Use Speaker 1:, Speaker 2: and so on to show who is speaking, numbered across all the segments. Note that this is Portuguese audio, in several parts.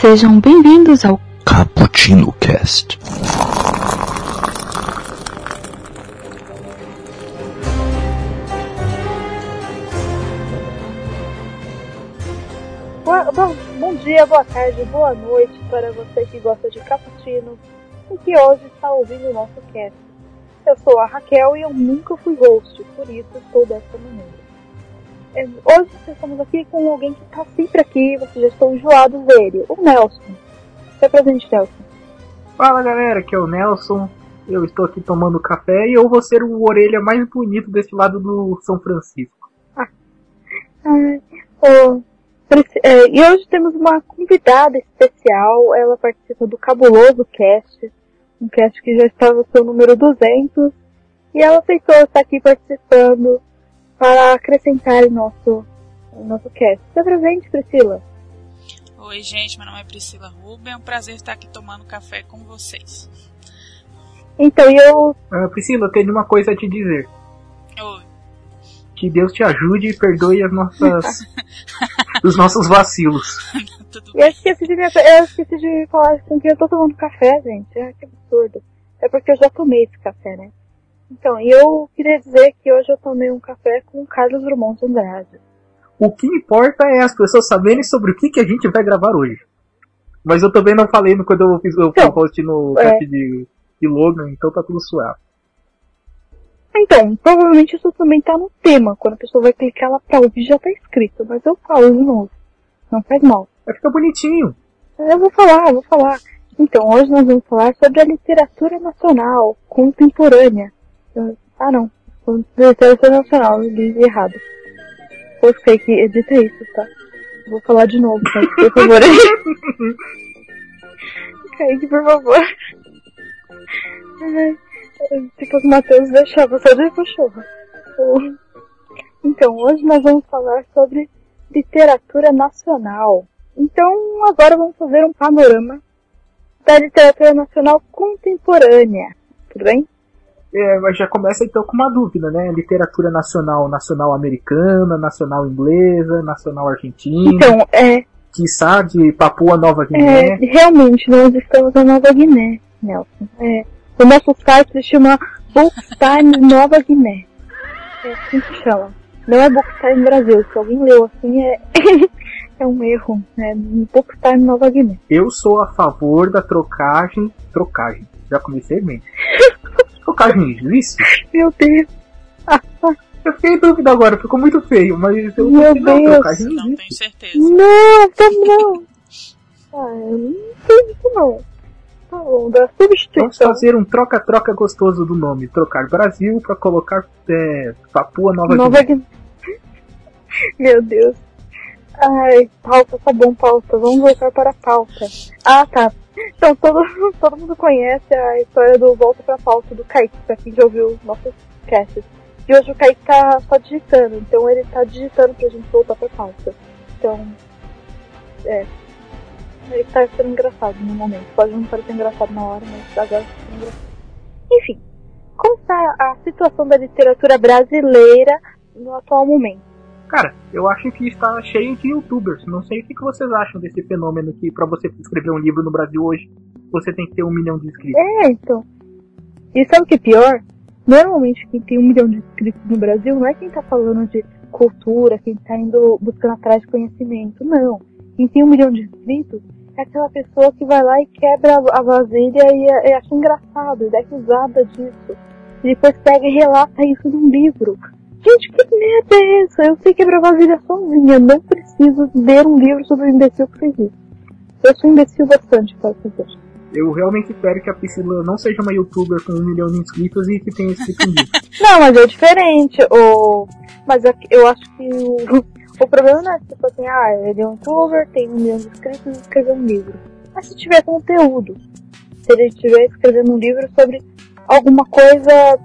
Speaker 1: Sejam bem-vindos ao
Speaker 2: Cappuccino Cast.
Speaker 3: Boa- bom, bom dia, boa tarde, boa noite para você que gosta de cappuccino e que hoje está ouvindo o nosso cast. Eu sou a Raquel e eu nunca fui host, por isso estou dessa maneira. Hoje estamos aqui com alguém que está sempre aqui, vocês já estão enjoados dele, o Nelson. Se apresente, Nelson.
Speaker 4: Fala galera, aqui é o Nelson. Eu estou aqui tomando café e eu vou ser o orelha mais bonito desse lado do São Francisco.
Speaker 3: Ô, Prisci- é, e hoje temos uma convidada especial. Ela participa do Cabuloso Cast, um cast que já está no seu número 200. E ela aceitou estar aqui participando para acrescentar em nosso, em nosso cast. Se presente, Priscila.
Speaker 5: Oi, gente, meu nome é Priscila Ruben. É um prazer estar aqui tomando café com vocês.
Speaker 3: Então, eu.
Speaker 4: Ah, Priscila, eu tenho uma coisa a te dizer.
Speaker 5: Oi.
Speaker 4: Que Deus te ajude e perdoe as nossas, os nossos vacilos.
Speaker 5: Tudo
Speaker 3: Eu esqueci de, me, eu esqueci de falar com quem eu tô tomando café, gente. Ah, que absurdo. É porque eu já tomei esse café, né? Então, eu queria dizer que hoje eu tomei um café com o Carlos Drummond de Andrade.
Speaker 4: O que importa é as pessoas saberem sobre o que, que a gente vai gravar hoje. Mas eu também não falei no, quando eu fiz o
Speaker 3: Então,
Speaker 4: post no
Speaker 3: é.
Speaker 4: cast de, de Logan, então tá tudo suave.
Speaker 3: Então, provavelmente isso também tá no tema. Quando a pessoa vai clicar lá pra ouvir, já tá escrito. Mas eu falo de novo. Não faz mal.
Speaker 4: Vai ficar bonitinho.
Speaker 3: Eu vou falar, eu vou falar. Então, hoje nós vamos falar sobre a literatura nacional contemporânea. Ah, não. Literatura nacional, eu li errado. Pô, Kaique, edita isso, tá? Vou falar de novo, Kaique, por favor. Kaique, por favor. Se fosse o Matheus, deixava só de cachorro. Então, hoje nós vamos falar sobre literatura nacional. Então, agora vamos fazer um panorama da literatura nacional contemporânea. Tudo bem?
Speaker 4: É, mas já começa então com uma dúvida, né? Literatura nacional, nacional americana, nacional inglesa, nacional argentina,
Speaker 3: Então, é,
Speaker 4: quiçá de Papua Nova
Speaker 3: é,
Speaker 4: Guiné.
Speaker 3: realmente nós estamos na Nova Guiné, Nelson. É, o nosso site se chama Bookstime Nova Guiné. É assim que chama. Não é Bookstime Brasil. Se alguém leu assim, é, é um erro. É Bookstime Nova Guiné.
Speaker 4: Eu sou a favor da trocagem. Trocagem. Já comecei bem. Trocagem existe?
Speaker 3: Meu Deus.
Speaker 4: Eu fiquei em dúvida agora, ficou muito feio, mas eu
Speaker 3: Meu
Speaker 4: não,
Speaker 3: Deus.
Speaker 4: trocagem
Speaker 5: Não tenho certeza.
Speaker 3: Não, tá não. Ah, eu não sei isso não. Tá bom, da
Speaker 4: Vamos fazer um troca-troca gostoso do nome. Trocar Brasil pra colocar é, Papua Nova,
Speaker 3: Nova
Speaker 4: Guiné.
Speaker 3: Guiné. Meu Deus. Ai, pauta, tá bom, pauta. Vamos voltar para a pauta. Ah, tá. Então, todo, todo mundo conhece a história do Volta pra Pauta do Kaique, pra quem já ouviu nossos casts. E hoje o Kaique tá só digitando, então ele tá digitando pra gente voltar pra pauta. Então, é. Ele tá sendo engraçado no momento. Pode não parecer engraçado na hora, mas agora tá sendo engraçado. Enfim, como está a situação da literatura brasileira no atual momento?
Speaker 4: Cara, eu acho que está cheio de youtubers. Não sei o que vocês acham desse fenômeno que pra você escrever um livro no Brasil hoje, você tem que ter um milhão de inscritos.
Speaker 3: É, então. E sabe o que é pior? Normalmente quem tem um milhão de inscritos no Brasil não é quem tá falando de cultura, quem tá indo buscando atrás de conhecimento, não. Quem tem um milhão de inscritos é aquela pessoa que vai lá e quebra a a vasilha e, e acha engraçado, e dá risada disso. E depois pega e relata isso num livro. Gente, que merda é essa? Eu sei quebrar vasilha sozinha, não preciso ler um livro sobre o imbecil que fez isso. Eu sou imbecil bastante para fazer.
Speaker 4: Eu realmente espero que a Priscila não seja uma youtuber com um milhão de inscritos e que tenha um livro.
Speaker 3: Não, mas é diferente. O... Mas é eu acho que o, o problema não é tipo assim, ah, ele é um youtuber, tem um milhão de inscritos e escreveu um livro. Mas se tiver conteúdo, se ele estiver escrevendo um livro sobre alguma coisa,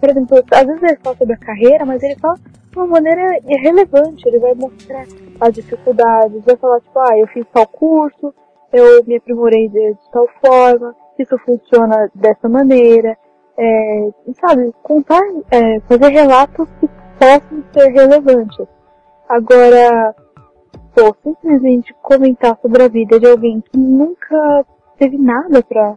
Speaker 3: por exemplo, às vezes ele fala sobre a carreira, mas ele fala de uma maneira irrelevante, ele vai mostrar as dificuldades, vai falar tipo, ah, eu fiz tal curso, eu me aprimorei de, de tal forma, isso funciona dessa maneira, é, sabe, contar, é, fazer relatos que possam ser relevantes. Agora, pô, simplesmente comentar sobre a vida de alguém que nunca teve nada pra.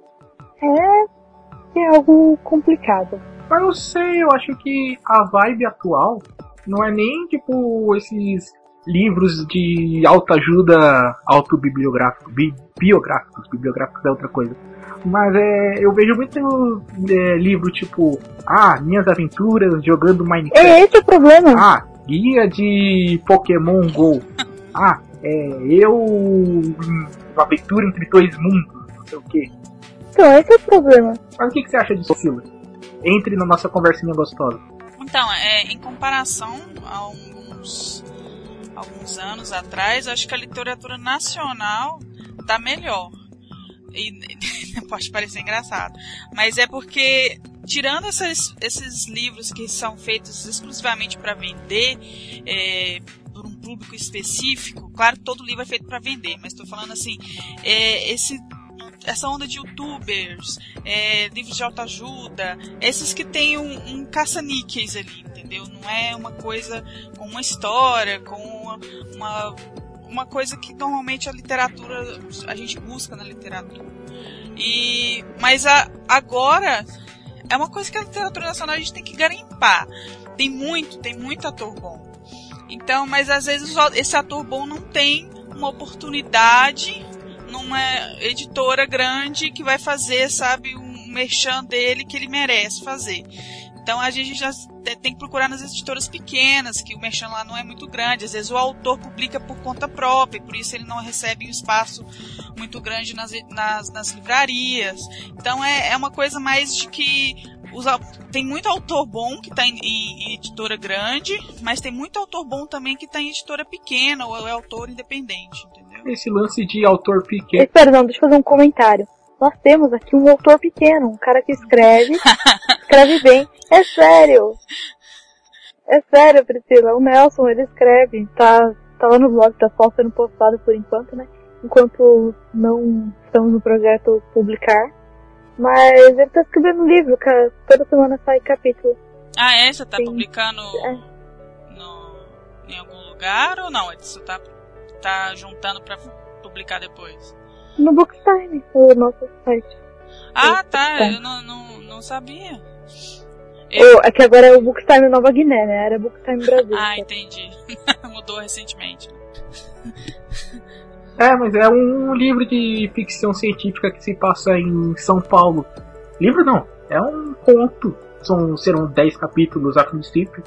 Speaker 3: É. é algo complicado.
Speaker 4: Mas não sei, eu acho que a vibe atual não é nem tipo esses livros de autoajuda autobibliográfico, bi, biográficos, bibliográficos é outra coisa. Mas é, eu vejo muito é, livro tipo, ah, minhas aventuras jogando Minecraft.
Speaker 3: É esse o problema.
Speaker 4: Ah, guia de Pokémon Go. Ah, é, eu uma aventura entre dois mundos, não sei o que.
Speaker 3: Então, esse é o problema.
Speaker 4: Mas o que, que você acha disso, Silas? Entre na nossa conversinha gostosa.
Speaker 5: Então, é, em comparação a alguns, alguns anos atrás, acho que a literatura nacional tá melhor. E pode parecer engraçado, mas é porque tirando esses, esses livros que são feitos exclusivamente para vender é, por um público específico, claro todo livro é feito para vender, mas estou falando assim, é, esse essa onda de youtubers, é, livros de autoajuda, esses que tem um, um caça-níqueis ali, entendeu? Não é uma coisa com uma história, com uma, uma, uma coisa que normalmente a literatura, a gente busca na literatura. E, mas a, agora é uma coisa que a literatura nacional a gente tem que garimpar. Tem muito, tem muito ator bom. Então, mas às vezes esse ator bom não tem uma oportunidade numa editora grande que vai fazer, sabe, um merchan dele que ele merece fazer. Então a gente já tem que procurar nas editoras pequenas, que o merchan lá não é muito grande. Às vezes o autor publica por conta própria, por isso ele não recebe um espaço muito grande nas, nas, nas livrarias. Então é, é uma coisa mais de que os, tem muito autor bom que está em, em, em, editora grande, mas tem muito autor bom também que está em editora pequena ou é autor independente?
Speaker 4: Esse lance de autor pequeno.
Speaker 3: Perdão, deixa eu fazer um comentário. Nós temos aqui um autor pequeno, um cara que escreve, escreve bem. É sério. É sério, Priscila. O Nelson, ele escreve. Tá, tá lá no blog, tá só sendo postado por enquanto, né? Enquanto não estamos no projeto publicar. Mas ele tá escrevendo um livro, cara. Toda semana sai capítulo.
Speaker 5: Ah, é? Você tá Sim. publicando é. no, em algum lugar ou não? Você tá, tá juntando pra publicar depois?
Speaker 3: No Bookstime, o nosso site.
Speaker 5: Ah, tá. Eu não, não, não sabia.
Speaker 3: Eu... é que agora é o Bookstime Nova Guiné, né? Era Bookstime Brasil.
Speaker 5: ah, entendi. Mudou recentemente.
Speaker 4: É, mas é um livro de ficção científica que se passa em São Paulo. Livro não, é um conto. São, serão 10 capítulos a princípio.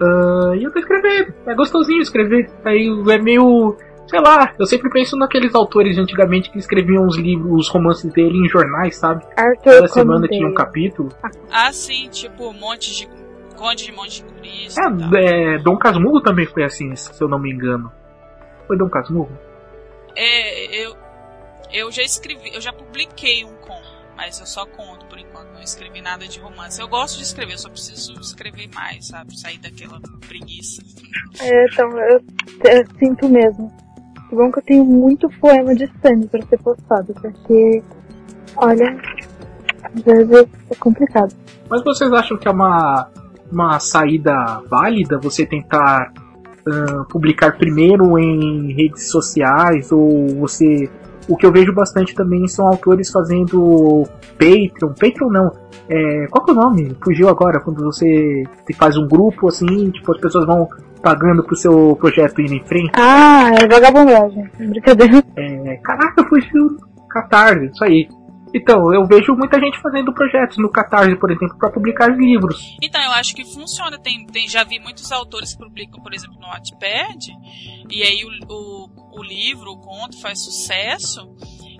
Speaker 4: Uh, e eu tô escrevendo. É gostosinho escrever. Aí é meio sei lá, eu sempre penso naqueles autores de antigamente que escreviam os livros, os romances dele em jornais, sabe?
Speaker 3: Arthur
Speaker 4: Cada semana tinha um capítulo.
Speaker 5: Ah, sim, tipo Monte de Conde de Monte de Cristo.
Speaker 4: É, é, Dom Casmurro também foi assim, se eu não me engano. Foi Dom Casmurro?
Speaker 5: É, eu eu já escrevi, eu já publiquei um conto, mas eu só conto escrevi nada de romance. Eu gosto de escrever, só preciso escrever mais, sabe? Sair daquela preguiça.
Speaker 3: É, então, eu, eu sinto mesmo. Que bom que eu tenho muito poema de Stanley para ser postado, porque, olha, às vezes é complicado.
Speaker 4: Mas vocês acham que é uma, uma saída válida você tentar uh, publicar primeiro em redes sociais ou você o que eu vejo bastante também são autores fazendo Patreon. Patreon não. É, qual que é o nome? Fugiu agora, quando você faz um grupo assim, tipo, as pessoas vão pagando pro seu projeto ir em frente.
Speaker 3: Ah, é vagabundagem. Brincadeira.
Speaker 4: É, caraca, fugiu Catarse, isso aí. Então, eu vejo muita gente fazendo projetos no Catarse, por exemplo, para publicar livros.
Speaker 5: Então, eu acho que funciona. Tem, tem, já vi muitos autores que publicam, por exemplo, no Wattpad, e aí o, o, o livro, o conto faz sucesso,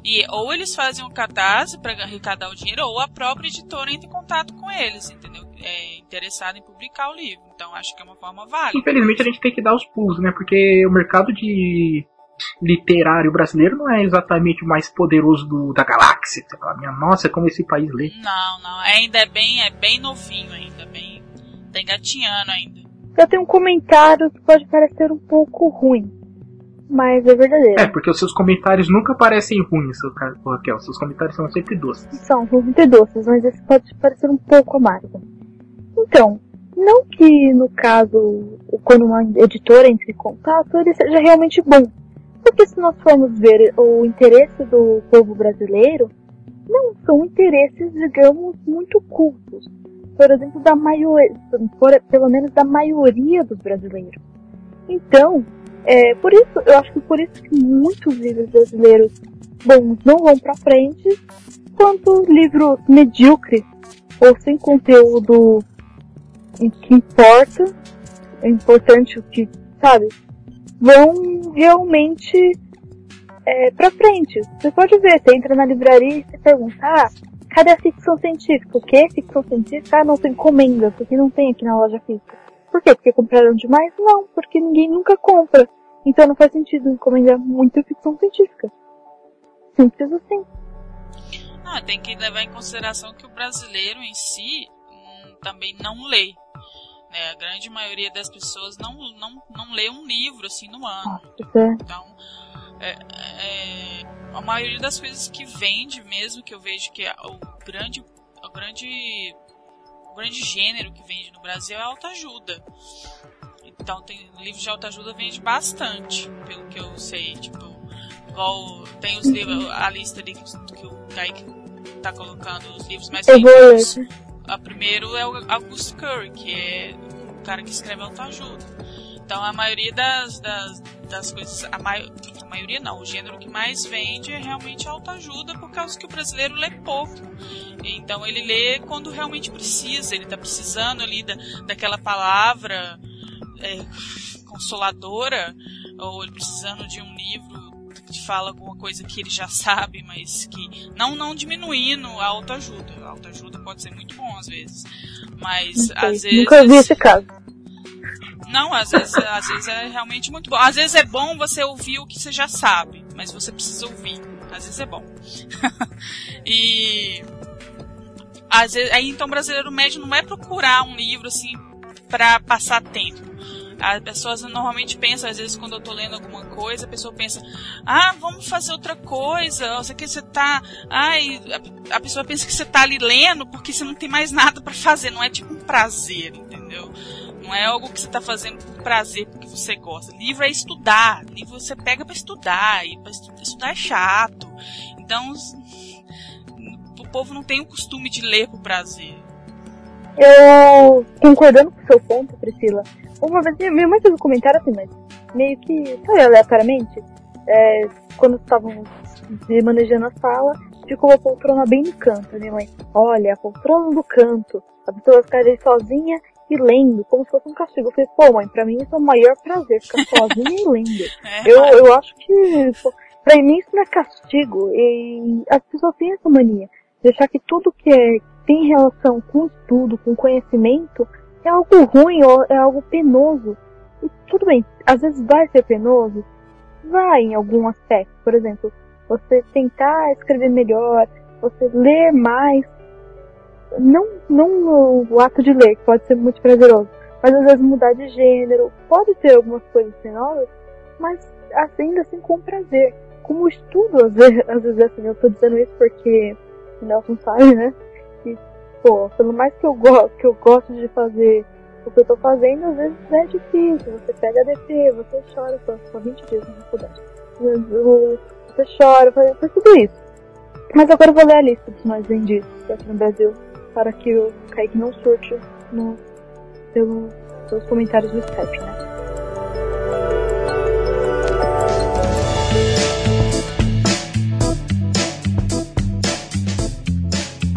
Speaker 5: e ou eles fazem um catarse para arrecadar o dinheiro, ou a própria editora entra em contato com eles, entendeu? É interessado em publicar o livro. Então acho que é uma forma válida.
Speaker 4: Infelizmente a gente tem que dar os pulos, né? Porque o mercado de literário brasileiro não é exatamente o mais poderoso do, da galáxia. Você fala, minha nossa, como esse país lê.
Speaker 5: Não, não, ainda é bem, é bem novinho ainda, bem, tá engatinhando ainda.
Speaker 3: Eu tenho um comentário que pode parecer um pouco ruim, mas é verdadeiro.
Speaker 4: É, porque os seus comentários nunca parecem ruins, Raquel. Seus comentários são sempre doces.
Speaker 3: São, são sempre doces, mas esse pode parecer um pouco amargo. Então, Não que, no caso, quando uma editora entre em contato, ele seja realmente bom. Porque se nós formos ver o interesse do povo brasileiro, não são interesses, digamos, muito cultos. Por exemplo, da maioria, pelo menos da maioria dos brasileiros. Então, é, por isso, eu acho que por isso que muitos livros brasileiros bons não vão para frente, quanto livros medíocres ou sem conteúdo que importa, é importante o que, sabe, vão realmente é, pra frente. Você pode ver, você entra na livraria e você pergunta, ah, cadê a ficção científica? O que? Ficção científica? Ah, não tem encomenda, porque não tem aqui na loja física. Por quê? Porque compraram demais? Não, porque ninguém nunca compra. Então não faz sentido encomendar muita ficção científica. Simples assim.
Speaker 5: Ah, tem que levar em consideração que o brasileiro em si hum, também não lê. Né? A grande maioria das pessoas não, não, não lê um livro assim no ano.
Speaker 3: É.
Speaker 5: Então, é, é, a maioria das coisas que vende mesmo, que eu vejo que é o grande, o grande, o grande gênero que vende no Brasil é autoajuda. Então tem livros de autoajuda vende bastante, pelo que eu sei, tipo, igual tem os livros, a lista ali que, que o Kaique tá colocando os livros mais vendidos. A primeiro é o Augusto Curry, que é o cara que escreve autoajuda. Então a maioria das, das, das coisas, a, mai, a maioria não, o gênero que mais vende é realmente autoajuda, por causa que o brasileiro lê pouco. Então ele lê quando realmente precisa, ele está precisando ali da, daquela palavra é, consoladora, ou ele precisando de um livro que fala alguma coisa que ele já sabe, mas que não não diminuindo a autoajuda. A autoajuda pode ser muito bom às vezes, mas às vezes
Speaker 3: Nunca vi esse caso.
Speaker 5: Não, às vezes, às vezes é realmente muito bom. Às vezes é bom você ouvir o que você já sabe, mas você precisa ouvir. Às vezes é bom. e às vezes, aí então o brasileiro médio não é procurar um livro assim para passar tempo. As pessoas normalmente pensam, às vezes, quando eu tô lendo alguma coisa, a pessoa pensa, ah, vamos fazer outra coisa, você que você tá. Ai, a pessoa pensa que você tá ali lendo porque você não tem mais nada para fazer, não é tipo um prazer, entendeu? Não é algo que você está fazendo por prazer, porque você gosta. Livro é estudar. Livro você pega para estudar. E para estudar, é chato. Então, o povo não tem o costume de ler por prazer.
Speaker 3: Eu, concordando com o seu ponto, Priscila, uma vez minha mãe fez um comentário assim, mas meio que, sabe, aleatoriamente, é, quando estavam manejando a sala, ficou uma poltrona bem no canto. Minha mãe, olha, a poltrona do canto. A pessoa vai ficar ali sozinha e lendo, como se fosse um castigo. Eu falei, pô, mãe, pra mim isso é o maior prazer, ficar sozinha e lendo. É, eu, eu acho que, pô, pra mim isso não é castigo. E as pessoas têm essa mania de achar que tudo que é, tem relação com estudo, com conhecimento, é algo ruim ou é algo penoso. E tudo bem, às vezes vai ser penoso, vai em algum aspecto. Por exemplo, você tentar escrever melhor, você ler mais, não, não o ato de ler, que pode ser muito prazeroso, mas às vezes mudar de gênero, pode ter algumas coisas penosas, mas ainda assim com prazer. Como estudo, às vezes, às vezes é assim, eu tô dizendo isso porque o Nelson sabe, né? Que, pô, pelo mais que eu, go que eu gosto de fazer o que eu tô fazendo, às vezes é difícil. Você pega a DP, você chora, só, só 20 dias na faculdade. Você chora, faz tudo isso. Mas agora eu vou ler a lista dos mais vendidos aqui no Brasil para que o Kaique não surte no, pelo, pelos comentários do Skype, né?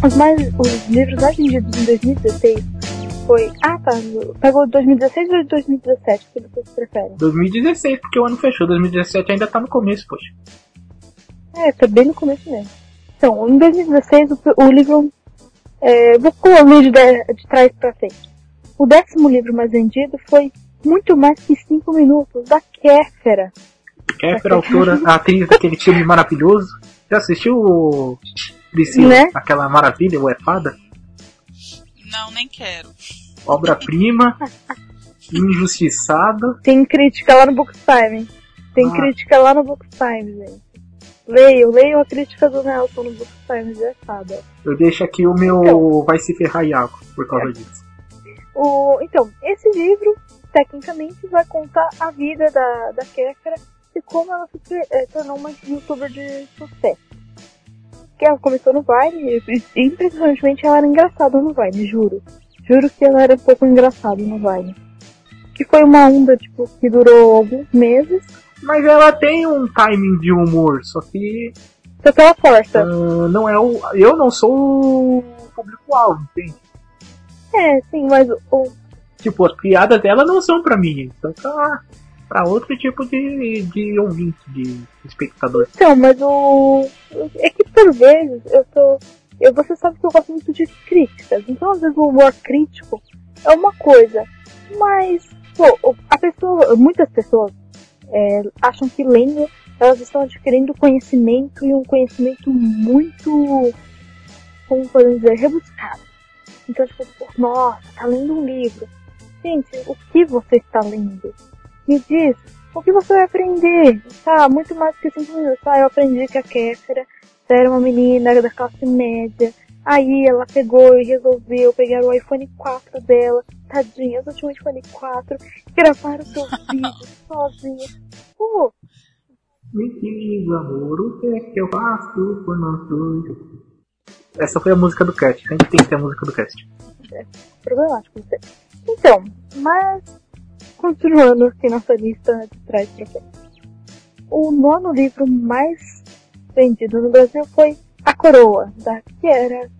Speaker 3: Os, mais, os livros mais vendidos em 2016 foi. Ah, tá. Pegou 2016 ou 2017? O que vocês preferem?
Speaker 4: 2016, porque o ano fechou. 2017 ainda tá no começo, poxa.
Speaker 3: É, tá bem no começo mesmo. Então, em 2016, o, o livro é, vou o vídeo de, de trás para frente. O décimo livro mais vendido foi Muito Mais que Cinco Minutos, da Kéfera.
Speaker 4: Kéfera, autora, a atriz daquele filme maravilhoso. Já assistiu, Priscila, né? aquela maravilha, o É Fada?
Speaker 5: Não, nem quero.
Speaker 4: Obra-prima, injustiçado.
Speaker 3: Tem crítica lá no Bookstime. Tem ah. crítica lá no Bookstime, gente. Leio, leio a crítica do Nelson no Book Times de Assada.
Speaker 4: Eu deixo aqui o meu então, vai se ferrar Iago por causa é. disso.
Speaker 3: O, então, esse livro, tecnicamente, vai contar a vida da, da Kéfera e como ela se é, tornou uma youtuber de sucesso. Que ela começou no Vine e, impressionantemente, ela era engraçada no Vine, juro. Juro que ela era um pouco engraçada no Vine. Que foi uma onda, tipo, que durou alguns meses.
Speaker 4: Mas ela tem um timing de humor, só que.
Speaker 3: Só que ela força.
Speaker 4: Uh, não é o. Eu não sou o público-alvo, entende?
Speaker 3: É, sim, mas o.
Speaker 4: Tipo, as piadas dela não são pra mim, são pra, pra outro tipo de, de ouvinte, de espectador.
Speaker 3: Então, mas o. É que por vezes eu tô. Eu, você sabe que eu gosto muito de críticas, então às vezes o humor crítico é uma coisa, mas, pô, a pessoa, muitas pessoas é, acham que lendo elas estão adquirindo conhecimento e um conhecimento muito, como podemos dizer, rebuscado. Então, tipo, nossa, tá lendo um livro. Gente, o que você está lendo? Me diz, o que você vai aprender? Tá, muito mais do que minutos. Ah, eu aprendi que a Kéfera era uma menina da classe média. Aí ela pegou e resolveu pegar o iPhone 4 dela. Tadinha, eu tinha um iPhone 4. Gravar o seu vídeo sozinha. Pô.
Speaker 4: Me diz, amor, o que é que eu faço por nós dois? Essa foi a música do cast. Sempre tem que ter a música do cast.
Speaker 3: É problemático você. Então, mas continuando aqui nossa lista de trás pra frente. O nono livro mais vendido no Brasil foi A Coroa, da Kiera.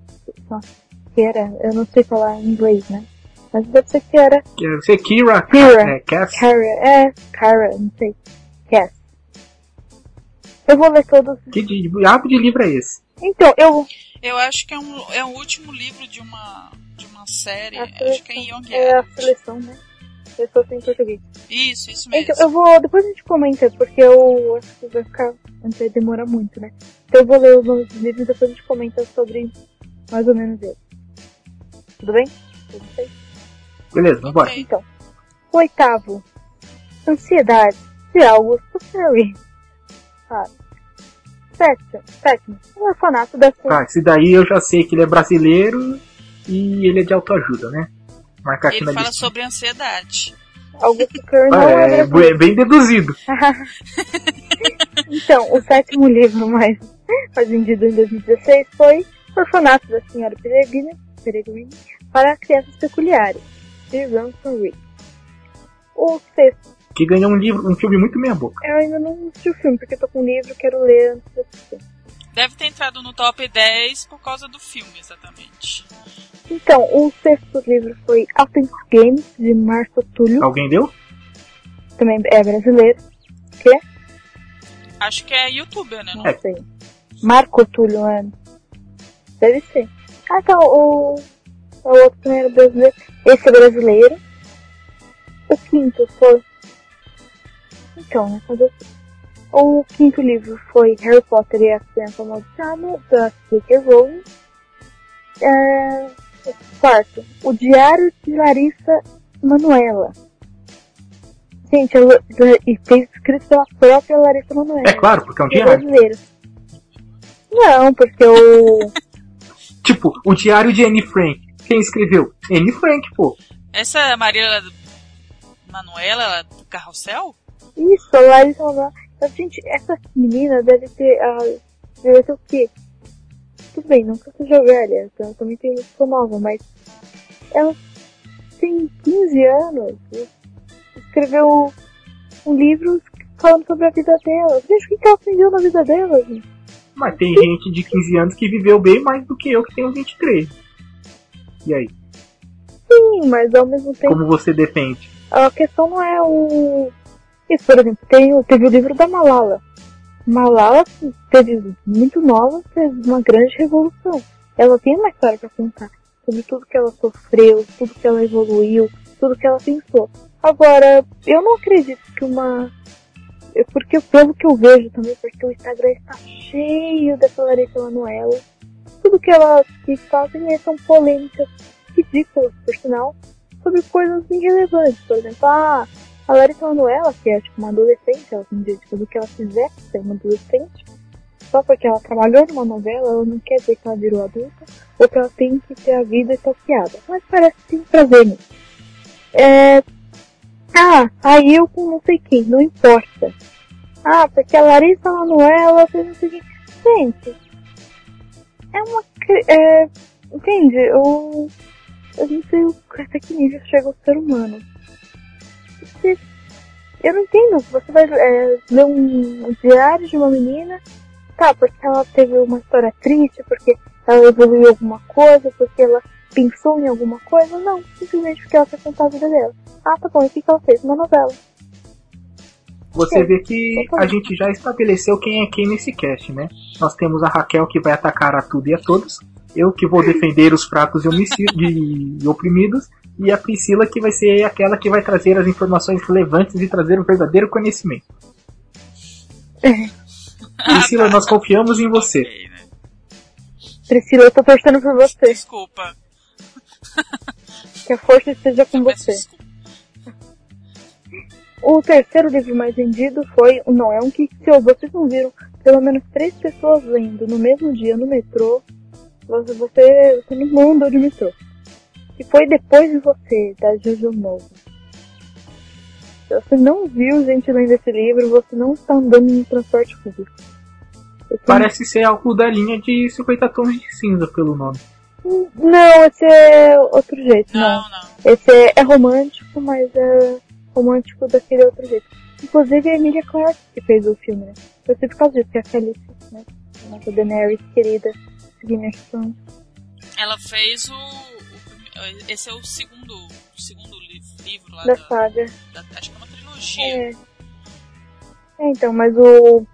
Speaker 3: Kiera, eu não sei falar em inglês, né? Mas deve ser Kiera.
Speaker 4: Deve ser Kira.
Speaker 3: Kira.
Speaker 4: É, Cass.
Speaker 3: Kara, é, Kara, não sei. Cass. Eu vou ler todos.
Speaker 4: Que diabo de livro é esse?
Speaker 3: Então, eu.
Speaker 5: Eu acho que é, um, é o último livro de uma, de uma série. Acho que é em Young
Speaker 3: É a seleção, né? Eu sou em português.
Speaker 5: Isso, isso mesmo.
Speaker 3: Então, eu vou. Depois a gente comenta, porque eu acho que vai ficar. Vai demorar muito, né? Então eu vou ler os nomes dos livros e depois a gente comenta sobre mais ou menos eles. Tudo bem? Tudo bem?
Speaker 4: Beleza, vambora.
Speaker 5: Ok.
Speaker 3: Então. Oitavo. Ansiedade de Augusto Perry. Ah. Sétimo. Sétimo. O orfanato da
Speaker 4: Tá, esse daí eu já sei que ele é brasileiro e ele é de autoajuda, né? Marcar aqui
Speaker 5: Ele
Speaker 4: na
Speaker 5: fala
Speaker 4: lista.
Speaker 5: sobre ansiedade.
Speaker 3: Augusto Perry não
Speaker 4: Ah,
Speaker 3: é
Speaker 4: é, é bem deduzido.
Speaker 3: Então, o sétimo livro mais, mais vendido em 2016 foi Orfanato da Senhora Peregrine, Peregrine para Crianças Peculiares, de Ransom Reed. O sexto,
Speaker 4: Que ganhou um livro, um filme muito meia boca.
Speaker 3: eu ainda não assisti o filme, porque eu tô com um livro e quero ler antes de assistir.
Speaker 5: Deve ter entrado no top 10 por causa do filme, exatamente.
Speaker 3: Então, o sexto livro foi Authentic Games, de Marco Túlio,
Speaker 4: Alguém deu?
Speaker 3: também é brasileiro, que é?
Speaker 5: Acho que é youtuber, né?
Speaker 3: Não
Speaker 5: Não?
Speaker 3: sei. Marco Túlio, é. Deve ser. Ah, tá, o, o outro também era brasileiro. Esse é brasileiro. O quinto foi. Então, né? Fazer. O quinto livro foi Harry Potter e a Criança Amaldiçoada, da J.K. Rowling. É, o quarto, O Diário de Larissa Manuela. Gente, ela, fez escrito pela própria Larissa Manuela.
Speaker 4: É claro, porque é um
Speaker 3: é
Speaker 4: diário.
Speaker 3: brasileiro. Não, porque o.
Speaker 4: Tipo, o diário de Anne Frank. Quem escreveu? Anne Frank, pô.
Speaker 5: Essa é a Maria Manuela ela é do Carrossel?
Speaker 3: Isso, a Larissa Manoela. Gente, essa menina deve ter. ah, deve ter o quê? Tudo bem, nunca seja velha, ela também tem muito nova, mas. Ela tem 15 anos. e Escreveu um livro falando sobre a vida dela. Gente, o que que ela aprendeu na vida dela, gente?
Speaker 4: Mas tem gente de 15 anos que viveu bem mais do que eu que tenho 23. E aí?
Speaker 3: Sim, mas ao mesmo tempo.
Speaker 4: Como você defende?
Speaker 3: A questão não é o. Isso, por exemplo, tem, teve o livro da Malala. Malala teve muito nova, fez uma grande revolução. Ela tem uma história pra contar sobre tudo que ela sofreu, tudo que ela evoluiu, tudo que ela pensou. Agora, eu não acredito que uma. É Porque pelo que eu vejo também, porque o Instagram está cheio dessa Larissa Manoela. Tudo que ela que fazem é- são polêmicas ridículas, por sinal, sobre coisas irrelevantes. Por exemplo, a Larissa Manoela, que é tipo uma adolescente, ela tem direito do que ela quiser ser uma adolescente, só porque ela trabalhou numa novela, ela não quer dizer que ela virou adulta, ou que ela tem que ter a vida stalkeada. Mas parece que tem prazer nisso. É, ah, saiu com não sei quem, não importa. Ah, porque a Larissa Manoela fez não sei quem. Gente, é uma. É, entende? Eu, eu não sei até que nível chega o ser humano. Porque eu não entendo. Você vai é, ler um diário de uma menina, tá, porque ela teve uma história triste, porque ela evoluiu alguma coisa, porque ela pensou em alguma coisa. Não, simplesmente porque ela quer contar a vida dela. Ah, tá bom, e o que, ela fez? Uma novela.
Speaker 4: Você vê que a gente já estabeleceu quem é quem nesse cast, né? Nós temos a Raquel que vai atacar a tudo e a todos, eu que vou defender os fracos e, e oprimidos, e a Priscila que vai ser aquela que vai trazer as informações relevantes e trazer o verdadeiro conhecimento. Priscila, nós confiamos em você.
Speaker 3: Priscila, eu tô torcendo por você.
Speaker 5: Desculpa.
Speaker 3: Que a força esteja com você. O terceiro livro mais vendido foi o Noel que se vocês não viram pelo menos três pessoas lendo no mesmo dia no metrô, você, você, você não andou de metrô. E foi depois de você, da Jojo Novo. Se você não viu gente lendo esse livro, você não está andando no transporte público.
Speaker 4: Parece ser algo da linha de 50 tons de cinza pelo nome.
Speaker 3: Não, esse é outro jeito, não.
Speaker 5: Não, não.
Speaker 3: Esse é, é romântico, mas é romântico daquele outro jeito. Inclusive a Emilia Clarke que fez o filme, né? Eu sei por causa disso, que é a Felice, né? A nossa Daenerys querida, Thrones.
Speaker 5: Ela fez o, o- Esse é o segundo, o segundo li- livro lá
Speaker 3: da
Speaker 5: da,
Speaker 3: saga.
Speaker 5: da- Acho que é uma trilogia.
Speaker 3: É. É, então, mas o.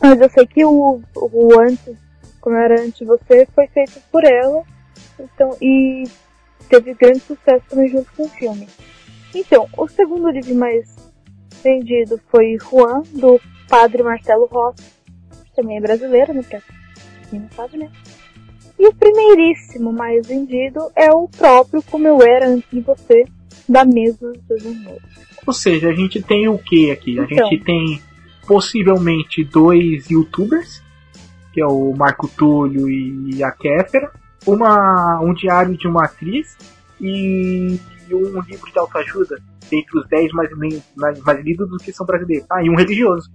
Speaker 3: Mas eu sei que o, o antes, como era antes de você, foi feito por ela. Então, e teve grande sucesso também junto com o filme. Então, o segundo livro mais vendido foi Juan, do padre Marcelo Rossi. Também é brasileiro, né? Pra quem não sabe, né? E o primeiríssimo mais vendido é o próprio Como Eu Era Antes de Você, da mesma Susan Moore.
Speaker 4: Ou seja, a gente tem o que aqui? A
Speaker 3: Então.
Speaker 4: gente tem possivelmente dois youtubers, que é o Marco Túlio e a Kéfera, uma, um diário de uma atriz e um livro de autoajuda, entre os 10 mais, mais, mais lidos dos que são brasileiros. Ah, e um religioso.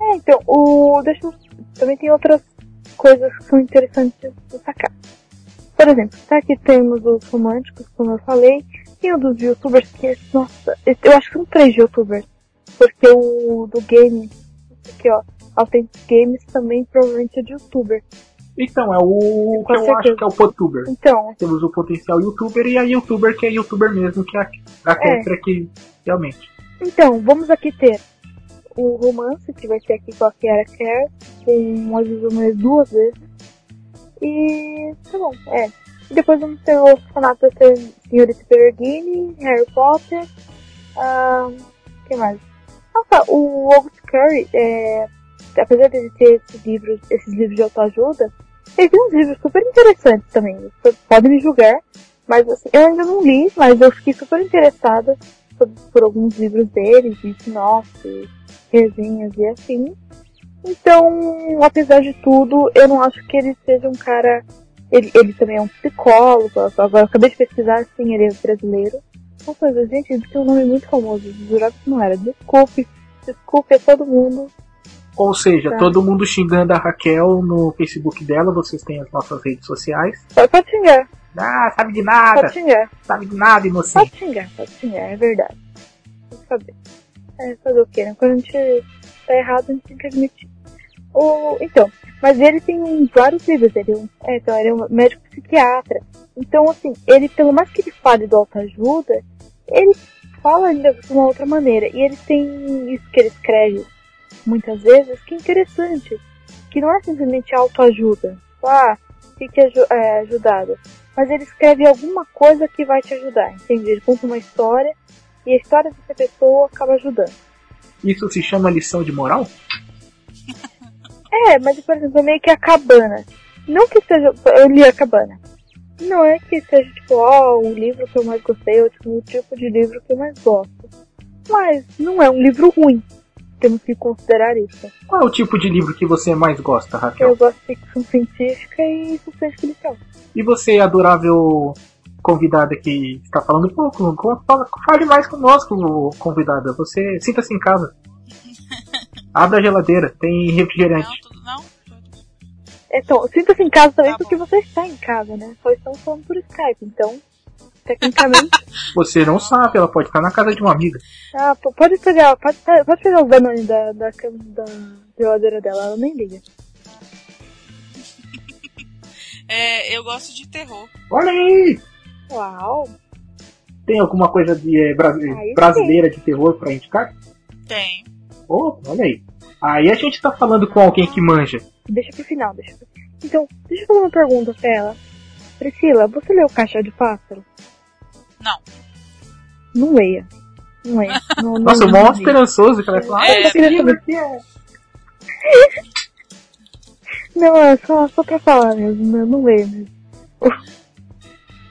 Speaker 3: É, então, o. Deixa eu. Também tem outras coisas que são interessantes de sacar. Por exemplo, tá aqui temos os românticos, como eu falei, e o dos youtubers que, nossa, eu acho que são três youtubers. Porque o do game, aqui ó, Authentic Games também provavelmente é de youtuber.
Speaker 4: Então, é o que eu
Speaker 3: certeza.
Speaker 4: acho que é o Potuber.
Speaker 3: Então,
Speaker 4: Temos o potencial youtuber e a youtuber que é youtuber mesmo, que é a, a Kéfera que realmente.
Speaker 3: então, vamos aqui ter o romance, que vai ser aqui com a Kiara Care, com as visuais duas vezes. E tá bom, é. E depois vamos ter o vai ser Senhorita Peregrine, Harry Potter. ahn, que mais? Nossa, o August Curry, é, apesar de ter esses livros, esses livros de autoajuda, ele tem uns livros super interessantes também. Podem me julgar, mas assim, eu ainda não li, mas eu fiquei super interessada por, por alguns livros dele, de sinopse, resenhas e assim. Então, apesar de tudo, eu não acho que ele seja um cara. Ele, ele também é um psicólogo, agora eu acabei de pesquisar, sim, ele é brasileiro. Nossa, gente, ele tem um nome muito famoso, jurava que não era. Desculpe, desculpe a todo mundo.
Speaker 4: Ou seja,
Speaker 3: Tá.
Speaker 4: todo mundo xingando a Raquel no Facebook dela, vocês têm as nossas redes sociais.
Speaker 3: Pode, pode xingar,
Speaker 4: Ah, sabe de nada,
Speaker 3: pode xingar,
Speaker 4: sabe de nada, inocente.
Speaker 3: pode xingar, pode xingar, é verdade. Tem que saber. É, fazer o quê, né? Quando a gente tá errado, a gente tem que admitir. O, então, mas ele tem vários livros, ele é, um, é, então, ele é um médico psiquiatra. Então, assim, ele, pelo mais que ele fale do autoajuda, ele fala ainda de uma outra maneira. E ele tem isso que ele escreve muitas vezes, que é interessante. Que não é simplesmente autoajuda. Ah, fique aju é, ajudado. Mas ele escreve alguma coisa que vai te ajudar, entende? Ele conta uma história e a história dessa pessoa acaba ajudando.
Speaker 4: Isso se chama lição de moral?
Speaker 3: É, mas por exemplo, é meio que a cabana. Não que seja. Eu li a cabana. Não é que seja tipo, ó, o livro que eu mais gostei, ou tipo, o tipo de livro que eu mais gosto. Mas não é um livro ruim. Temos que considerar isso.
Speaker 4: Qual é o tipo de livro que você mais gosta,
Speaker 3: Eu
Speaker 4: Raquel?
Speaker 3: gosto de ficção científica e suspense policial.
Speaker 4: E você, adorável convidada que está falando pouco. Fale mais conosco, convidada. Você sinta-se em casa. Abra a geladeira, tem refrigerante.
Speaker 5: Não, tudo não?
Speaker 3: Então, sinta-se em casa também
Speaker 5: Tá
Speaker 3: porque você está em casa, né? Só estamos falando por Skype, então, tecnicamente.
Speaker 4: Você não sabe, ela pode estar na casa de uma amiga.
Speaker 3: ah, pode pegar, pode, pode pegar o Danone da, da, da geladeira dela, ela nem liga.
Speaker 5: É, eu gosto de terror.
Speaker 4: Olha aí!
Speaker 3: Uau!
Speaker 4: Tem alguma coisa de eh, bra-
Speaker 3: Aí
Speaker 4: brasileira de terror pra indicar?
Speaker 5: Tem.
Speaker 4: Oh, olha aí. Aí a gente tá falando com alguém que manja.
Speaker 3: Deixa pro final, deixa pro... Então, deixa eu fazer uma pergunta pra ela. Priscila, você leu Caixa de Pássaro?
Speaker 5: Não.
Speaker 3: Não leia. Não leia. Não, não,
Speaker 4: Nossa, o
Speaker 3: não
Speaker 4: mó esperançoso que ela vai falar.
Speaker 5: É,
Speaker 4: Ah,
Speaker 3: eu queria
Speaker 4: aqui é...
Speaker 3: Não, é só, só pra falar mesmo, não, não leia mesmo.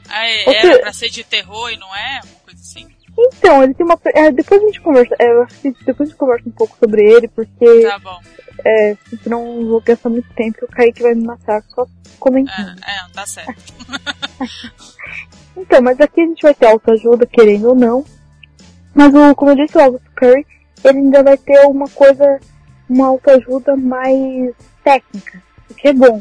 Speaker 5: Ah, é- era pra ser de terror e não é? Uma coisa assim.
Speaker 3: Então, ele tem uma. é, depois a gente conversa. é, eu acho que depois a gente conversa um pouco sobre ele, porque
Speaker 5: Tá bom.
Speaker 3: é, senão vou gastar muito tempo e o Kaique vai me matar só comentando.
Speaker 5: É, é, tá certo.
Speaker 3: Então, mas aqui a gente vai ter autoajuda, querendo ou não. Mas o, como eu disse, o August Curry, ele ainda vai ter uma coisa, uma autoajuda mais técnica, o que é bom.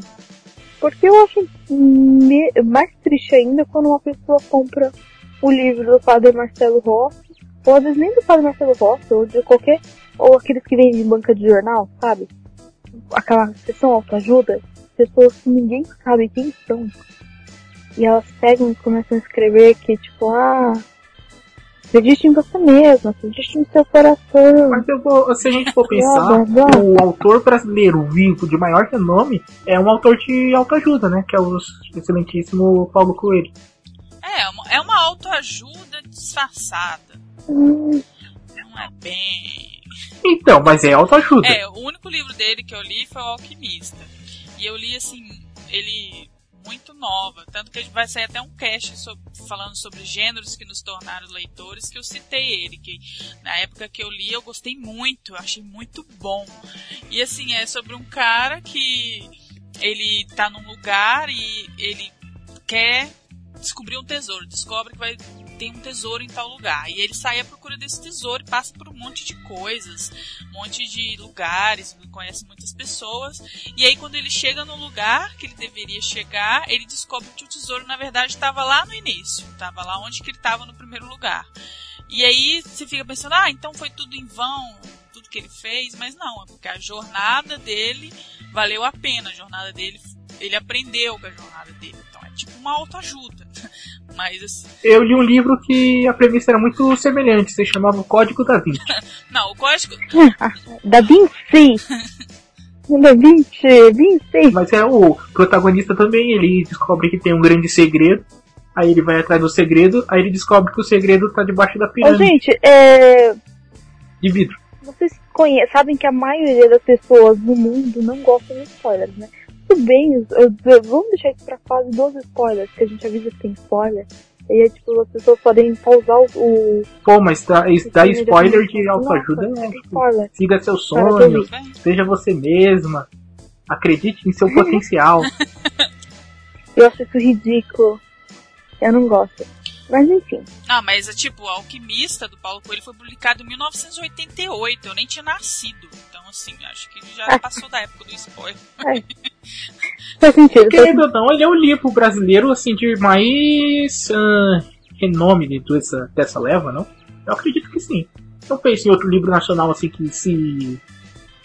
Speaker 3: Porque eu acho me- mais triste ainda quando uma pessoa compra o livro do Padre Marcelo Rossi, ou às vezes nem do Padre Marcelo Rossi, ou de qualquer, ou aqueles que vendem em banca de jornal, sabe? Aquela seção autoajuda, pessoas que ninguém sabe quem são. E elas pegam e começam a escrever que, tipo, ah, acredite em você mesma, acredite no seu coração.
Speaker 4: Mas eu vou, se a gente for pensar,
Speaker 3: blá.
Speaker 4: o autor brasileiro vivo de maior renome é um autor de autoajuda, né? Que é o excelentíssimo Paulo Coelho.
Speaker 5: É, uma- é uma autoajuda disfarçada.
Speaker 3: Hum,
Speaker 5: Não é bem.
Speaker 4: Então, mas é autoajuda.
Speaker 5: É, o único livro dele que eu li foi O Alquimista. E eu li, assim, ele muito nova. Tanto que vai sair até um cast sobre- falando sobre gêneros que nos tornaram leitores, que eu citei ele. Que na época que eu li eu gostei muito, eu achei muito bom. E assim, é sobre um cara que ele tá num lugar e ele quer descobrir um tesouro. Descobre que vai tem um tesouro em tal lugar. E ele sai à procura desse tesouro e passa por um monte de coisas, um monte de lugares, conhece muitas pessoas. E aí quando ele chega no lugar que ele deveria chegar, ele descobre que o tesouro na verdade estava lá no início, estava lá onde que ele estava no primeiro lugar. E aí você fica pensando, ah, então foi tudo em vão, tudo que ele fez, mas não, é porque a jornada dele valeu a pena, a jornada dele, ele aprendeu com a jornada dele. Tipo uma autoajuda. Mas assim,
Speaker 4: Eu li um livro que a premissa era muito semelhante, se chamava O Código da Vinci.
Speaker 5: não, o código
Speaker 3: da Vinci! da Vinci! Vinci!
Speaker 4: Mas é o protagonista também, ele descobre que tem um grande segredo, aí ele vai atrás do segredo, aí ele descobre que o segredo tá debaixo da
Speaker 3: Ô,
Speaker 4: pirâmide
Speaker 3: gente, é,
Speaker 4: de vidro.
Speaker 3: vocês conhe- sabem que a maioria das pessoas no mundo não gostam de spoilers, né? Tudo bem, eu- eu- vamos deixar isso pra fase dos spoilers, que a gente avisa que tem spoiler. E aí, tipo, as pessoas podem pausar o. o
Speaker 4: Pô, mas dá, isso dá
Speaker 3: filme
Speaker 4: spoiler de autoajuda, é, tipo, siga seus sonhos, seja você mesma, acredite em seu potencial.
Speaker 3: Eu acho isso ridículo. Eu não gosto. Mas enfim.
Speaker 5: Ah, mas é tipo, o Alquimista do Paulo Coelho foi publicado em 1988. Eu nem tinha nascido. Assim, acho que já passou da época do spoiler.
Speaker 3: Faz sentido.
Speaker 4: Querendo ou não, ele é o livro brasileiro assim de mais ah, renome dentro dessa, dessa leva, não? Eu acredito que sim. Eu penso em outro livro nacional assim que se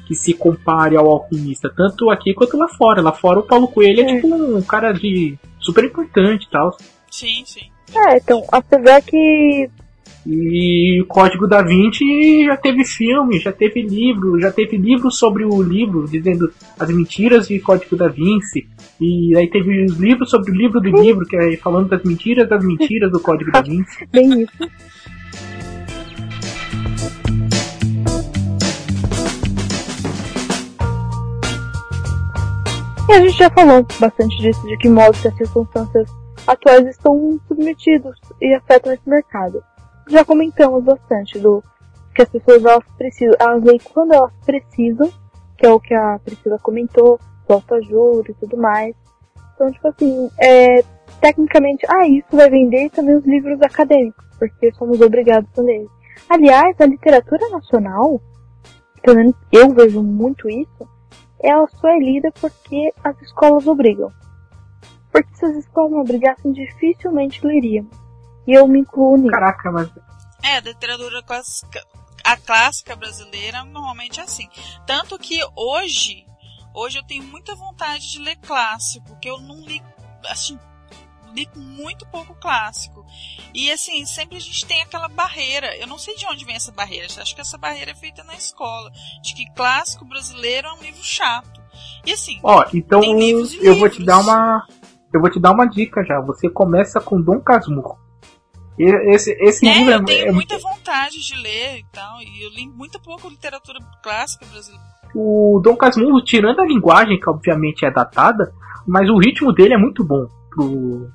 Speaker 4: que se compare ao alquimista, tanto aqui quanto lá fora. Lá fora o Paulo Coelho é,
Speaker 3: É.
Speaker 4: tipo um cara de super importante e tal.
Speaker 5: Sim, sim.
Speaker 3: É, então, apesar que.
Speaker 4: E o Código da Vinci já teve filme, já teve livro, já teve livro sobre o livro, dizendo as mentiras de Código da Vinci. E aí teve os livros sobre o livro do livro, que é falando das mentiras das mentiras do Código da Vinci.
Speaker 3: Bem isso. E a gente já falou bastante disso, de que modo que as circunstâncias atuais estão submetidos e afetam esse mercado. Já comentamos bastante do que as pessoas elas precisam, elas leem quando elas precisam, que é o que a Priscila comentou, autoajuda e tudo mais. Então, tipo assim, é, tecnicamente, ah, isso vai vender também os livros acadêmicos, porque somos obrigados a ler. Aliás, a literatura nacional, pelo menos eu vejo muito isso, ela só é lida porque as escolas obrigam. Porque se as escolas não obrigassem, dificilmente leríamos. E eu me incluo nisso.
Speaker 4: Caraca, mas.
Speaker 5: É, a literatura clássica, a clássica brasileira normalmente é assim. Tanto que hoje, hoje eu tenho muita vontade de ler clássico, porque eu não li, assim, li muito pouco clássico. E assim, sempre a gente tem aquela barreira. Eu não sei de onde vem essa barreira. Acho que essa barreira é feita na escola. De que clássico brasileiro é um livro chato. E assim,
Speaker 4: Ó, então
Speaker 5: tem livros e
Speaker 4: eu vou te dar uma. Eu vou te dar uma dica já. Você começa com Dom Casmurro. Esse, esse
Speaker 5: É,
Speaker 4: livro
Speaker 5: eu tenho
Speaker 4: é,
Speaker 5: muita vontade de ler e tal. E eu li muito pouco literatura clássica brasileira.
Speaker 4: o Dom Casmurro, tirando a linguagem, que obviamente é datada, mas o ritmo dele é muito bom. Pro...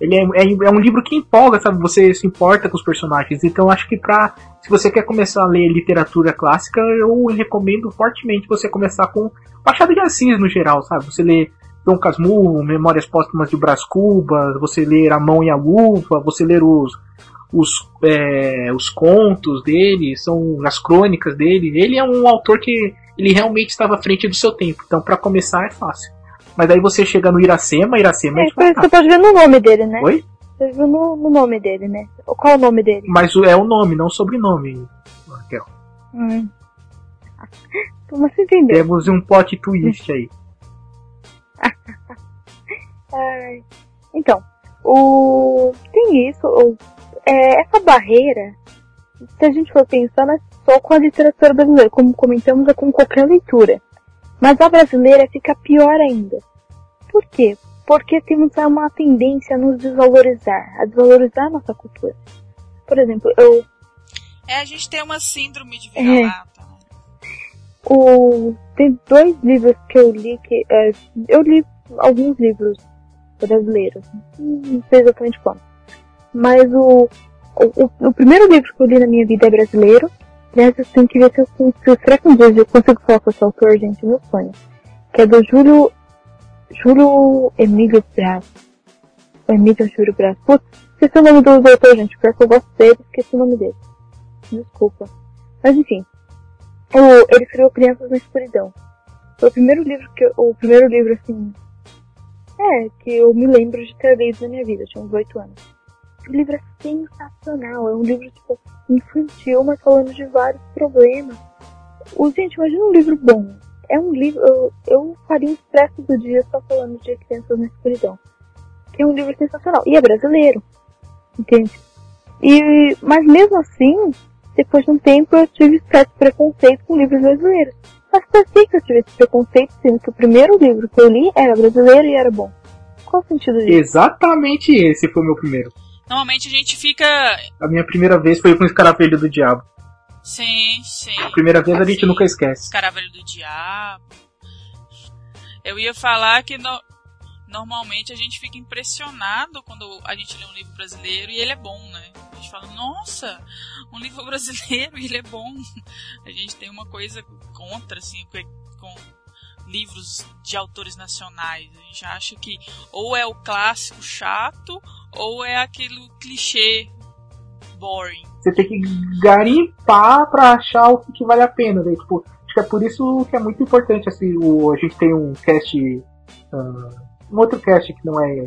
Speaker 4: Ele é, é, é um livro que empolga, sabe? Você se importa com os personagens. Então acho que pra. Se você quer começar a ler literatura clássica, eu recomendo fortemente você começar com Machado de Assis no geral, sabe? Você lê Dom Casmurro, Memórias Póstumas de Brás Cubas, você ler A Mão e a Luva, você ler os, os, é, os contos dele, são as crônicas dele. Ele é um autor que ele realmente estava à frente do seu tempo. Então, para começar, é fácil. Mas aí você chega no Iracema, Iracema é,
Speaker 3: É, você pode ver no nome dele, né?
Speaker 4: Oi?
Speaker 3: Você viu no, no nome dele, né? Qual é o nome dele?
Speaker 4: Mas é o nome, não o sobrenome, Raquel.
Speaker 3: Hum. Você entendeu?
Speaker 4: Temos um plot twist aí.
Speaker 3: Ai. Então, o tem isso, o- é, essa barreira, se a gente for pensar, não é só com a literatura brasileira, como comentamos, é com qualquer leitura. Mas a brasileira fica pior ainda. Por quê? Porque temos uma tendência a nos desvalorizar, a desvalorizar a nossa cultura. Por exemplo, eu
Speaker 5: É, a gente tem uma síndrome de vira-lata. né?
Speaker 3: O, tem dois livros que eu li que. é, eu li alguns livros brasileiros. Não sei exatamente quando. Mas o, o, o- o primeiro livro que eu li na minha vida é brasileiro. Aliás, eu tenho que ver se eu, se, será que um dia eu consigo falar com esse autor, gente, meu sonho. Que é do Júlio. Júlio Emílio Braz. Ou Emílio Júlio Braz. Putz, esqueci o nome do, autor, gente. Pior que eu gosto dele, esqueci o nome dele. Desculpa. Mas enfim. O, ele escreveu Crianças na Escuridão. Foi o primeiro livro que eu, o primeiro livro assim, é, que eu me lembro de ter lido na minha vida, tinha uns 8 anos. O livro é sensacional, é um livro tipo infantil, mas falando de vários problemas. O, gente, imagina um livro bom. É um livro, eu, eu faria um expresso do dia só falando de Crianças na Escuridão. Que é um livro sensacional. E é brasileiro. Entende? E, mas mesmo assim, depois de um tempo eu tive certo preconceito com livros brasileiros. Mas por que que eu tive esse preconceito, sendo que o primeiro livro que eu li era brasileiro e era bom? Qual o sentido disso?
Speaker 4: Exatamente esse foi o meu primeiro.
Speaker 5: Normalmente a gente fica.
Speaker 4: A minha primeira vez foi com o Escaravelho do Diabo.
Speaker 5: Sim, sim.
Speaker 4: A primeira vez a gente
Speaker 5: Sim.
Speaker 4: nunca esquece.
Speaker 5: Escaravelho do Diabo. Eu ia falar que no- normalmente a gente fica impressionado quando a gente lê um livro brasileiro e ele é bom, né? Gente fala, nossa, um livro brasileiro ele é bom. A gente tem uma coisa contra, assim, com- livros de autores nacionais. A gente acha que ou é o clássico chato ou é aquele clichê boring.
Speaker 4: Você tem que garimpar pra achar o que, vale a pena. Né? Tipo, acho que é por isso que é muito importante assim, o, a gente tem um cast. ah, um outro cast que não é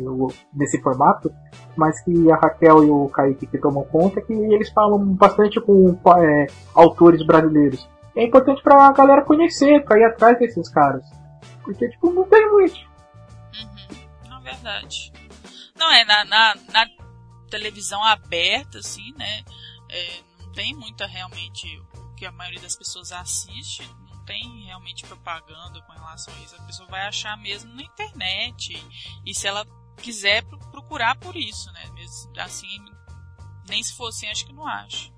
Speaker 4: nesse formato, mas que a Raquel e o Kaique que tomam conta, que eles falam bastante com é, autores brasileiros. É importante pra galera conhecer, pra ir atrás desses caras. Porque, tipo, não tem muito.
Speaker 5: Uhum, na verdade. Não, é na, na, na televisão aberta, assim, né? é, não tem muita realmente que a maioria das pessoas assiste. Tem realmente propaganda com relação a isso. A pessoa vai achar mesmo na internet. E se ela quiser pro- procurar por isso, né? Mesmo assim, nem se fosse, acho que não acho.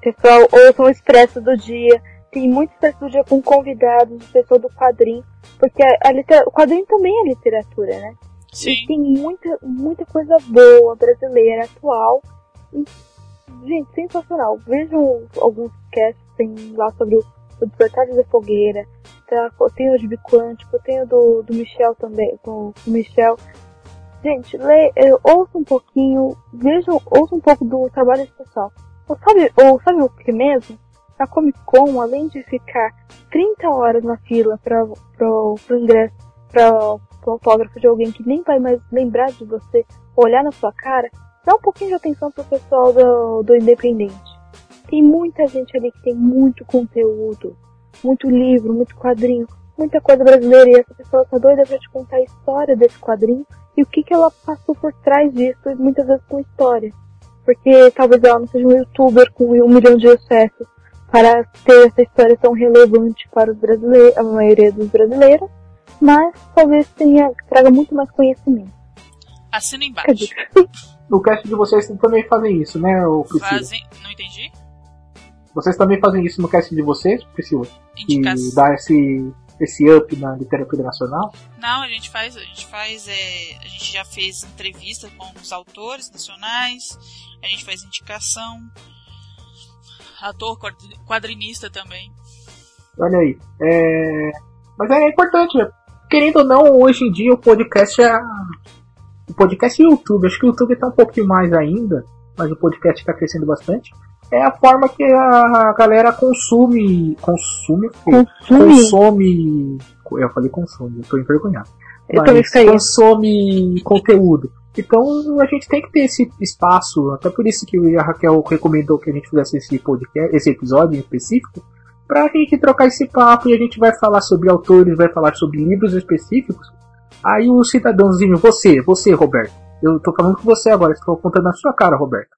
Speaker 3: Pessoal, ouçam o Expresso do Dia. Tem muito Expresso do Dia com convidados, o pessoal do quadrinho. Porque a, a litera- o quadrinho também é literatura, né? E
Speaker 5: Sim.
Speaker 3: tem muita, muita coisa boa, brasileira, atual. E, gente, sensacional. Vejam alguns casts, tem lá sobre o, o Despertar da Fogueira. Tá, tem o de Biquântico, tem o do, do Michel também, com o Michel. Gente, lê, eh, ouça um pouquinho, vejam, ouça um pouco do trabalho desse pessoal. Ou sabe, ou sabe o que mesmo? Na Comic Con, além de ficar 30 horas na fila para pro, pro ingresso, para o autógrafo de alguém que nem vai mais lembrar de você, olhar na sua cara, dá um pouquinho de atenção pro pessoal do, do Independente. Tem muita gente ali que tem muito conteúdo, muito livro, muito quadrinho, muita coisa brasileira e essa pessoa tá doida pra te contar a história desse quadrinho e o que, que ela passou por trás disso, e muitas vezes com história. Porque talvez ela não seja um youtuber com um milhão de acessos para ter essa história tão relevante para os brasileiros, a maioria dos brasileiros, mas talvez tenha, traga muito mais conhecimento.
Speaker 5: Assina embaixo.
Speaker 4: No cast de vocês também fazem isso, né, o
Speaker 5: Fazem. Não entendi?
Speaker 4: Vocês também fazem isso no cast de vocês, Priscila?
Speaker 5: Indicação.
Speaker 4: E dá esse, esse up na literatura nacional?
Speaker 5: Não, a gente faz, a gente faz, é, a gente já fez entrevista com os autores nacionais, a gente faz indicação, ator quadri- quadrinista também.
Speaker 4: Olha aí. É... Mas é importante, querendo ou não, hoje em dia o podcast é. O podcast e o YouTube, acho que o YouTube tá um pouquinho mais ainda, mas o podcast tá crescendo bastante. É a forma que a galera consome. Consome?
Speaker 3: Consumir.
Speaker 4: Consome. Eu falei consome, eu tô envergonhado.
Speaker 3: Eu
Speaker 4: Mas
Speaker 3: ficaria.
Speaker 4: consome conteúdo. Então a gente tem que ter esse espaço, até por isso que a Raquel recomendou que a gente fizesse esse podcast, esse episódio em específico, pra gente trocar esse papo e a gente vai falar sobre autores, vai falar sobre livros específicos. Aí o cidadãozinho, você, você, Roberto, eu tô falando com você agora, estou apontando na sua cara, Roberto.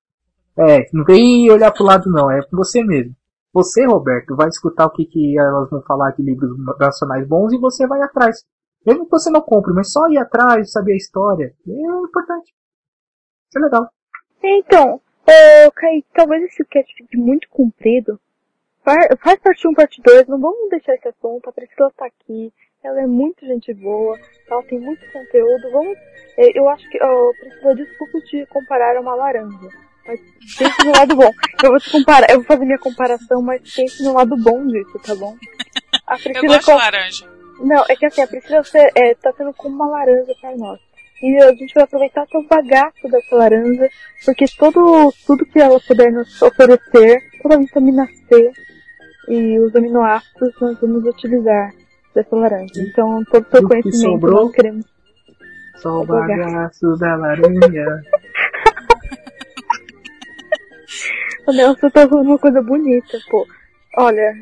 Speaker 4: É, não vem olhar pro lado não, é você mesmo. Você, Roberto, vai escutar o que, que elas vão falar de livros nacionais bons e você vai atrás. Mesmo que você não compre, mas só ir atrás, saber a história, é importante. Isso é legal.
Speaker 3: Então, ô, Kaique, talvez esse cast fique muito comprido. Fa- Faz parte 1, parte 2, não vamos deixar esse assunto. A Priscila tá aqui, ela é muito gente boa, ela tem muito conteúdo. Vamos, é, eu acho que, ó, Priscila, desculpa te comparar a uma laranja. Mas pense no lado bom. Eu vou te comparar, eu vou fazer minha comparação, mas pense no lado bom disso, tá bom? A
Speaker 5: Eu
Speaker 3: Priscila
Speaker 5: gosto de
Speaker 3: com-
Speaker 5: laranja.
Speaker 3: não, é que assim, a Priscila você, é, tá sendo como uma laranja pra nós. E a gente vai aproveitar até o bagaço dessa laranja, porque todo, tudo que ela puder nos oferecer, toda a vitamina C e os aminoácidos nós vamos utilizar dessa laranja. Então, todo o seu
Speaker 4: E o que
Speaker 3: conhecimento
Speaker 4: sobrou?
Speaker 3: nós queremos.
Speaker 4: Só o bagaço da laranja.
Speaker 3: O Nelson tá falando uma coisa bonita, pô. Olha,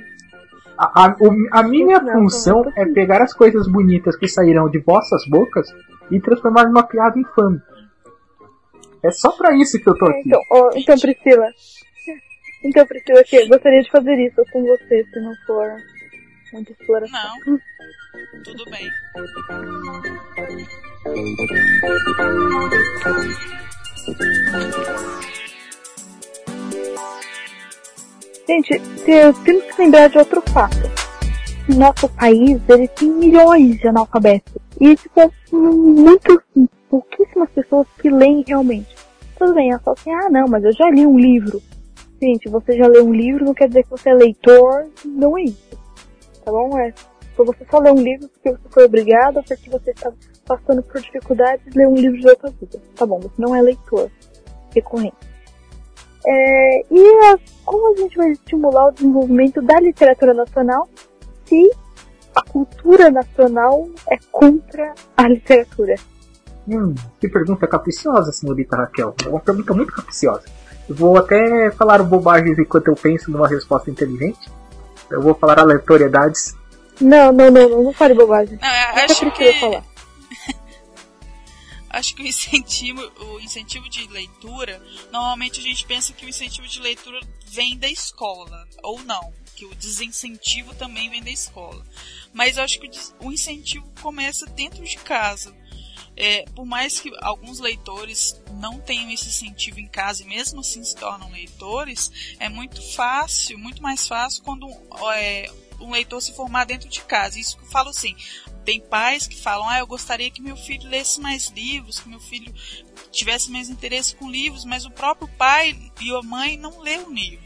Speaker 4: A, a, o- a minha
Speaker 3: Não,
Speaker 4: função é pegar as coisas bonitas que sairão de vossas bocas e transformar numa piada infame. É só pra isso que eu tô
Speaker 3: é,
Speaker 4: aqui.
Speaker 3: então, ó, então Priscila. Então, Priscila, que eu gostaria de fazer isso com você, se não for muita exploração.
Speaker 5: Não. Tudo bem.
Speaker 3: Gente, te- temos que lembrar de outro fato. Nosso país, ele tem milhões de analfabetos. E, tipo, muito, pouquíssimas pessoas que leem realmente. Tudo bem, é só assim, ah não, mas eu já li um livro. Gente, você já leu um livro não quer dizer que você é leitor, não é isso. Tá bom? É, se você só lê um livro porque você foi obrigado ou porque você está passando por dificuldades, ler um livro de outra vida. Tá bom, você não é leitor recorrente. É, e a- como a gente vai estimular o desenvolvimento da literatura nacional se a cultura nacional é contra a literatura?
Speaker 4: Hum, que pergunta capciosa, senhorita Raquel. É uma pergunta muito capciosa. Eu vou até falar bobagens enquanto eu penso numa resposta inteligente. Eu vou falar aleatoriedades.
Speaker 3: Não, não, não, não, não fale bobagem.
Speaker 5: Não, eu acho
Speaker 3: Priscila
Speaker 5: que
Speaker 3: falar.
Speaker 5: acho que o incentivo, o incentivo de leitura, normalmente a gente pensa que o incentivo de leitura vem da escola, ou não, que o desincentivo também vem da escola. Mas eu acho que o incentivo começa dentro de casa. É, por mais que alguns leitores não tenham esse incentivo em casa e mesmo assim se tornam leitores, é muito fácil, muito mais fácil quando é, um leitor se formar dentro de casa. Isso que eu falo assim, tem pais que falam, ah, eu gostaria que meu filho lesse mais livros, que meu filho tivesse mais interesse com livros, mas o próprio pai e a mãe não lê o livro.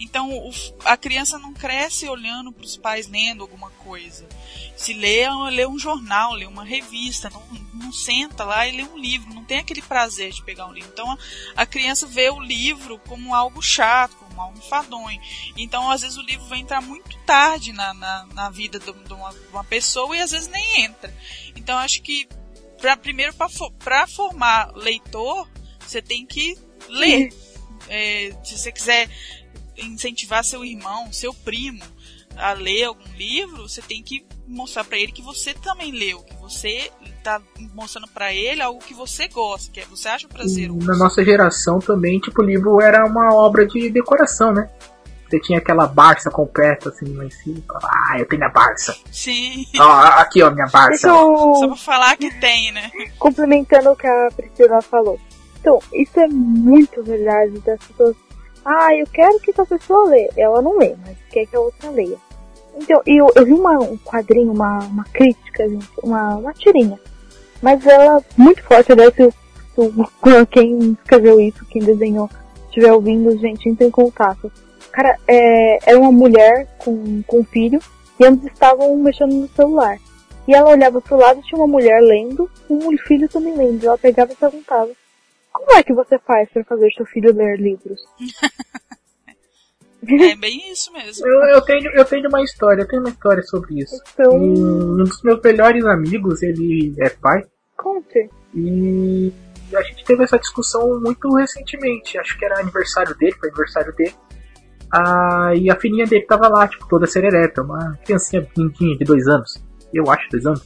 Speaker 5: Então o a criança não cresce olhando para os pais lendo alguma coisa. Se lê, lê um jornal, lê uma revista, não, não senta lá e lê um livro, não tem aquele prazer de pegar um livro. Então a criança vê o livro como algo chato, como algo enfadonho. Então às vezes o livro vai entrar muito tarde na, na, na vida de uma, uma, pessoa e às vezes nem entra. Então acho que pra, primeiro para formar leitor, você tem que ler. É, se você quiser incentivar seu irmão, seu primo a ler algum livro, você tem que mostrar para ele que você também leu, que você tá mostrando para ele algo que você gosta, que é, você acha prazeroso.
Speaker 4: Na nossa geração também, tipo, o livro era uma obra de decoração, né? Você tinha aquela Barça completa, assim, lá em cima. Ah, eu tenho a Barça.
Speaker 5: Sim.
Speaker 4: Ó, aqui, ó, minha Barça.
Speaker 3: Eu...
Speaker 5: Só pra falar que tem, né?
Speaker 3: Complementando o que a Priscila falou. Então, isso é muito verdade das pessoas. Ah, eu quero que essa pessoa lê. Ela não lê, mas quer que a outra leia. Então, eu, eu vi uma, um quadrinho, uma, uma crítica, gente, uma, uma tirinha. Mas ela muito forte, aliás, se, se, quem escreveu isso, quem desenhou, estiver ouvindo, gente, entre em contato. Cara, é, era uma mulher com, com um filho e ambos estavam mexendo no celular. E ela olhava pro lado, tinha uma mulher lendo, um filho também lendo. Ela pegava e perguntava: Como é que você faz para fazer seu filho ler livros?
Speaker 5: É bem isso mesmo.
Speaker 4: Eu, eu, tenho, eu tenho uma história, eu tenho uma história sobre isso.
Speaker 3: Então...
Speaker 4: Um, um dos meus melhores amigos, ele é pai.
Speaker 3: Conte.
Speaker 4: E a gente teve essa discussão muito recentemente. Acho que era aniversário dele, foi aniversário dele. Ah, e a filhinha dele tava lá, tipo, toda serereta, uma criancinha bonitinha de dois anos. Eu acho, dois anos.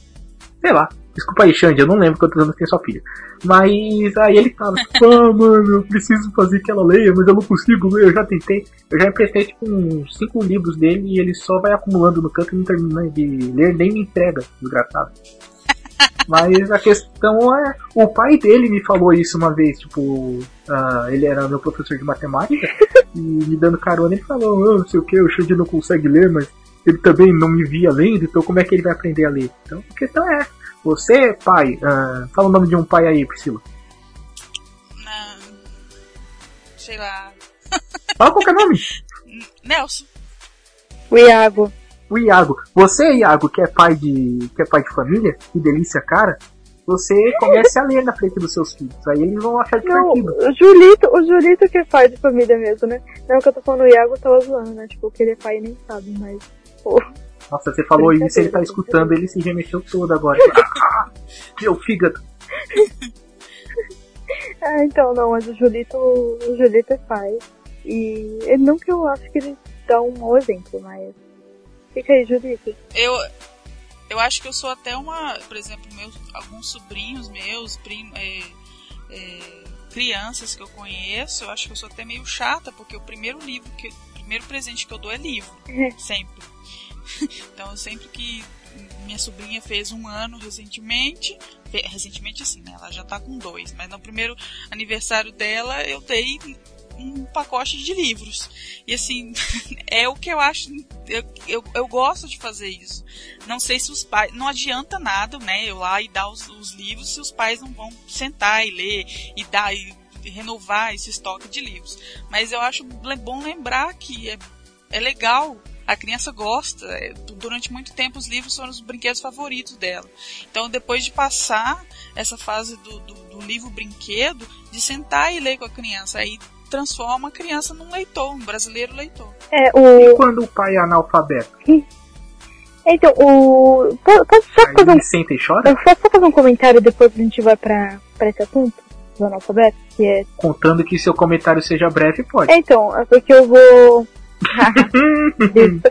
Speaker 4: Sei lá. Desculpa aí, Xande, eu não lembro quantos anos tem sua filha. Mas aí ele fala, ah, mano, eu preciso fazer que ela leia, mas eu não consigo ler, eu já tentei. Eu já emprestei tipo uns cinco livros dele e ele só vai acumulando no canto e não termina de ler, nem me entrega, desgraçado. Mas a questão é, o pai dele me falou isso uma vez, tipo, uh, ele era meu professor de matemática, e me dando carona, ele falou, oh, não sei o que, o Xande não consegue ler, mas ele também não me via lendo, então como é que ele vai aprender a ler? Então a questão é, você, pai, uh, fala o nome de um pai aí, Priscila.
Speaker 5: Não. Sei lá.
Speaker 4: Fala qualquer nome.
Speaker 5: Nelson.
Speaker 3: O Iago.
Speaker 4: O Iago. Você, Iago, que é pai de. que é pai de família, que delícia, cara. Você comece a ler na frente dos seus filhos. Aí eles vão achar divertido.
Speaker 3: Não, o Julito, o Julito que é pai de família mesmo, né? Não que eu tô falando o Iago tava zoando, né? Tipo, que ele é pai e nem sabe, mas. Pô.
Speaker 4: Nossa, você falou isso, ele tá escutando, ele se remexeu todo agora. Ah, meu fígado.
Speaker 3: ah, então, não, mas o Julito, o Julito é pai. E ele não que eu acho que ele dá um mau exemplo, mas. Fica aí, Julito.
Speaker 5: Eu. Eu acho que eu sou até uma. Por exemplo, meus, alguns sobrinhos meus, prim, é, é, crianças que eu conheço, eu acho que eu sou até meio chata, porque o primeiro livro que. O primeiro presente que eu dou é livro. sempre. então, sempre que minha sobrinha fez um ano recentemente, recentemente assim, né? Ela já tá com dois, mas no primeiro aniversário dela eu dei um pacote de livros. E assim, é o que eu acho. Eu, eu, eu, gosto de fazer isso. Não sei se os pais. Não adianta nada, né? Eu lá e dar os, os livros se os pais não vão sentar e ler e dar e renovar esse estoque de livros. Mas eu acho bom lembrar que é, é legal a criança gosta. É, durante muito tempo, os livros foram os brinquedos favoritos dela. Então, depois de passar essa fase do, do, do livro brinquedo, de sentar e ler com a criança, aí transforma a criança num leitor, um brasileiro leitor.
Speaker 3: É, o...
Speaker 4: E quando o pai é analfabeto?
Speaker 3: Então, o. Posso só fazer um.
Speaker 4: Senta e chora?
Speaker 3: Posso só fazer um comentário depois a gente vai pra, pra esse assunto do analfabeto? Que é...
Speaker 4: Contando que seu comentário seja breve, pode.
Speaker 3: É, então, é porque eu vou ele,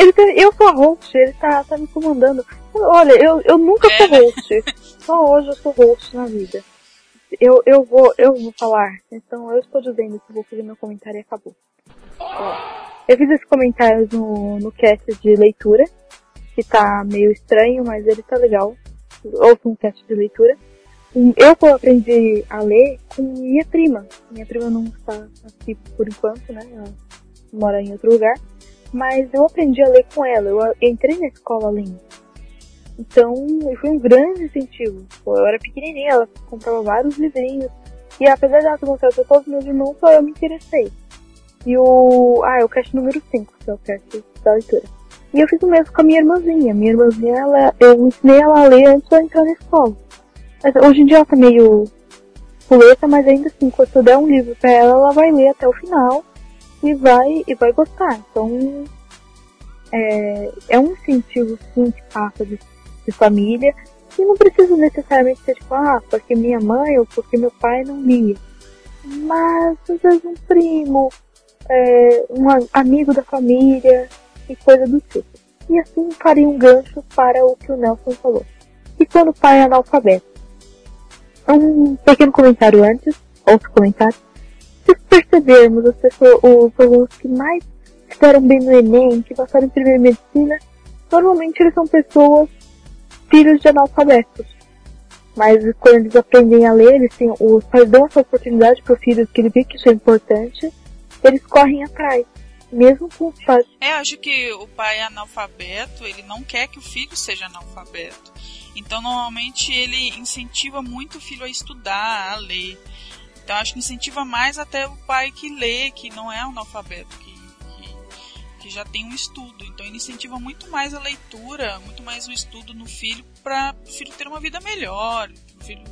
Speaker 3: ele, tá, eu sou a host, ele tá, tá me comandando. Olha, eu, eu nunca sou é. host. Só hoje eu sou host na vida. Eu, eu, vou, eu vou falar. Então eu estou dizendo que vou fazer meu comentário e acabou. Eu fiz esse comentário no, no cast de leitura, que tá meio estranho, mas ele tá legal. Ouça um cast de leitura. Eu aprendi a ler com minha prima. Minha prima não está aqui por enquanto, né? Ela mora em outro lugar, mas eu aprendi a ler com ela, eu entrei na escola lendo. Então, foi um grande incentivo. Eu era pequenininha, ela comprava vários livrinhos, e apesar de ter mostrado para todos os meus irmãos, só eu me interessei. E o. Ah, é o cast número 5, que é o cast da leitura. E eu fiz o mesmo com a minha irmãzinha. Minha irmãzinha, ela, eu ensinei ela a ler antes de eu entrar na escola. Hoje em dia ela tá meio puleta, mas ainda assim, quando eu der um livro pra ela, ela vai ler até o final e vai, e vai gostar. Então, é, é um incentivo sim que passa de, de família e não precisa necessariamente ser tipo, ah, porque minha mãe ou porque meu pai não lia. Mas às vezes um primo, é, um amigo da família e coisa do tipo. E assim faria um gancho para o que o Nelson falou. E quando o pai é analfabeto? Um pequeno comentário antes, outro comentário. Se percebermos as pessoas, os alunos que mais fizeram bem no Enem, que passaram em primeira medicina, normalmente eles são pessoas filhos de analfabetos. Mas quando eles aprendem a ler, eles têm, os pais dão essa oportunidade para o filho que ele vê que isso é importante, eles correm atrás. Mesmo com os pais.
Speaker 5: É, acho que o pai é analfabeto, ele não quer que o filho seja analfabeto. Então, normalmente, ele incentiva muito o filho a estudar, a ler. Então, acho que incentiva mais até o pai que lê, que não é analfabeto, que que já tem um estudo. Então ele incentiva muito mais a leitura, muito mais o estudo no filho para o filho ter uma vida melhor, filho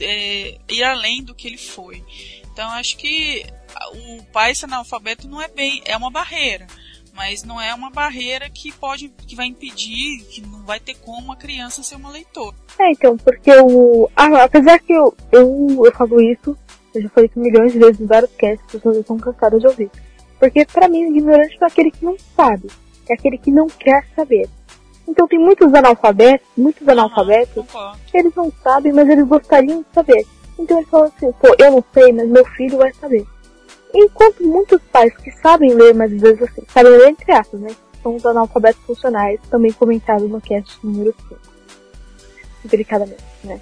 Speaker 5: é, ir além do que ele foi. Então acho que o pai ser analfabeto não é bem, é uma barreira, mas não é uma barreira que pode, que vai impedir, que não vai ter como a criança ser uma leitora.
Speaker 3: É, então, porque o, apesar que eu, eu, eu falo isso, eu já falei isso milhões de vezes em vários casts, as pessoas estão cansadas de ouvir. Porque para mim, o ignorante é aquele que não sabe, é aquele que não quer saber. Então tem muitos analfabetos, muitos analfabetos, eles não sabem, mas eles gostariam de saber. Então eles falam assim, pô, eu não sei, mas meu filho vai saber. Enquanto muitos pais que sabem ler, mas às vezes assim, sabem ler entre aspas, né? São os analfabetos funcionais, também comentados no cast número 5. Delicadamente, né?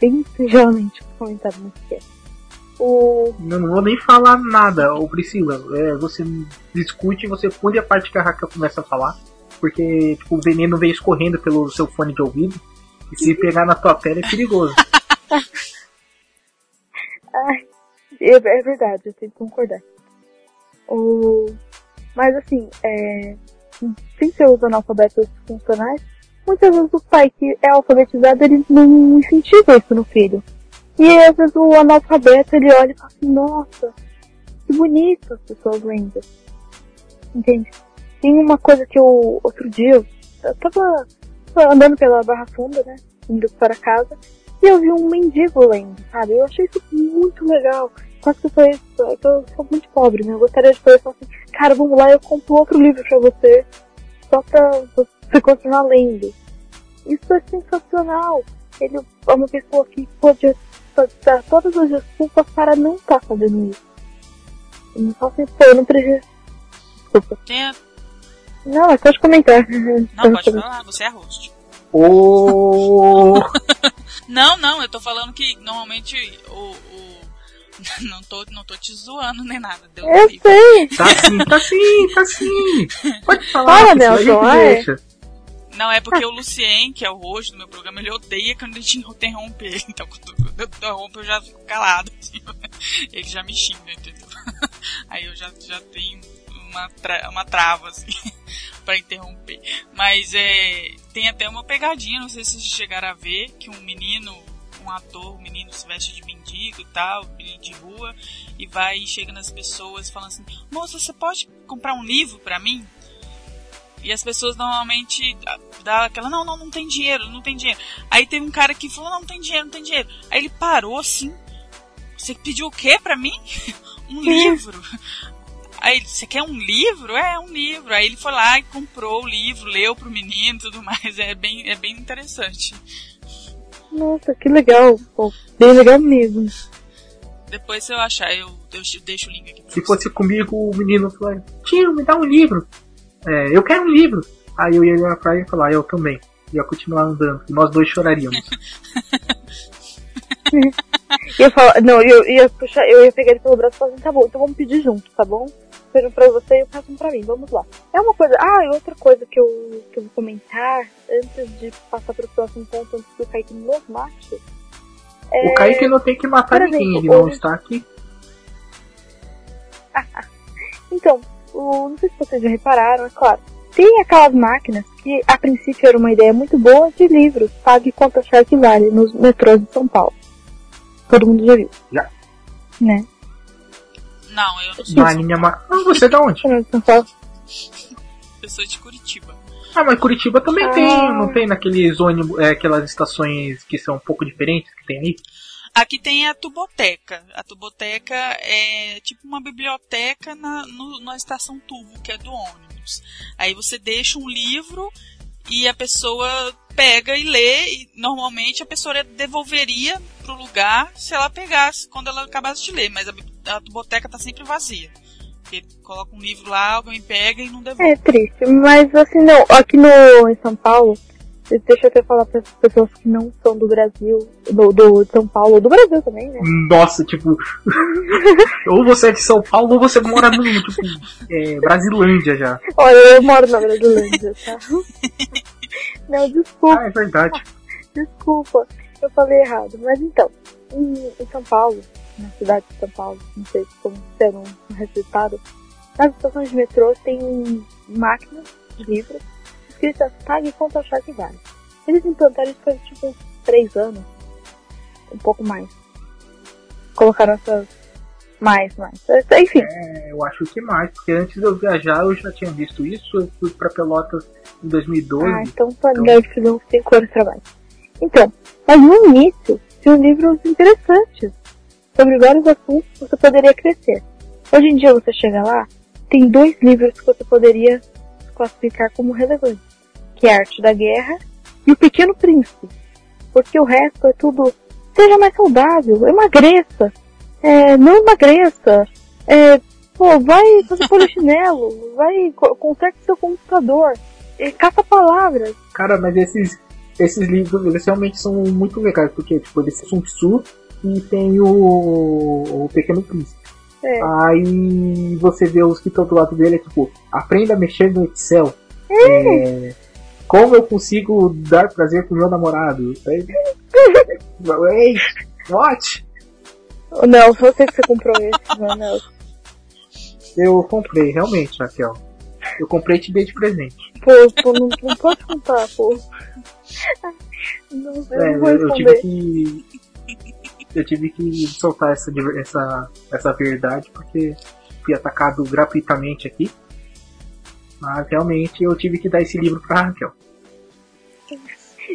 Speaker 3: Bem singelamente comentado no cast. O...
Speaker 4: Eu não vou nem falar nada, ô Priscila. É, você discute, você pule a parte que a Raquel começa a falar. Porque tipo, o veneno vem escorrendo pelo seu fone de ouvido. E se pegar na tua pele é perigoso.
Speaker 3: Ai, é, é, verdade, eu tenho que concordar. O... Mas assim, é... sem ser os analfabetos funcionais, muitas vezes o pai que é alfabetizado, ele não incentiva isso no filho. E às vezes o analfabeto ele olha e fala assim, nossa, que bonito as pessoas lendo. Entende? Tem uma coisa que eu, outro dia, eu tava, andando pela Barra Funda, né? Indo para casa, e eu vi um mendigo lendo, sabe? Eu achei isso muito legal. Quase que eu falei, eu sou muito pobre, né? Eu gostaria de falar assim, cara, vamos lá, eu compro outro livro pra você, só pra você continuar lendo. Isso é sensacional. Ele é uma pessoa que pode dar todas as desculpas para não estar tá fazendo isso. Eu não faço isso, eu não preciso. Desculpa.
Speaker 5: Tem...
Speaker 3: Não, é só de comentar.
Speaker 5: Não, pode falar, você é host.
Speaker 4: Oh.
Speaker 5: não, não, eu tô falando que normalmente o, o... Não tô, não tô te zoando nem nada. Deu
Speaker 3: eu sei.
Speaker 4: Tá sim, tá sim, tá sim. Pode falar.
Speaker 3: Fala, Nelson.
Speaker 5: Não, é porque o Lucien, que é o host do meu programa, ele odeia quando a gente interrompe ele. Então, quando eu interrompo, eu já fico calado. Assim. Ele já me xinga, entendeu? Aí eu já, já tenho uma, tra uma trava, assim, pra interromper. Mas é, tem até uma pegadinha, não sei se vocês chegaram a ver, que um menino, um ator, um menino se veste de mendigo e tal, de rua, e vai e chega nas pessoas falando assim, moça, você pode comprar um livro para mim? E as pessoas normalmente dá aquela, não, não, não tem dinheiro, não tem dinheiro. Aí teve um cara que falou, não, não tem dinheiro, não tem dinheiro. Aí ele parou assim. Você pediu o quê pra mim? um livro. Aí ele, você quer um livro? É, um livro. Aí ele foi lá e comprou o livro, leu pro menino e tudo mais. É bem, é bem interessante.
Speaker 3: Nossa, que legal. Pô, bem legal mesmo.
Speaker 5: Depois se eu achar, eu, eu deixo o link aqui.
Speaker 4: Se fosse comigo, o menino falou, tio, me dá um livro é, eu quero um livro. Aí eu ia na praia e falar, eu também. Ia continuar andando. E nós dois choraríamos.
Speaker 3: ia falar, não, eu ia puxar, eu ia pegar ele pelo braço e falar assim, tá bom, então vamos pedir junto, tá bom? Peço pra você e eu faço um pra mim, vamos lá. É uma coisa, ah, e outra coisa que eu, que eu vou comentar antes de passar pro próximo ponto, antes do Kaique nos mate.
Speaker 4: É... O Kaique não tem que matar ninguém, ele não está aqui.
Speaker 3: então, o, não sei se vocês já repararam, é claro. tem aquelas máquinas que a princípio era uma ideia muito boa de livros, pague quanto achar que vale, nos metrôs de São Paulo. Todo mundo já viu.
Speaker 4: Já.
Speaker 3: Né?
Speaker 5: Não, eu não sou.
Speaker 4: Marinha Ma... Ah, você é da onde?
Speaker 3: São Paulo.
Speaker 5: Eu sou de Curitiba.
Speaker 4: Ah, mas Curitiba também
Speaker 3: Ah.
Speaker 4: tem, não tem naqueles ônibus, é, aquelas estações que são um pouco diferentes que tem aí?
Speaker 5: Aqui tem a tuboteca. A tuboteca é tipo uma biblioteca na, no- na estação tubo, que é do ônibus. Aí você deixa um livro e a pessoa pega e lê, e normalmente a pessoa devolveria pro lugar se ela pegasse quando ela acabasse de ler, mas a, a tuboteca tá sempre vazia. Porque coloca um livro lá, alguém pega e não devolve.
Speaker 3: É triste, mas assim, não, aqui no, em São Paulo, deixa eu até falar para as pessoas que não são do Brasil, do, do São Paulo, do Brasil também, né?
Speaker 4: Nossa, tipo. ou você é de São Paulo ou você mora no, tipo, é, Brasilândia já.
Speaker 3: Olha, eu moro na Brasilândia, tá? Não, desculpa.
Speaker 4: Ah, é verdade.
Speaker 3: Desculpa, eu falei errado. Mas então, em, em São Paulo, na cidade de São Paulo, não sei como ser um resultado, nas estações de metrô tem máquinas de livros escritas pague quanto achar que vale. Eles implantaram isso faz tipo uns três anos, um pouco mais. Colocaram essas mais, mais. Enfim,
Speaker 4: É, eu acho que mais, porque antes de eu viajar eu já tinha visto isso, eu fui pra Pelotas em 2012.
Speaker 3: Ah, então só deve fazer uns 5 anos de trabalho. Então, mas no início tinham livros interessantes sobre vários assuntos que você poderia crescer. Hoje em dia você chega lá, tem dois livros que você poderia classificar como relevantes, que é a Arte da Guerra e o Pequeno Príncipe. Porque o resto é tudo, seja mais saudável, emagreça, é, não emagreça, é, pô, vai fazer polichinelo, vai, co- conserte seu computador, é, caça palavras.
Speaker 4: Cara, mas esses, esses livros, eles realmente são muito legais, porque, tipo, eles são Tzu e tem o, o Pequeno Príncipe.
Speaker 3: É.
Speaker 4: Aí você vê os que estão do lado dele, é tipo, aprenda a mexer no Excel. É, como eu consigo dar prazer pro meu namorado? Ei, what?
Speaker 3: Não, você que comprou esse, não, não.
Speaker 4: Eu comprei, realmente, Raquel. Eu comprei e te dei de presente.
Speaker 3: Pô, pô não, não pode contar, pô. Não, eu
Speaker 4: É,
Speaker 3: não vou
Speaker 4: eu, eu tive que. Eu tive que soltar essa, essa, essa verdade porque fui atacado gratuitamente aqui. Mas realmente eu tive que dar esse livro pra Raquel.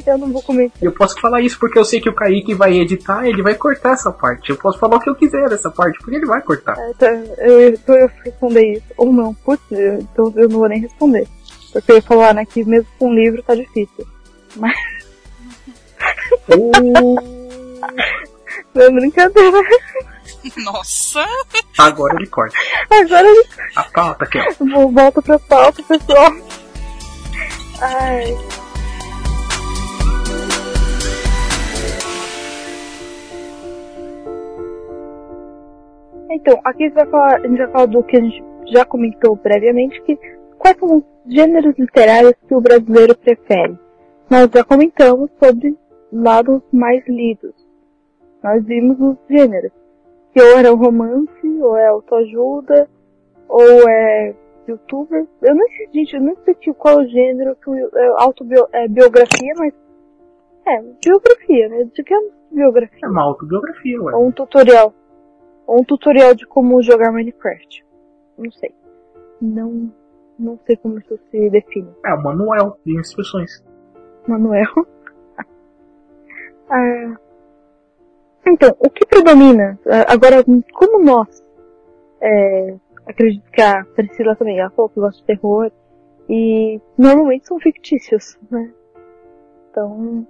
Speaker 3: Eu não vou comentar.
Speaker 4: E eu posso falar isso porque eu sei que o Kaique vai editar, ele vai cortar essa parte. Eu posso falar o que eu quiser dessa parte, porque ele vai cortar.
Speaker 3: É, tá, eu, então eu responder isso. Ou não, putz, eu- então eu não vou nem responder. Porque eu ia falar, né, que mesmo com livro tá difícil. Não é brincadeira.
Speaker 5: Nossa!
Speaker 4: Agora ele corta.
Speaker 3: Agora eu
Speaker 4: A pauta aqui, ó.
Speaker 3: vou, volto pra pauta, pessoal. Ai. Então, aqui a gente vai falar, a gente vai falar do que a gente já comentou previamente, que quais são os gêneros literários que o brasileiro prefere. Nós já comentamos sobre lados mais lidos. Nós vimos os gêneros. Que ou era o romance, ou é autoajuda, ou é youtuber. Eu não sei, gente, eu não sei que- qual é o gênero que o é, autobiografia, é, mas é, biografia, né? De que é biografia?
Speaker 4: É uma autobiografia, ué.
Speaker 3: Ou um tutorial. Ou um tutorial de como jogar Minecraft. Não sei. Não, não sei como isso se define.
Speaker 4: É um manual de instruções.
Speaker 3: Manuel. Ah, então, o que predomina? ah, Agora, como nós, é, acredito que a Priscila também, ela falou que gosta de terror, e normalmente são fictícios, né? Então,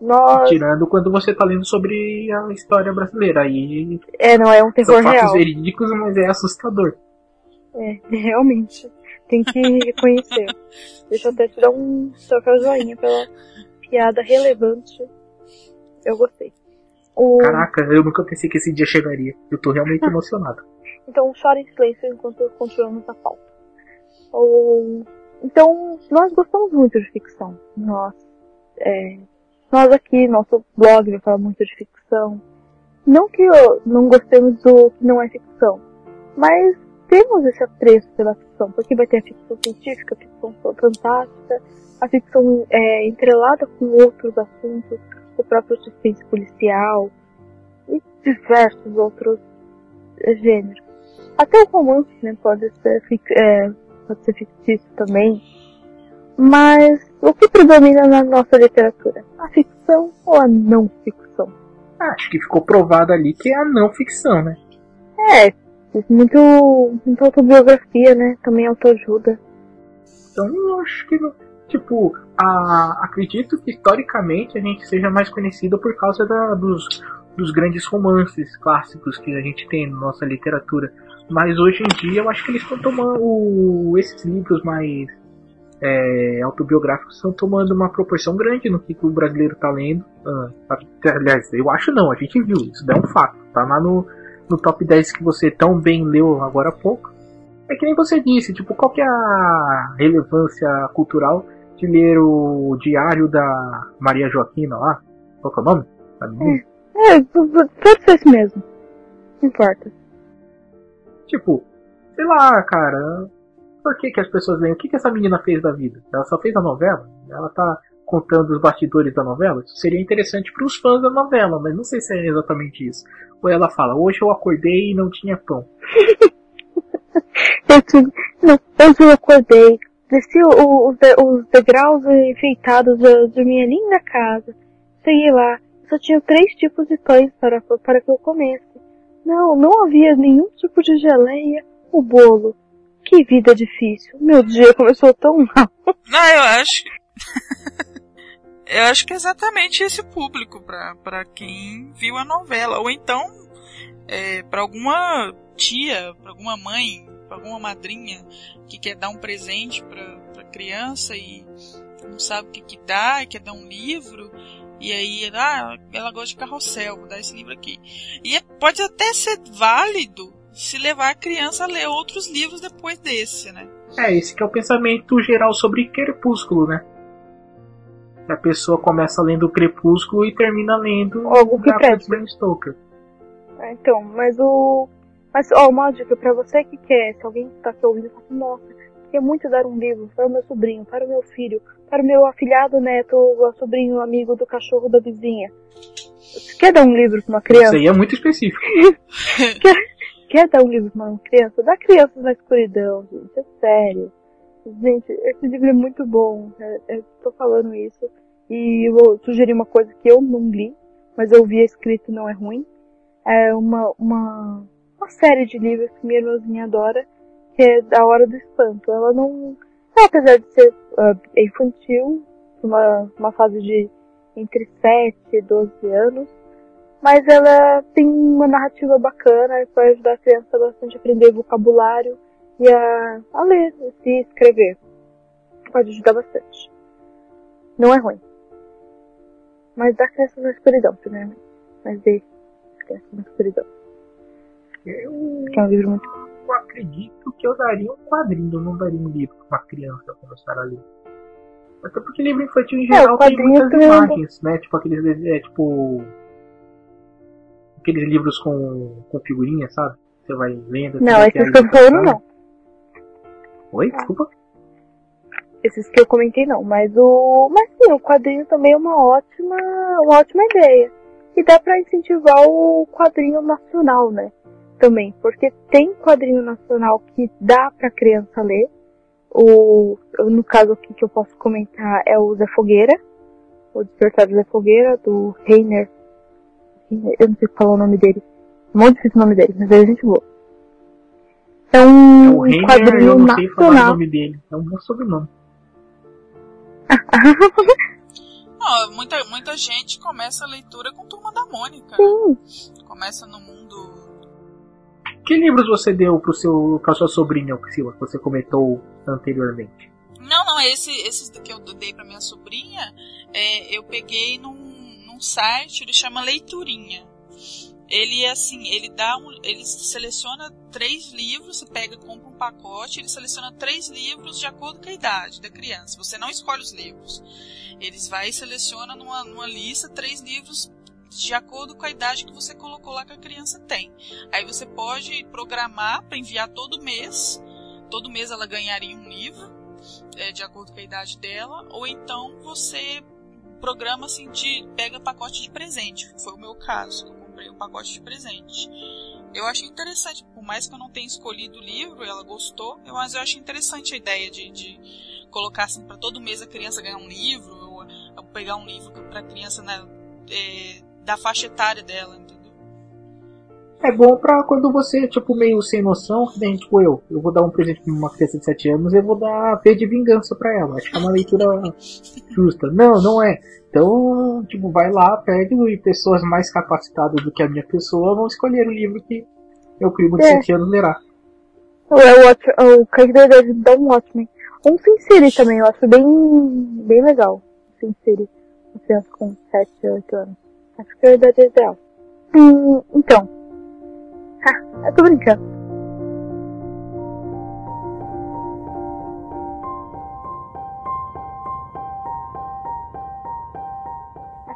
Speaker 3: nós,
Speaker 4: Tirando quando você tá lendo sobre a história brasileira. Aí
Speaker 3: é, não é um
Speaker 4: são
Speaker 3: terror
Speaker 4: fatos
Speaker 3: real.
Speaker 4: verídicos, mas é assustador.
Speaker 3: É, realmente. Tem que reconhecer. Deixa eu até te dar um troféu joinha pela piada relevante. Eu gostei. O...
Speaker 4: Caraca, eu nunca pensei que esse dia chegaria. Eu tô realmente emocionado.
Speaker 3: Então chora em silêncio enquanto continuamos a pauta. O... Então, nós gostamos muito de ficção. Nós, é, nós aqui, nosso blog vai falar muito de ficção. Não que não gostemos do que não é ficção, mas temos esse apreço pela ficção, porque vai ter a ficção científica, a ficção fantástica, a ficção é, entrelada com outros assuntos, o próprio suspense policial e diversos outros gêneros. Até o romance né, pode, ser, é, pode ser fictício também. Mas o que predomina na nossa literatura? A ficção ou a não ficção?
Speaker 4: Acho que ficou provado ali que é a não ficção, né?
Speaker 3: É, muito, muita autobiografia, né? Também autoajuda.
Speaker 4: Então eu acho que, tipo, a, acredito que historicamente a gente seja mais conhecido por causa da, dos, dos grandes romances clássicos que a gente tem na nossa literatura. Mas hoje em dia eu acho que eles estão tomando esses livros mais é, autobiográficos estão tomando uma proporção grande no que o brasileiro está lendo. Ah, aliás, eu acho não, a gente viu, isso é um fato. Tá lá no, no top 10 que você tão bem leu agora há pouco. É que nem você disse, tipo, qual que é a relevância cultural de ler o diário da Maria Joaquina lá? Qual que é o nome?
Speaker 3: É, é pode ser esse mesmo. Não importa.
Speaker 4: Tipo, sei lá, cara. Por que, que as pessoas leem? O que, que essa menina fez da vida? Ela só fez a novela? Ela tá contando os bastidores da novela? Isso seria interessante para os fãs da novela, mas não sei se é exatamente isso. Ou ela fala, hoje eu acordei e não tinha pão.
Speaker 3: eu, não, hoje eu acordei, desci os, os degraus enfeitados de minha linda casa, cheguei lá, só tinha três tipos de pães para, para que eu comesse. Não, não havia nenhum tipo de geleia, o bolo. Que vida difícil. Meu dia começou tão mal.
Speaker 5: Não, eu acho. eu acho que é exatamente esse público para quem viu a novela. Ou então, é, para alguma tia, para alguma mãe, alguma madrinha que quer dar um presente para criança e não sabe o que, que dá, e quer dar um livro. E aí, ah, ela gosta de carrossel, vou dar esse livro aqui. E é, pode até ser válido se levar a criança a ler outros livros depois desse, né?
Speaker 4: É, esse que é o pensamento geral sobre Crepúsculo, né? A pessoa começa lendo o Crepúsculo e termina lendo
Speaker 3: o que
Speaker 4: Bram Stoker.
Speaker 3: É, então, mas o... Mas, ó, uma dica pra você que quer, se alguém tá aqui ouvindo, fala assim, nossa, queria muito dar um livro para o meu sobrinho, para o meu filho, para o meu afilhado neto, o sobrinho amigo do cachorro da vizinha. Você quer dar um livro para uma criança? Isso
Speaker 4: aí é muito específico.
Speaker 3: quer, quer dar um livro para uma criança? Dá crianças na escuridão, gente. É sério. Gente, esse livro é muito bom. É, é, tô falando isso. E eu vou sugerir uma coisa que eu não li, mas eu vi escrito não é ruim. É uma, uma, uma série de livros que minha irmãzinha adora, que é A Hora do Espanto. Ela não, apesar de ser uh, infantil, uma, uma fase de entre 7 e 12 anos, mas ela tem uma narrativa bacana que vai ajudar a criança bastante a aprender vocabulário e a, a ler e escrever. Pode ajudar bastante. Não é ruim. Mas dá criança na escuridão, primeiramente. Mas dê criança na escuridão.
Speaker 4: Eu, que é um livro muito eu acredito que eu daria um quadrinho, eu não daria um livro para uma criança começar a ler. Até porque livro infantil em é, geral é, tem muitas imagens, né? Tipo aqueles é, tipo aqueles livros com, com figurinha, sabe? Você vai lendo.
Speaker 3: Não, esses que eu falando não.
Speaker 4: Oi? Desculpa.
Speaker 3: Esses que eu comentei não, mas o. Mas sim, o quadrinho também é uma ótima. uma ótima ideia. E dá pra incentivar o quadrinho nacional, né? Também. Porque tem quadrinho nacional que dá pra criança ler. O, no caso aqui que eu posso comentar é o Zé Fogueira. O Despertar do Zé Fogueira, do Reiner eu não sei falar o nome dele. É muito difícil o nome dele, mas é gente boa. É um é o Reiner, quadrinho eu não sei nacional. falar o
Speaker 4: nome dele. É um bom sobrenome.
Speaker 5: não, muita, muita gente começa a leitura com Turma da Mônica.
Speaker 3: Sim.
Speaker 5: Começa no mundo.
Speaker 4: Que livros você deu pro seu, pra sua sobrinha, Priscila, que você comentou anteriormente?
Speaker 5: Não, não, esse, esses que eu dei pra minha sobrinha, é, eu peguei num site, ele chama Leiturinha. Ele é assim, ele dá um, ele seleciona três livros, você pega, compra um pacote, ele seleciona três livros de acordo com a idade da criança. Você não escolhe os livros. Eles vai e seleciona numa, numa lista três livros de acordo com a idade que você colocou lá que a criança tem. Aí você pode programar para enviar todo mês. Todo mês ela ganharia um livro, é, de acordo com a idade dela. Ou então você programa assim de pega pacote de presente. Foi o meu caso. Eu comprei um pacote de presente. Eu achei interessante, por mais que eu não tenha escolhido o livro, ela gostou, mas eu achei interessante a ideia de, de colocar assim para todo mês a criança ganhar um livro, ou, ou pegar um livro para a criança né, é, da faixa etária dela, entendeu?
Speaker 4: É bom pra quando você, tipo, meio sem noção, que nem, tipo, eu, eu vou dar um presente pra uma criança de 7 anos, eu vou dar V de vingança pra ela. Acho que é uma leitura justa. Não, não é. Então, tipo, vai lá, pega e pessoas mais capacitadas do que a minha pessoa vão escolher o livro que meu primo de é. 7 anos lerá.
Speaker 3: O, o, o Craig deve dar um ótimo. Um Sin também, eu acho bem, bem legal. Sin City. Criança com 7, 8 anos. Acho que é a ideal. Hum, então. Ah, eu tô brincando.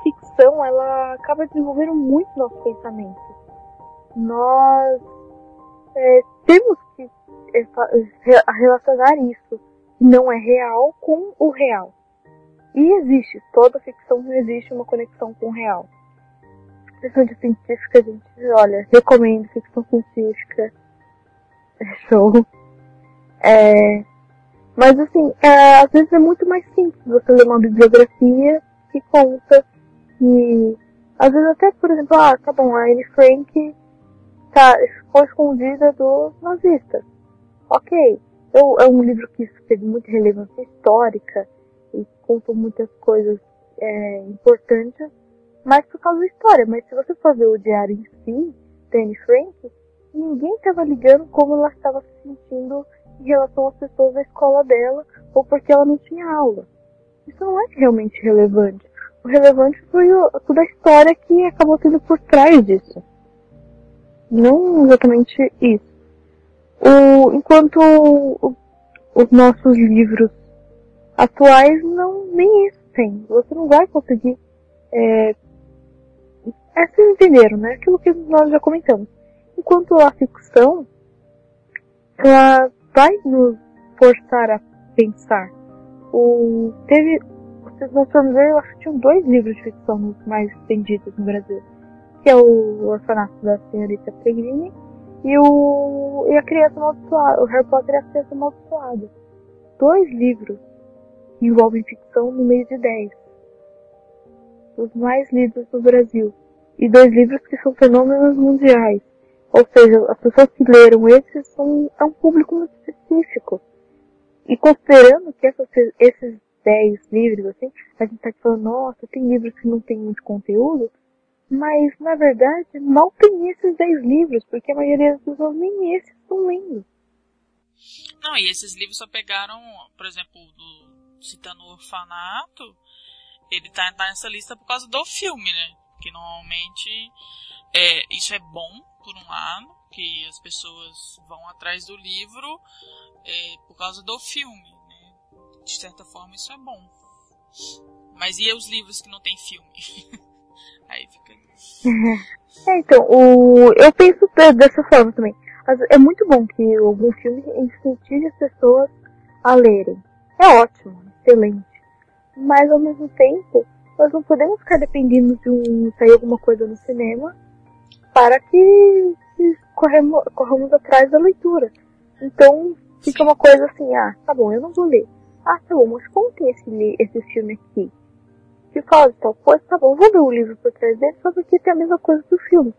Speaker 3: ficção, ela acaba desenvolvendo muito nosso pensamento. Nós é, temos que é, relacionar isso que não é real com o real. E existe, toda ficção existe uma conexão com o real. Ficção científica, gente, olha, recomendo ficção científica. É show. É, mas assim, é, às vezes é muito mais simples você ler uma bibliografia que conta que às vezes até, por exemplo, ah, tá bom, a Anne Frank tá, ficou escondida dos nazistas. Ok. Eu, é um livro que teve muita relevância histórica e conta muitas coisas é, importantes, mas por causa da história. Mas se você for ver o diário em si, Anne Frank, ninguém estava ligando como ela estava se sentindo em relação às pessoas da escola dela ou porque ela não tinha aula. Isso não é realmente relevante o relevante foi o, toda a história que acabou tendo por trás disso. Não exatamente isso. O, enquanto o, os nossos livros atuais não nem isso tem. Você não vai conseguir. É, é vocês entenderam, né? Aquilo que nós já comentamos. Enquanto a ficção, ela vai nos forçar a pensar. O, teve se nós formos ver, eu acho que tinham dois livros de ficção mais vendidos no Brasil. Que é o Orfanato da Senhorita Pegrini e o e a Criança Amaldiçoada, o Harry Potter e a Criança Amaldiçoada. Dois livros que envolvem ficção no meio de dez. Os mais lidos no Brasil. E dois livros que são fenômenos mundiais. Ou seja, as pessoas que leram esses são é um público muito específico. E considerando que essas, esses 10 livros, assim, a gente tá falando, nossa, tem livros que não tem muito conteúdo, mas na verdade mal tem esses 10 livros, porque a maioria das pessoas nem esses estão lendo.
Speaker 5: Não, e esses livros só pegaram, por exemplo, do, citando o orfanato, ele tá, tá nessa lista por causa do filme, né? Que normalmente é, isso é bom, por um lado, que as pessoas vão atrás do livro é, por causa do filme de certa forma isso é bom. Mas e os livros que não tem filme? Aí fica.
Speaker 3: É, então, o... eu penso dessa forma também. É muito bom que algum filme incentive as pessoas a lerem. É ótimo, excelente. Mas ao mesmo tempo, nós não podemos ficar dependendo de um sair alguma coisa no cinema para que, corremos, corramos atrás da leitura. Então fica uma coisa assim, ah, tá bom, eu não vou ler. Ah, tá bom, mas como tem esse, esse filme aqui? Que fala de tal coisa, tá bom, vou ver o livro por trás dele só porque tem a mesma coisa do filme.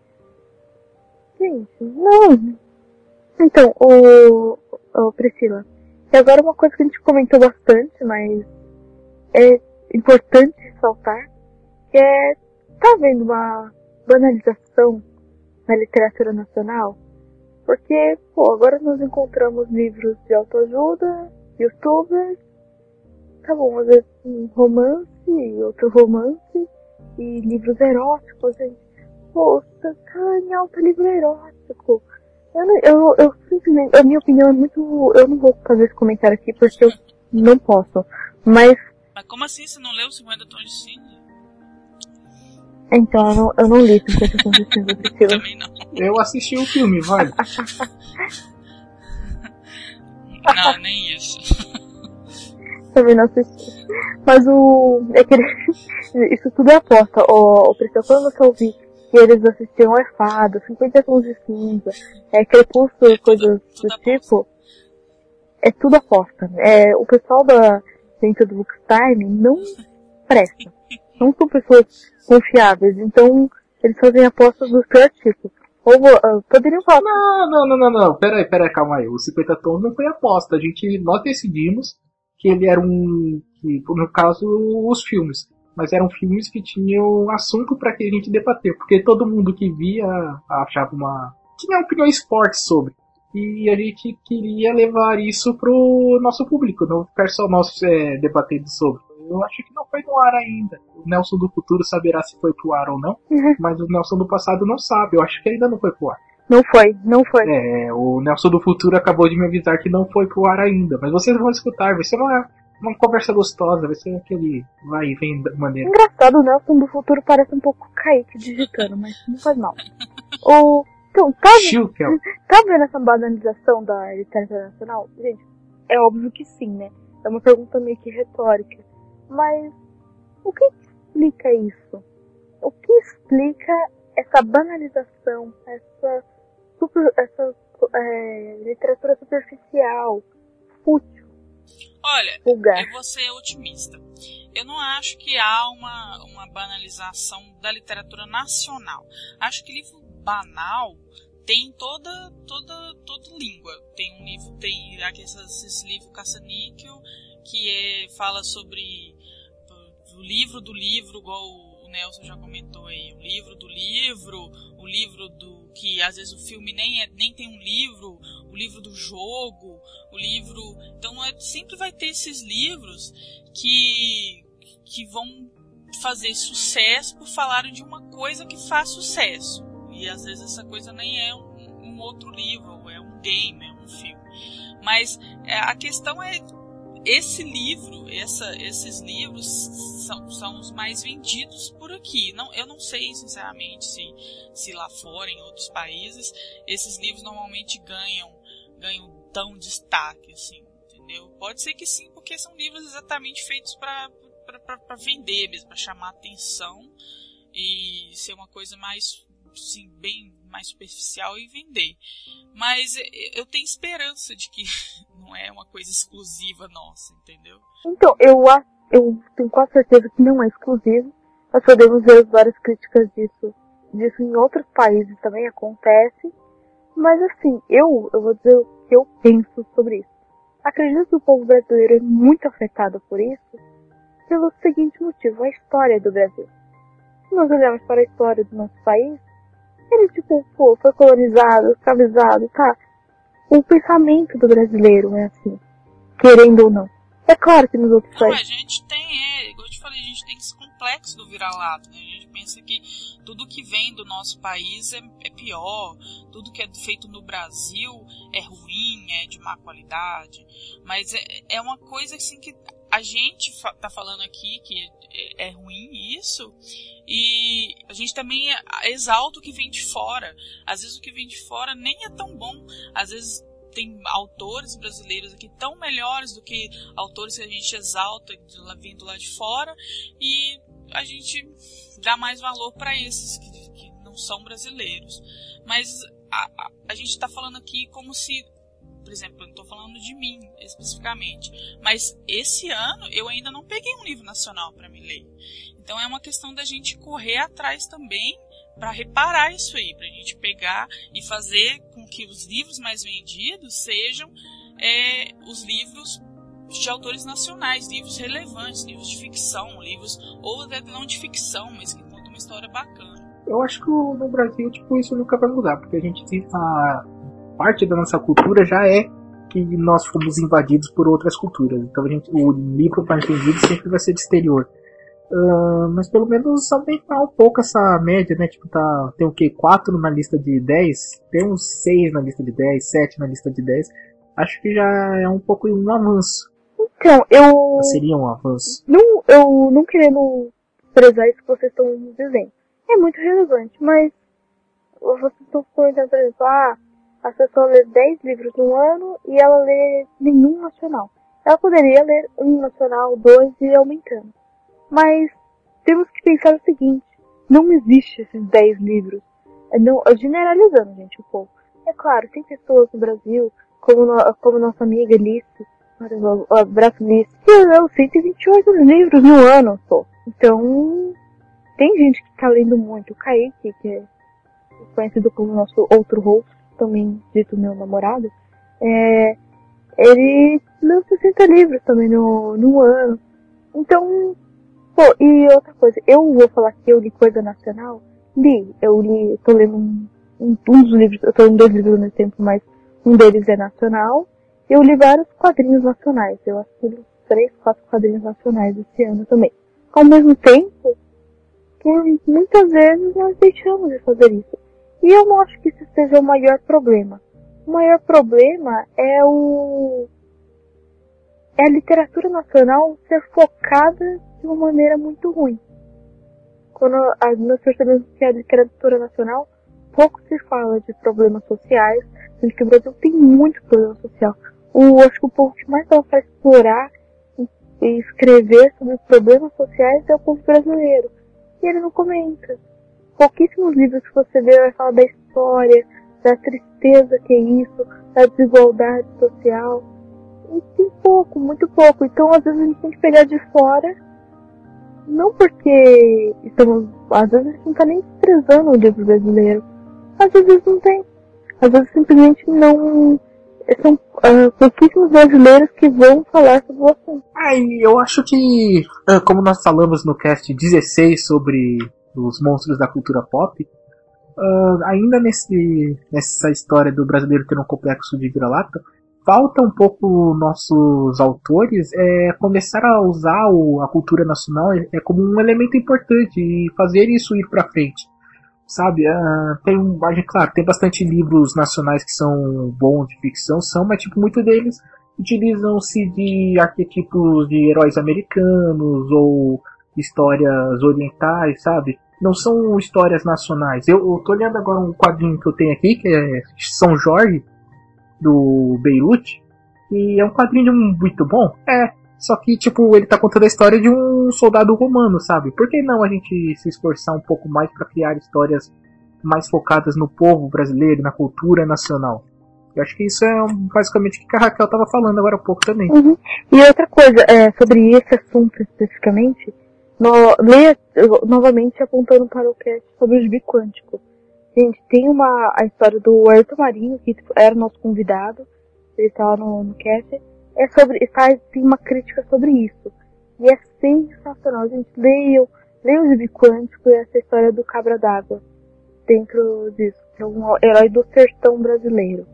Speaker 3: Gente, não. Então, o, o Priscila, e agora uma coisa que a gente comentou bastante, mas é importante ressaltar, que é, tá vendo uma banalização na literatura nacional? Porque, pô, agora nós encontramos livros de autoajuda, youtubers, tá bom, às vezes um romance, outro romance, e livros eróticos, gente. Poxa, cara, em alto livro erótico. Eu, eu, eu simplesmente, a minha opinião é muito. Eu não vou fazer esse comentário aqui porque eu não posso. Mas.
Speaker 5: Mas como assim você não leu 50 tons de cinza?
Speaker 3: Então, eu não, eu não li 50 tons de cinza, Priscila.
Speaker 5: Também não.
Speaker 4: Eu assisti o filme, vai.
Speaker 5: Não, nem isso.
Speaker 3: Também não assisti. Mas o. É que ele- isso tudo é aposta. O, o Priscila, quando você ouvir que eles assistiam é fada, 50 tons de cinza, é crepúsculo e coisas do tipo, é tudo aposta. É, o pessoal da dentro do Bookstime não presta. Não são pessoas confiáveis. Então, eles fazem apostas do pior tipo. Ou ah, poderiam falar.
Speaker 4: Não, não, não, não, não. Pera aí, pera aí, calma aí. O 50 tons não foi aposta. A gente, nós decidimos que ele era um, que, no caso, os filmes. Mas eram filmes que tinham assunto para que a gente debater. Porque todo mundo que via achava uma, tinha opiniões fortes sobre. E a gente queria levar isso pro nosso público, não ficar só nós é, debatendo sobre. Eu acho que não foi no ar ainda. O Nelson do futuro saberá se foi pro ar ou não,
Speaker 3: Uhum.
Speaker 4: mas o Nelson do passado não sabe. Eu acho que ainda não foi pro ar.
Speaker 3: Não foi, não foi.
Speaker 4: É, o Nelson do futuro acabou de me avisar que não foi pro ar ainda, mas vocês vão escutar, vai ser uma, uma conversa gostosa, vai ser aquele vai e vem da maneira.
Speaker 3: Engraçado, o Nelson do futuro parece um pouco Kaique digitando, mas não faz mal. O, então, tá, tá vendo essa banalização da literatura nacional? Gente, é óbvio que sim, né? É uma pergunta meio que retórica. Mas o que explica isso? O que explica essa banalização, essa, super, essa é, literatura superficial, fútil,
Speaker 5: Olha,
Speaker 3: vulgar?
Speaker 5: eu vou ser otimista. Eu não acho que há uma, uma banalização da literatura nacional. Acho que livro banal tem toda toda toda língua. Tem um livro, tem aqueles esses livros caça-níquel que é, fala sobre o livro do livro, igual o Nelson já comentou aí, o livro do livro, o livro do que às vezes o filme nem é, nem tem um livro, o livro do jogo, o livro, então é, sempre vai ter esses livros que que vão fazer sucesso por falarem de uma coisa que faz sucesso. E às vezes essa coisa nem é um, um outro livro, é um game, é um filme. Mas é, a questão é esse livro, essa, esses livros são, são os mais vendidos por aqui. Não, eu não sei, sinceramente, se, se lá fora, em outros países, esses livros normalmente ganham, ganham tão destaque, assim, entendeu? Pode ser que sim, porque são livros exatamente feitos para vender mesmo, para chamar atenção e ser uma coisa mais, assim, bem mais superficial e vender. Mas eu tenho esperança de que não é uma coisa exclusiva nossa, entendeu?
Speaker 3: Então, eu, eu tenho quase certeza que não é exclusivo. Nós podemos ver várias críticas disso, disso em outros países também acontece. Mas assim, eu, eu vou dizer o que eu penso sobre isso. Acredito que o povo brasileiro é muito afetado por isso pelo seguinte motivo, a história do Brasil. Se nós olharmos para a história do nosso país, ele tipo, pô, foi colonizado, escravizado, tá? O pensamento do brasileiro é assim, querendo ou não. É claro que nos outros
Speaker 5: Não, a
Speaker 3: países.
Speaker 5: gente tem, é, igual eu te falei, a gente tem esse complexo do vira-lata, né? A gente pensa que tudo que vem do nosso país é, é pior, tudo que é feito no Brasil é ruim, é de má qualidade, mas é, é uma coisa assim que a gente tá falando aqui que é, é ruim isso, e a gente também exalta o que vem de fora. Às vezes o que vem de fora nem é tão bom, às vezes tem autores brasileiros aqui tão melhores do que autores que a gente exalta vindo lá de fora e a gente dá mais valor para esses que, que não são brasileiros. Mas a, a, a gente está falando aqui como se, por exemplo, eu não estou falando de mim especificamente, mas esse ano eu ainda não peguei um livro nacional para me ler. Então é uma questão da gente correr atrás também para reparar isso aí, para a gente pegar e fazer com que os livros mais vendidos sejam é, os livros de autores nacionais, livros relevantes, livros de ficção, livros ou até não de ficção, mas que contam uma história bacana.
Speaker 4: Eu acho que no Brasil, tipo, isso nunca vai mudar, porque a gente tem a parte da nossa cultura já é que nós fomos invadidos por outras culturas. Então gente, o livro mais vendido sempre vai ser de exterior. Ah, mas pelo menos aumentar um pouco essa média, né? Tipo, tá, tem o que? 4 na lista de 10? Tem uns 6 na lista de 10, 7 na lista de 10. Acho que já é um pouco um avanço.
Speaker 3: Então, eu
Speaker 4: Seria um avanço.
Speaker 3: não, eu não querendo prezar isso que vocês estão dizendo. é muito relevante, mas vocês estão comentando, por exemplo, ah, a pessoa lê 10 livros no ano e ela lê nenhum nacional. Ela poderia ler um nacional, dois e aumentando. Mas temos que pensar o seguinte, não existe esses 10 livros. É não, generalizando, gente, um pouco. É claro, tem pessoas no Brasil, como, no, como nossa amiga Alice, o abraço Alice, que leu 128 livros no ano só. Então, tem gente que tá lendo muito. O Kaique, que é conhecido como nosso outro host, também dito meu namorado, é, ele leu 60 livros também no, no ano. Então, pô, e outra coisa, eu vou falar que eu li coisa nacional? Li, eu li, tô lendo um, um, um dos livros, eu tô lendo dois livros mesmo tempo, mas um deles é nacional. Eu li vários quadrinhos nacionais, eu acho que três, quatro quadrinhos nacionais esse ano também. Ao mesmo tempo, por muitas vezes nós deixamos de fazer isso. E eu não acho que isso seja o maior problema. O maior problema é o é a literatura nacional ser focada de uma maneira muito ruim. Quando nós percebemos que a literatura nacional pouco se fala de problemas sociais, sendo que o Brasil tem muito problema social. O, acho que o povo que mais dá para explorar e escrever sobre problemas sociais é o povo brasileiro. E ele não comenta. Pouquíssimos livros que você vê vai falar da história, da tristeza que é isso, da desigualdade social. E tem pouco, muito pouco. Então às vezes a gente tem que pegar de fora, não porque estamos, às vezes a gente não está nem desprezando o livro brasileiro. Às vezes não tem. Às vezes simplesmente não são uh, pouquíssimos brasileiros que vão falar sobre o assunto.
Speaker 4: Ah, eu acho que, uh, como nós falamos no cast 16 sobre os monstros da cultura pop, uh, ainda nesse, nessa história do brasileiro ter um complexo de vira-lata, falta um pouco nossos autores é, começar a usar o, a cultura nacional é, é, como um elemento importante e fazer isso ir para frente. Sabe, uh, tem um, claro, tem bastante livros nacionais que são bons de ficção, são, mas tipo, muitos deles utilizam-se de arquetipos de heróis americanos ou histórias orientais, sabe? Não são histórias nacionais. Eu, eu tô olhando agora um quadrinho que eu tenho aqui, que é São Jorge, do Beirute, e é um quadrinho muito bom. É, só que, tipo, ele tá contando a história de um soldado romano, sabe? Por que não a gente se esforçar um pouco mais para criar histórias mais focadas no povo brasileiro, na cultura nacional? Eu acho que isso é basicamente o que a Raquel tava falando agora há pouco também.
Speaker 3: Uhum. E outra coisa, é, sobre esse assunto especificamente, no, leia novamente apontando para o cast sobre o gibi quântico. Gente, tem uma a história do Ayrton Marinho, que era o nosso convidado, ele estava no, no cast, é sobre, faz, tem uma crítica sobre isso. E é sensacional, gente. Leiam, leiam o gibi quântico e essa história do cabra d'água dentro disso, que é um herói do sertão brasileiro.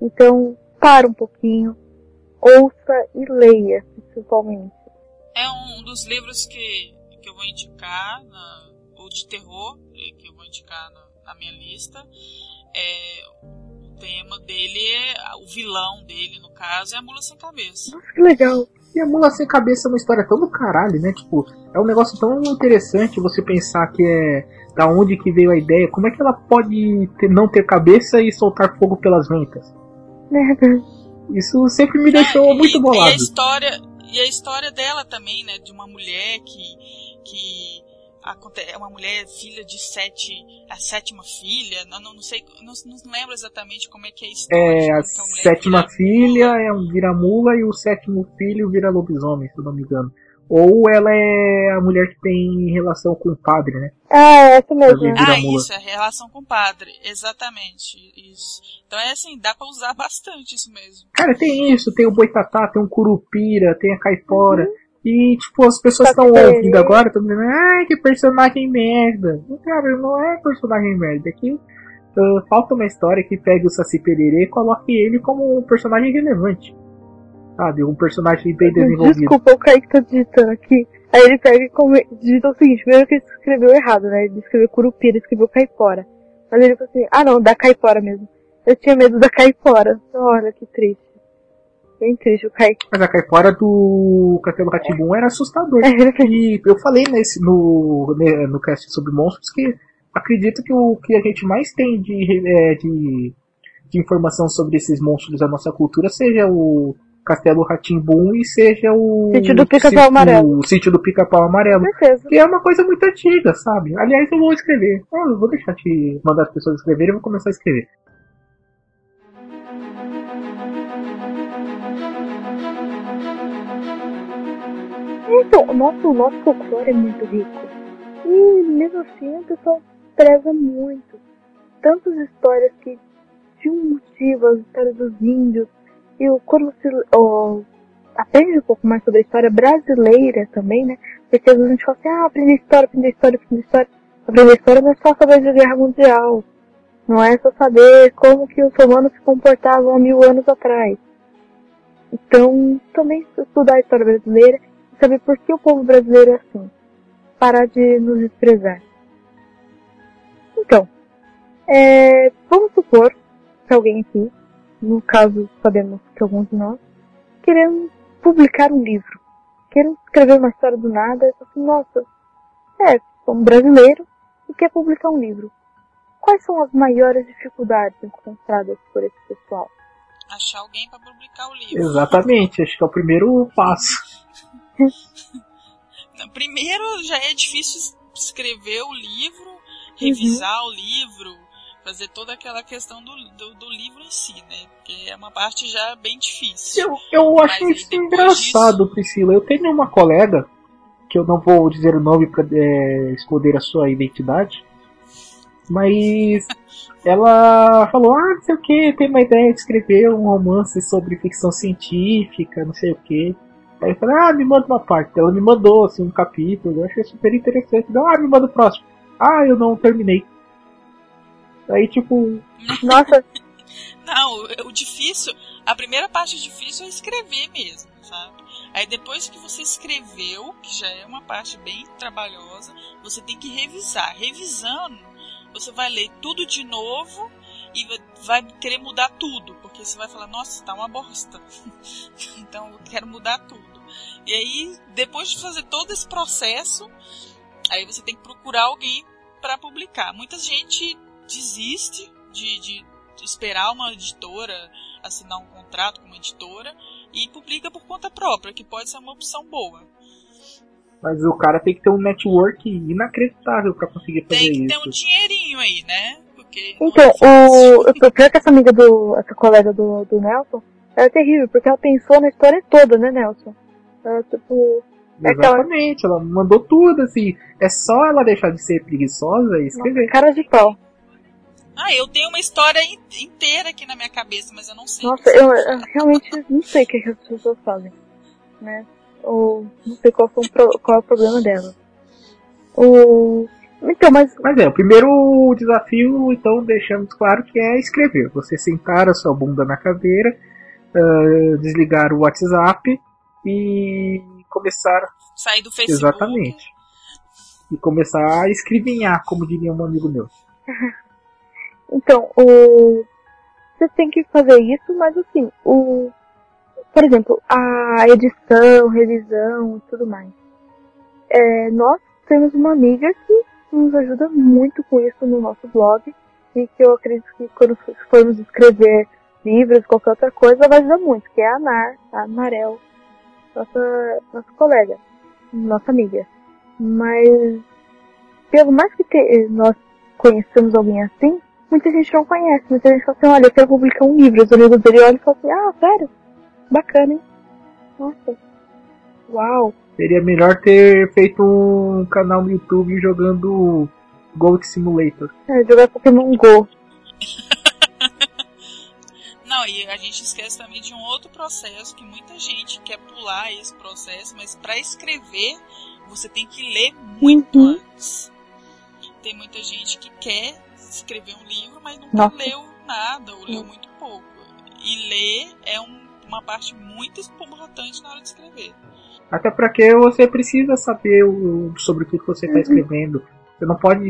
Speaker 3: Então, para um pouquinho, ouça e leia, principalmente.
Speaker 5: É um dos livros que, vou indicar, na, ou de terror, que eu vou indicar na, na minha lista. É, tema dele é. O vilão dele, no caso, é a mula sem cabeça.
Speaker 3: Nossa, que legal.
Speaker 4: E a mula sem cabeça é uma história tão do caralho, né? Tipo, é um negócio tão interessante você pensar que é da onde que veio a ideia. Como é que ela pode ter, não ter cabeça e soltar fogo pelas ventas? Isso sempre me deixou é, muito bolado.
Speaker 5: E a história, e a história dela também, né? De uma mulher que, que é uma mulher filha de sete, a sétima filha, não, não, não sei, não, não, lembro exatamente como é que é isso.
Speaker 4: É, a, a sétima filha é um vira-mula e o sétimo filho vira lobisomem, se eu não me engano. Ou ela é a mulher que tem relação com o padre, né?
Speaker 3: Ah, é essa mesmo.
Speaker 5: Ah, isso, é relação com o padre, exatamente, isso. Então é assim, dá pra usar bastante isso mesmo.
Speaker 4: Cara, tem isso, tem o boitatá, tem o curupira, tem a caipora. Uhum. E, tipo, as pessoas estão ouvindo agora, estão dizendo, ai, que personagem merda. Cara, não é personagem merda. Aqui uh, falta uma história que pegue o Saci Pererê e coloque ele como um personagem relevante. Sabe? Um personagem bem desenvolvido.
Speaker 3: Desculpa, o Kaique tá digitando aqui. Aí ele pega e come... digita o seguinte, primeiro que ele escreveu errado, né? Ele escreveu Curupira, ele escreveu Caipora. Mas ele falou assim, ah não, da Caipora mesmo. Eu tinha medo da Caipora. Olha que triste. Bem triste o.
Speaker 4: Mas a caipora do Castelo Ratibum era assustador. É. E eu falei nesse, no, no cast sobre monstros que acredito que o que a gente mais tem de, é, de, de informação sobre esses monstros da nossa cultura seja o Castelo Ratimbum e seja o
Speaker 3: Sítio do Pica-Pau Amarelo.
Speaker 4: O Sítio do Pica-Pau Amarelo.
Speaker 3: Certeza.
Speaker 4: Que é uma coisa muito antiga, sabe? Aliás, eu vou escrever. Ah, eu vou deixar te mandar as pessoas escreverem e vou começar a escrever.
Speaker 3: Então, o nosso, nosso folclore é muito rico. E mesmo assim o pessoal preza muito. Tantas histórias que tinham um motivo, as histórias dos índios. E quando você ó, aprende um pouco mais sobre a história brasileira também, né? Porque às vezes a gente fala assim, ah, aprender história, aprender história, aprender história. Aprender história não é só saber de guerra mundial. Não é só saber como que os romanos se comportavam há mil anos atrás. Então, também estudar a história brasileira saber por que o povo brasileiro é assim. Parar de nos desprezar. Então, é, vamos supor que alguém aqui, no caso sabemos que alguns de nós, queremos publicar um livro. Queremos escrever uma história do nada e assim, nossa, é, sou um brasileiro e quer publicar um livro. Quais são as maiores dificuldades encontradas por esse pessoal?
Speaker 5: Achar alguém para publicar o livro.
Speaker 4: Exatamente, acho que é o primeiro passo.
Speaker 5: Primeiro já é difícil escrever o livro, revisar uhum. o livro, fazer toda aquela questão do, do, do, livro em si, né? Porque é uma parte já bem difícil.
Speaker 4: Eu, eu acho isso engraçado, disso... Priscila. Eu tenho uma colega, que eu não vou dizer o nome para é, esconder a sua identidade, mas ela falou, ah, não sei o que, tem uma ideia de escrever um romance sobre ficção científica, não sei o que. Aí eu falei, ah, me manda uma parte. Ela me mandou assim, um capítulo, eu achei super interessante. Ah, me manda o próximo. Ah, eu não terminei. Aí tipo.
Speaker 3: Nossa.
Speaker 5: não, o difícil. A primeira parte difícil é escrever mesmo, sabe? Aí depois que você escreveu, que já é uma parte bem trabalhosa, você tem que revisar. Revisando, você vai ler tudo de novo e vai querer mudar tudo, porque você vai falar, nossa, tá uma bosta. então eu quero mudar tudo. E aí, depois de fazer todo esse processo, aí você tem que procurar alguém para publicar. Muita gente desiste de, de, de esperar uma editora assinar um contrato com uma editora e publica por conta própria, que pode ser uma opção boa.
Speaker 4: Mas o cara tem que ter um network inacreditável para conseguir fazer isso.
Speaker 5: Tem que ter um dinheirinho aí, né? Porque
Speaker 3: então, é o, o pior que essa amiga do. essa colega do, do Nelson, ela é terrível, porque ela pensou na história toda, né, Nelson? Ela, tipo.
Speaker 4: É Exatamente, aquela... ela mandou tudo, assim. É só ela deixar de ser preguiçosa e escrever.
Speaker 3: Nossa, cara de pau.
Speaker 5: Ah, eu tenho uma história inteira aqui na minha cabeça, mas eu não sei.
Speaker 3: Nossa, eu, eu, realmente não sei o que, que as pessoas fazem, né? Ou não sei qual, foi pro, qual é o problema dela. O... Então, mas...
Speaker 4: Mas é, o primeiro desafio, então, deixamos claro que é escrever. Você sentar a sua bunda na cadeira, uh, desligar o WhatsApp e começar...
Speaker 5: Sair do Facebook.
Speaker 4: Exatamente. E começar a escrevinhar, como diria um amigo meu.
Speaker 3: Então, o... você tem que fazer isso, mas assim, o... por exemplo, a edição, revisão e tudo mais. É, nós temos uma amiga que nos ajuda muito com isso no nosso blog e que eu acredito que quando formos escrever livros, qualquer outra coisa, vai ajudar muito, que é a Nar, a Marel, nossa, nossa colega, nossa amiga. Mas, pelo mais que te, nós conhecemos alguém assim, muita gente não conhece. Muita gente fala assim, olha, eu quero publicar um livro. Os amigos dele olham e falam assim, ah, sério? Bacana, hein? Nossa. Uau.
Speaker 4: Seria melhor ter feito um canal no YouTube jogando Gold Simulator.
Speaker 3: É, jogar Pokémon GO.
Speaker 5: Não, e a gente esquece também de um outro processo que muita gente quer pular esse processo, mas para escrever você tem que ler muito uhum. antes. Tem muita gente que quer escrever um livro, mas nunca Nossa. leu nada ou leu muito pouco. E ler é um, uma parte muito importante na hora de escrever.
Speaker 4: Até porque você precisa saber o, sobre o que você está uhum. escrevendo. Você não pode,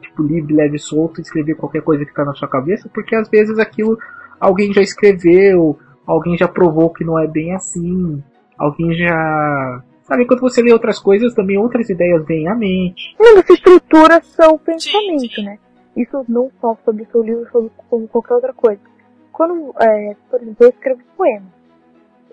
Speaker 4: tipo, livre, leve solto, escrever qualquer coisa que está na sua cabeça, porque às vezes aquilo alguém já escreveu, alguém já provou que não é bem assim, alguém já Sabe, quando você lê outras coisas, também outras ideias vêm à mente.
Speaker 3: Não, você estrutura seu pensamento,
Speaker 5: Sim, sim.
Speaker 3: né? Isso não só sobre o seu livro, sobre como qualquer outra coisa. Quando, é, por exemplo, eu escrevo poema.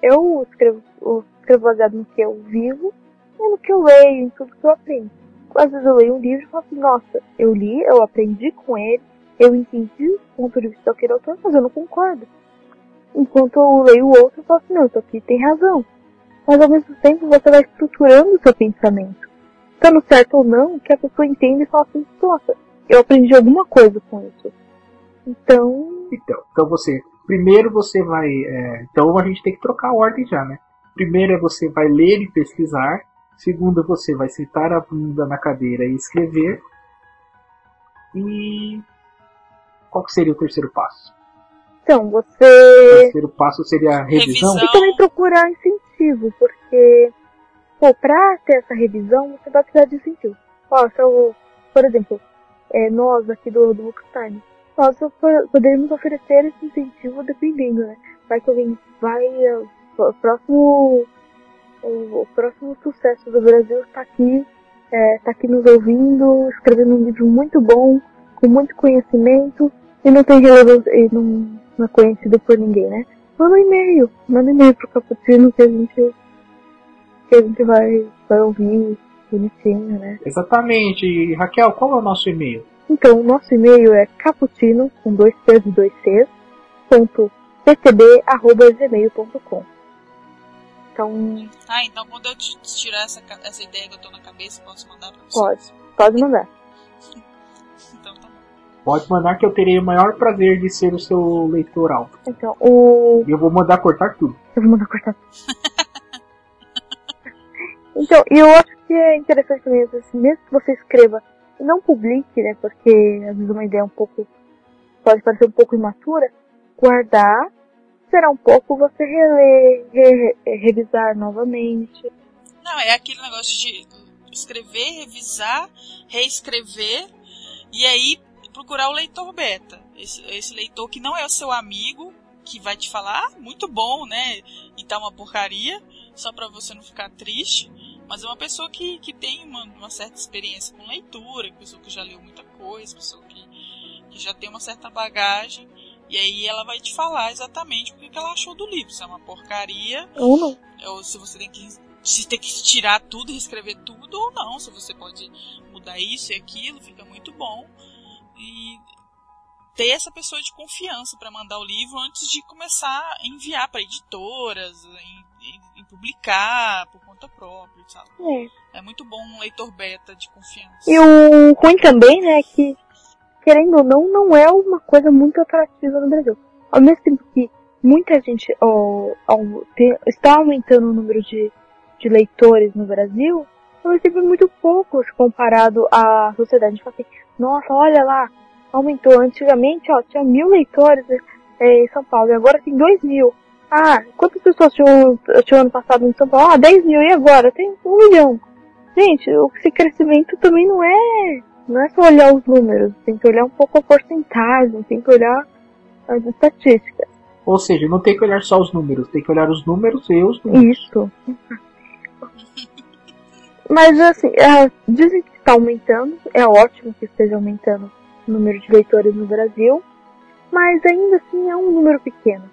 Speaker 3: Eu escrevo, eu escrevo baseado no que eu vivo e no que eu leio, em tudo que eu aprendo. Às vezes eu leio um livro e falo assim, nossa, eu li, eu aprendi com ele, eu entendi o ponto de vista daquele autor, mas eu não concordo. Enquanto eu leio o outro, eu falo assim, não, isso aqui tem razão. Mas ao mesmo tempo você vai estruturando o seu pensamento. Estando certo ou não, que a pessoa entende e fala assim, nossa, eu aprendi alguma coisa com isso. Então,
Speaker 4: Então, então você, primeiro você vai, é, então a gente tem que trocar a ordem já, né? Primeiro é você vai ler e pesquisar. Segundo, você vai sentar a bunda na cadeira e escrever. E qual que seria o terceiro passo?
Speaker 3: então
Speaker 4: O
Speaker 3: você
Speaker 4: terceiro passo seria a revisão.
Speaker 5: Revisão.
Speaker 3: E também procurar incentivo, porque, pô, pra ter essa revisão, você vai precisar de incentivo. Ó, se eu, por exemplo, é, nós aqui do, do Bookstime, nós po- poderíamos oferecer esse incentivo dependendo, né? Vai que alguém vai, é, o próximo, o, o próximo sucesso do Brasil está aqui, é, tá aqui nos ouvindo, escrevendo um livro muito bom, com muito conhecimento, e não tem relevância, e não, não é conhecido por ninguém, né? Manda um e-mail, manda um e-mail pro Cappuccino que a gente, que a gente vai, vai ouvir bonitinho, né?
Speaker 4: Exatamente. E, Raquel, qual é o nosso e-mail?
Speaker 3: Então, o nosso e-mail é cappuccino, com dois T's e dois C's, ponto ptb, arroba gmail.com. Então,
Speaker 5: Ah, então quando eu te- tirar essa, essa ideia que eu tô na cabeça, posso mandar pra você?
Speaker 3: Pode. pode mandar.
Speaker 5: Então.
Speaker 4: Pode mandar que eu terei o maior prazer de ser o seu leitor alto.
Speaker 3: Então, o,
Speaker 4: E eu vou mandar cortar tudo.
Speaker 3: Eu vou mandar cortar. então, e eu acho que é interessante também, vezes, mesmo que você escreva e não publique, né? Porque às vezes uma ideia um pouco. pode parecer um pouco imatura, guardar, será um pouco você reler, re- re- revisar novamente.
Speaker 5: Não, é aquele negócio de escrever, revisar, reescrever e aí procurar o leitor beta. Esse, esse leitor que não é o seu amigo, que vai te falar, ah, muito bom, né? E tá uma porcaria, só pra você não ficar triste. Mas é uma pessoa que, que tem uma, uma certa experiência com leitura, pessoa que já leu muita coisa, pessoa que, que já tem uma certa bagagem. E aí ela vai te falar exatamente o que que ela achou do livro. Se é uma porcaria,
Speaker 3: Ou não.
Speaker 5: ou se você tem que se tem que tirar tudo e reescrever tudo ou não, se você pode mudar isso e aquilo, fica muito bom. E ter essa pessoa de confiança para mandar o livro antes de começar a enviar para editoras, em, em- em publicar por conta própria, sabe?
Speaker 3: É.
Speaker 5: É muito bom um leitor beta de confiança.
Speaker 3: E o ruim também, né, é que, querendo ou não, não é uma coisa muito atrativa no Brasil. Ao mesmo tempo que muita gente ó, ó, te- está aumentando o número de, de leitores no Brasil, é sempre muito pouco se comparado à sociedade. A gente fala assim, nossa, olha lá, aumentou. Antigamente, ó, tinha mil leitores é, em São Paulo, e agora tem dois mil. Ah, quantas pessoas tinham, tinham ano passado em São Paulo? Ah, 10 mil, e agora? Tem um milhão. Gente, esse crescimento também não é, não é só olhar os números, tem que olhar um pouco a porcentagem, tem que olhar as estatísticas.
Speaker 4: Ou seja, não tem que olhar só os números, tem que olhar os números e os números.
Speaker 3: Isso. Mas assim, é, dizem que está aumentando, é ótimo que esteja aumentando o número de leitores no Brasil, mas ainda assim é um número pequeno.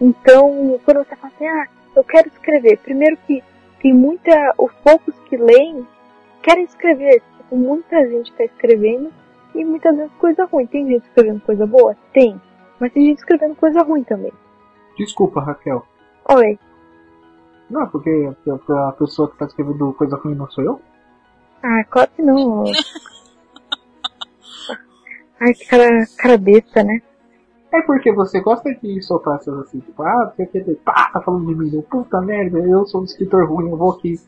Speaker 3: Então, quando você fala assim, ah, eu quero escrever, primeiro que tem muita, os poucos que leem querem escrever, tipo, muita gente está escrevendo e muitas vezes coisa ruim. Tem gente escrevendo coisa boa? Tem. Mas tem gente escrevendo coisa ruim também.
Speaker 4: Desculpa, Raquel.
Speaker 3: Oi.
Speaker 4: Não, porque a a pessoa que está escrevendo coisa ruim não sou eu?
Speaker 3: Ah, claro que não. Ai, que cara, cara besta, né?
Speaker 4: É porque você gosta de soltar essas assim, tipo, ah, não sei o que, pá, tá falando de mim, eu, puta merda, eu sou um escritor ruim, eu vou aqui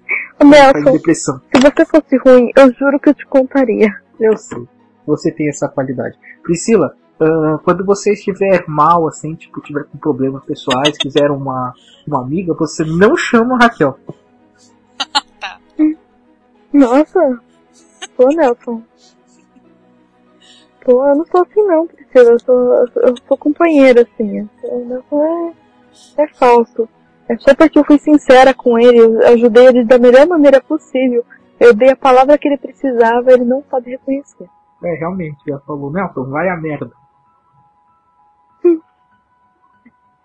Speaker 3: Nelson,
Speaker 4: depressão.
Speaker 3: se você fosse ruim, eu juro que eu te contaria.
Speaker 4: Eu sei, você tem essa qualidade. Priscila, ah, quando você estiver mal, assim, tipo, tiver com problemas pessoais, quiser uma, uma amiga, você não chama Raquel.
Speaker 3: Nossa. Pô, Nelson. Pô, eu não sou assim não, Priscila. Eu sou, eu sou companheira, assim. O Nelson é, é falso. É só porque eu fui sincera com ele, eu ajudei ele da melhor maneira possível. Eu dei a palavra que ele precisava, ele não sabe reconhecer.
Speaker 4: É, realmente, ela falou, Nelson, vai a merda.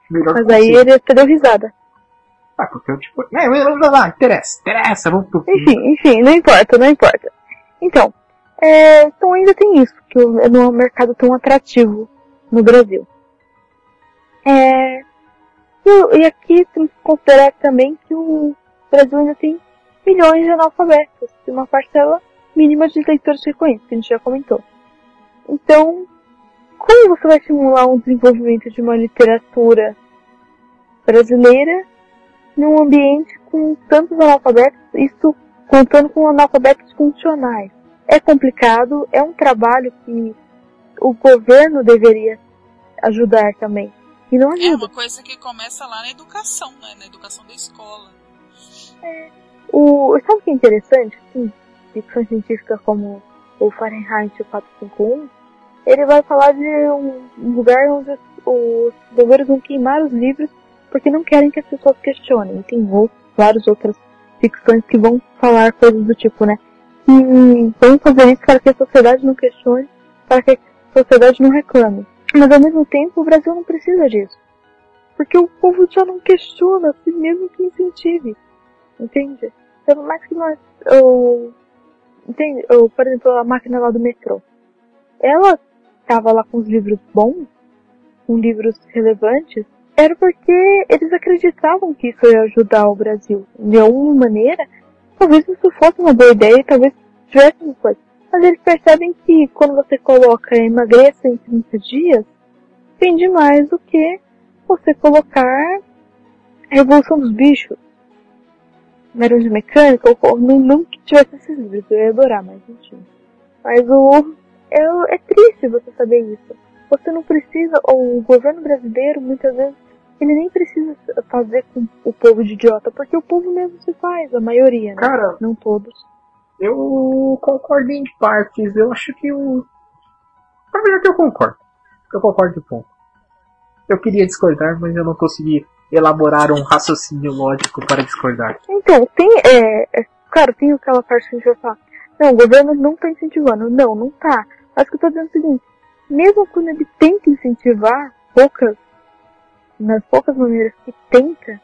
Speaker 4: Melhor
Speaker 3: Mas aí ele até deu risada.
Speaker 4: Ah, porque eu tipo. É, vamos lá, interessa, interessa, vamos pro.
Speaker 3: Enfim, enfim, não importa, não importa. Então, é, então ainda tem isso, que não é um mercado tão atrativo no Brasil. É, e, e aqui temos que considerar também que o Brasil ainda tem milhões de analfabetos, e uma parcela mínima de leitores que conhece, que a gente já comentou. Então, como você vai estimular um desenvolvimento de uma literatura brasileira num ambiente com tantos analfabetos, isso contando com analfabetos funcionais. É complicado, é um trabalho que o governo deveria ajudar também. E não
Speaker 5: É
Speaker 3: ajuda.
Speaker 5: uma coisa que começa lá na educação, né? Na educação da escola.
Speaker 3: O, sabe o que é interessante? Assim, ficção científica como o Fahrenheit 451, ele vai falar de um lugar onde os governos vão queimar os livros porque não querem que as pessoas questionem. Tem outros, várias outras ficções que vão falar coisas do tipo, né? Que vão fazer isso para que a sociedade não questione, para que a sociedade não reclame. Mas ao mesmo tempo, o Brasil não precisa disso. Porque o povo já não questiona, assim, mesmo que incentive. Entende? Então, mais que nós, ou, entende? Ou, por exemplo, a máquina lá do metrô. Ela tava lá com os livros bons, com livros relevantes, era porque eles acreditavam que isso ia ajudar o Brasil. De alguma maneira, talvez isso fosse uma boa ideia, talvez tivesse uma coisa. Mas eles percebem que quando você coloca emagreça em 30 dias, vende mais do que você colocar a Revolução dos Bichos. Laranja Mecânica, ou não, não que tivesse esses livros, eu ia adorar, mas tinha. Mas o. É, é triste você saber isso. Você não precisa, ou o governo brasileiro, muitas vezes, ele nem precisa fazer com o povo de idiota, porque o povo mesmo se faz, a maioria, né?
Speaker 4: Cara,
Speaker 3: Não todos.
Speaker 4: eu concordo em partes. Eu acho que o. Na verdade, eu concordo. Eu concordo de ponto. Eu queria discordar, mas eu não consegui elaborar um raciocínio lógico para discordar.
Speaker 3: Então, tem, é, é, claro, tem aquela parte que a gente vai falar, não, o governo não tá incentivando. Não, não tá. Mas o que eu tô dizendo o seguinte, mesmo quando ele tenta incentivar, poucas, nas poucas maneiras que tenta,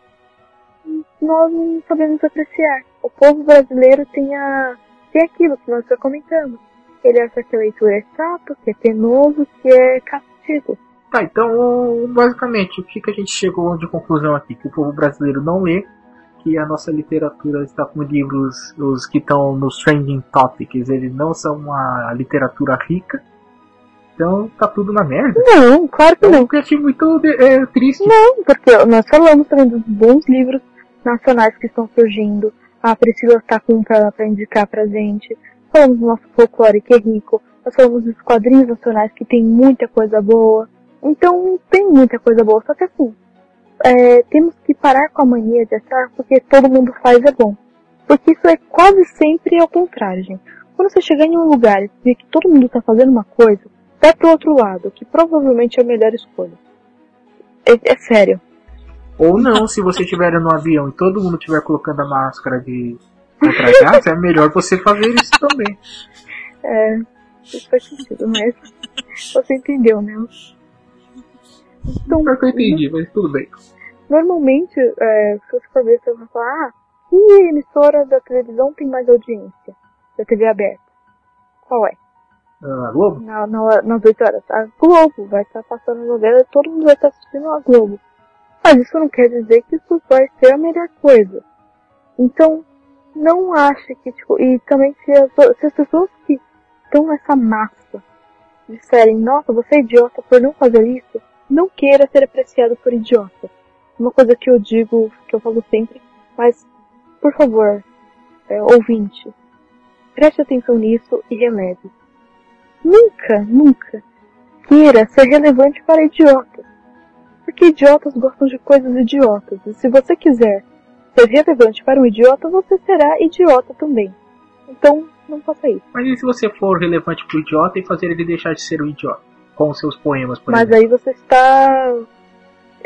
Speaker 3: nós não sabemos apreciar. O povo brasileiro tem a, tem aquilo que nós já comentamos. Ele acha que a leitura é chato, que é penoso, que é castigo.
Speaker 4: Tá, então, basicamente, o que, que a gente chegou de conclusão aqui? Que o povo brasileiro não lê, que a nossa literatura está com livros, os que estão nos trending topics, eles não são uma literatura rica. Então, tá tudo na merda.
Speaker 3: Não, claro que não.
Speaker 4: um cast muito é, triste.
Speaker 3: Não, porque nós falamos também dos bons livros nacionais que estão surgindo. A Priscila está com um pra, pra indicar pra gente. Falamos do nosso folclore que é rico. Nós falamos dos quadrinhos nacionais que tem muita coisa boa. Então tem muita coisa boa, só que assim, é, temos que parar com a mania de achar porque todo mundo faz é bom. Porque isso é quase sempre ao contrário, gente. Quando você chegar em um lugar e ver que todo mundo está fazendo uma coisa, vai pro outro lado, que provavelmente é a melhor escolha. É, é sério.
Speaker 4: Ou não, se você estiver no avião e todo mundo estiver colocando a máscara de contra gás, é melhor você fazer isso também.
Speaker 3: É, isso faz sentido, mas você entendeu, né? Então,
Speaker 4: Pior que eu entendi, mas tudo bem.
Speaker 3: normalmente, é, se você for ver, você vai falar, ah, que emissora da televisão tem mais audiência? Da TV aberta. Qual é?
Speaker 4: Ah, Globo?
Speaker 3: Na, na, nas 8 horas. A Globo vai estar passando novela e todo mundo vai estar assistindo a Globo. Mas isso não quer dizer que isso vai ser a melhor coisa. Então, não ache que, tipo, e também se as, se as pessoas que estão nessa massa disserem, nossa, você é idiota por não fazer isso, não queira ser apreciado por idiota. Uma coisa que eu digo, que eu falo sempre, mas, por favor, é, ouvinte, preste atenção nisso e releve. Nunca, nunca queira ser relevante para idiotas. Porque idiotas gostam de coisas idiotas. E se você quiser ser relevante para um idiota, você será idiota também. Então, não faça isso.
Speaker 4: Mas e se você for relevante pro idiota e fazer ele deixar de ser um idiota? Com seus poemas, por
Speaker 3: Mas
Speaker 4: exemplo.
Speaker 3: aí você está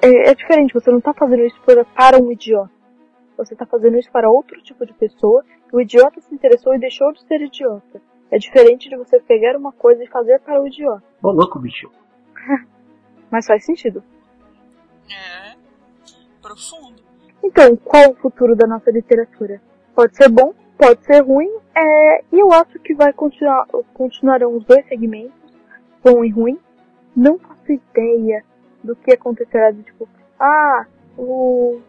Speaker 3: é, é diferente, você não tá fazendo isso para, para um idiota. Você tá fazendo isso para outro tipo de pessoa, e o idiota se interessou e deixou de ser idiota. É diferente de você pegar uma coisa e fazer para o idiota.
Speaker 4: Ô louco, bicho.
Speaker 3: Mas faz sentido.
Speaker 5: É. Profundo.
Speaker 3: Então, qual o futuro da nossa literatura? Pode ser bom, pode ser ruim, é, e eu acho que vai continuar, continuarão os dois segmentos, bom e ruim. Não faço ideia do que acontecerá de tipo, ah, o,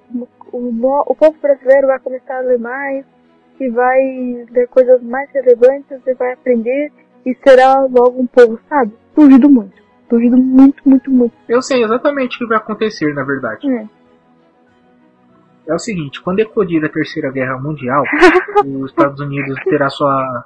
Speaker 3: o, o povo brasileiro vai começar a ler mais, e vai ler coisas mais relevantes, e vai aprender, e será logo um povo, sabe? Duvido muito. Duvido muito, muito, muito.
Speaker 4: Eu sei exatamente o que vai acontecer, na verdade.
Speaker 3: É.
Speaker 4: É o seguinte, quando eclodir a Terceira Guerra Mundial, os Estados Unidos terá sua,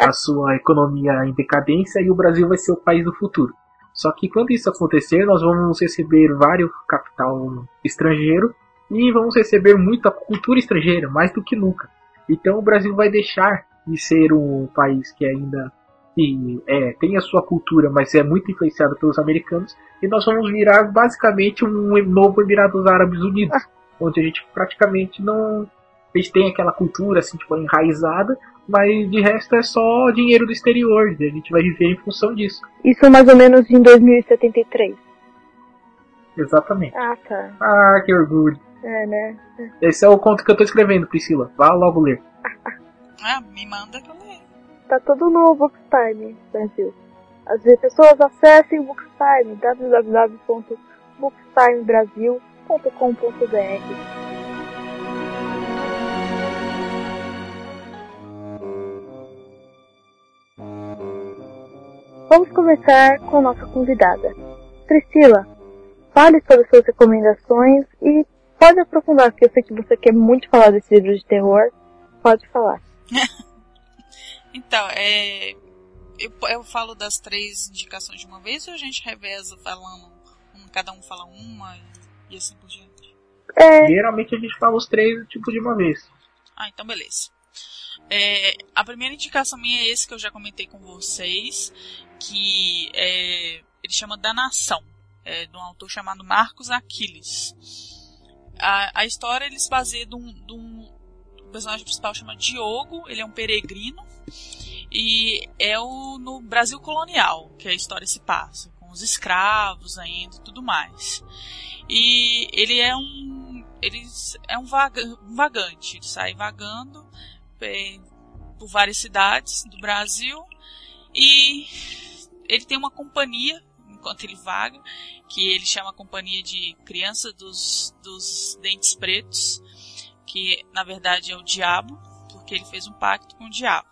Speaker 4: a sua economia em decadência e o Brasil vai ser o país do futuro. Só que quando isso acontecer, nós vamos receber vários capital estrangeiro e vamos receber muita cultura estrangeira, mais do que nunca. Então o Brasil vai deixar de ser um país que ainda que, é, tem a sua cultura, mas é muito influenciado pelos americanos, e nós vamos virar basicamente um novo Emirados Árabes Unidos, onde a gente praticamente não. A gente tem aquela cultura assim, tipo, enraizada, mas de resto é só dinheiro do exterior, e a gente vai viver em função disso.
Speaker 3: Isso mais ou menos em 2073.
Speaker 4: Exatamente.
Speaker 3: Ah, tá.
Speaker 4: Ah, que orgulho.
Speaker 3: É, né?
Speaker 4: Esse é o conto que eu tô escrevendo, Priscila. Vá logo ler.
Speaker 5: Ah, me manda que eu leio.
Speaker 3: Tá tudo no Bookstime, Brasil. As pessoas acessem o Bookstime, www.bookstimebrasil.com.br. Vamos começar com a nossa convidada. Priscila, fale sobre suas recomendações e pode aprofundar, porque eu sei que você quer muito falar desse livro de terror. Pode falar.
Speaker 5: Então, é. Eu, eu falo das três indicações de uma vez ou a gente reveza falando, um, cada um fala uma e, e assim por diante?
Speaker 3: É,
Speaker 4: Geralmente a gente fala os três tipo de uma vez.
Speaker 5: Ah, então beleza. É, a primeira indicação minha é esse que eu já comentei com vocês, que é, ele chama Da Nação, é, de um autor chamado Marcos Aquiles. A, a história ele se baseia de um, de um o personagem principal chama Diogo, ele é um peregrino e é o no Brasil colonial que a história se passa, com os escravos ainda e tudo mais. E ele é um ele é um, vaga, vagante, ele sai vagando é, por várias cidades do Brasil e ele tem uma companhia enquanto ele vaga, que ele chama a companhia de Criança dos, dos Dentes Pretos, que na verdade é o diabo, porque ele fez um pacto com o diabo.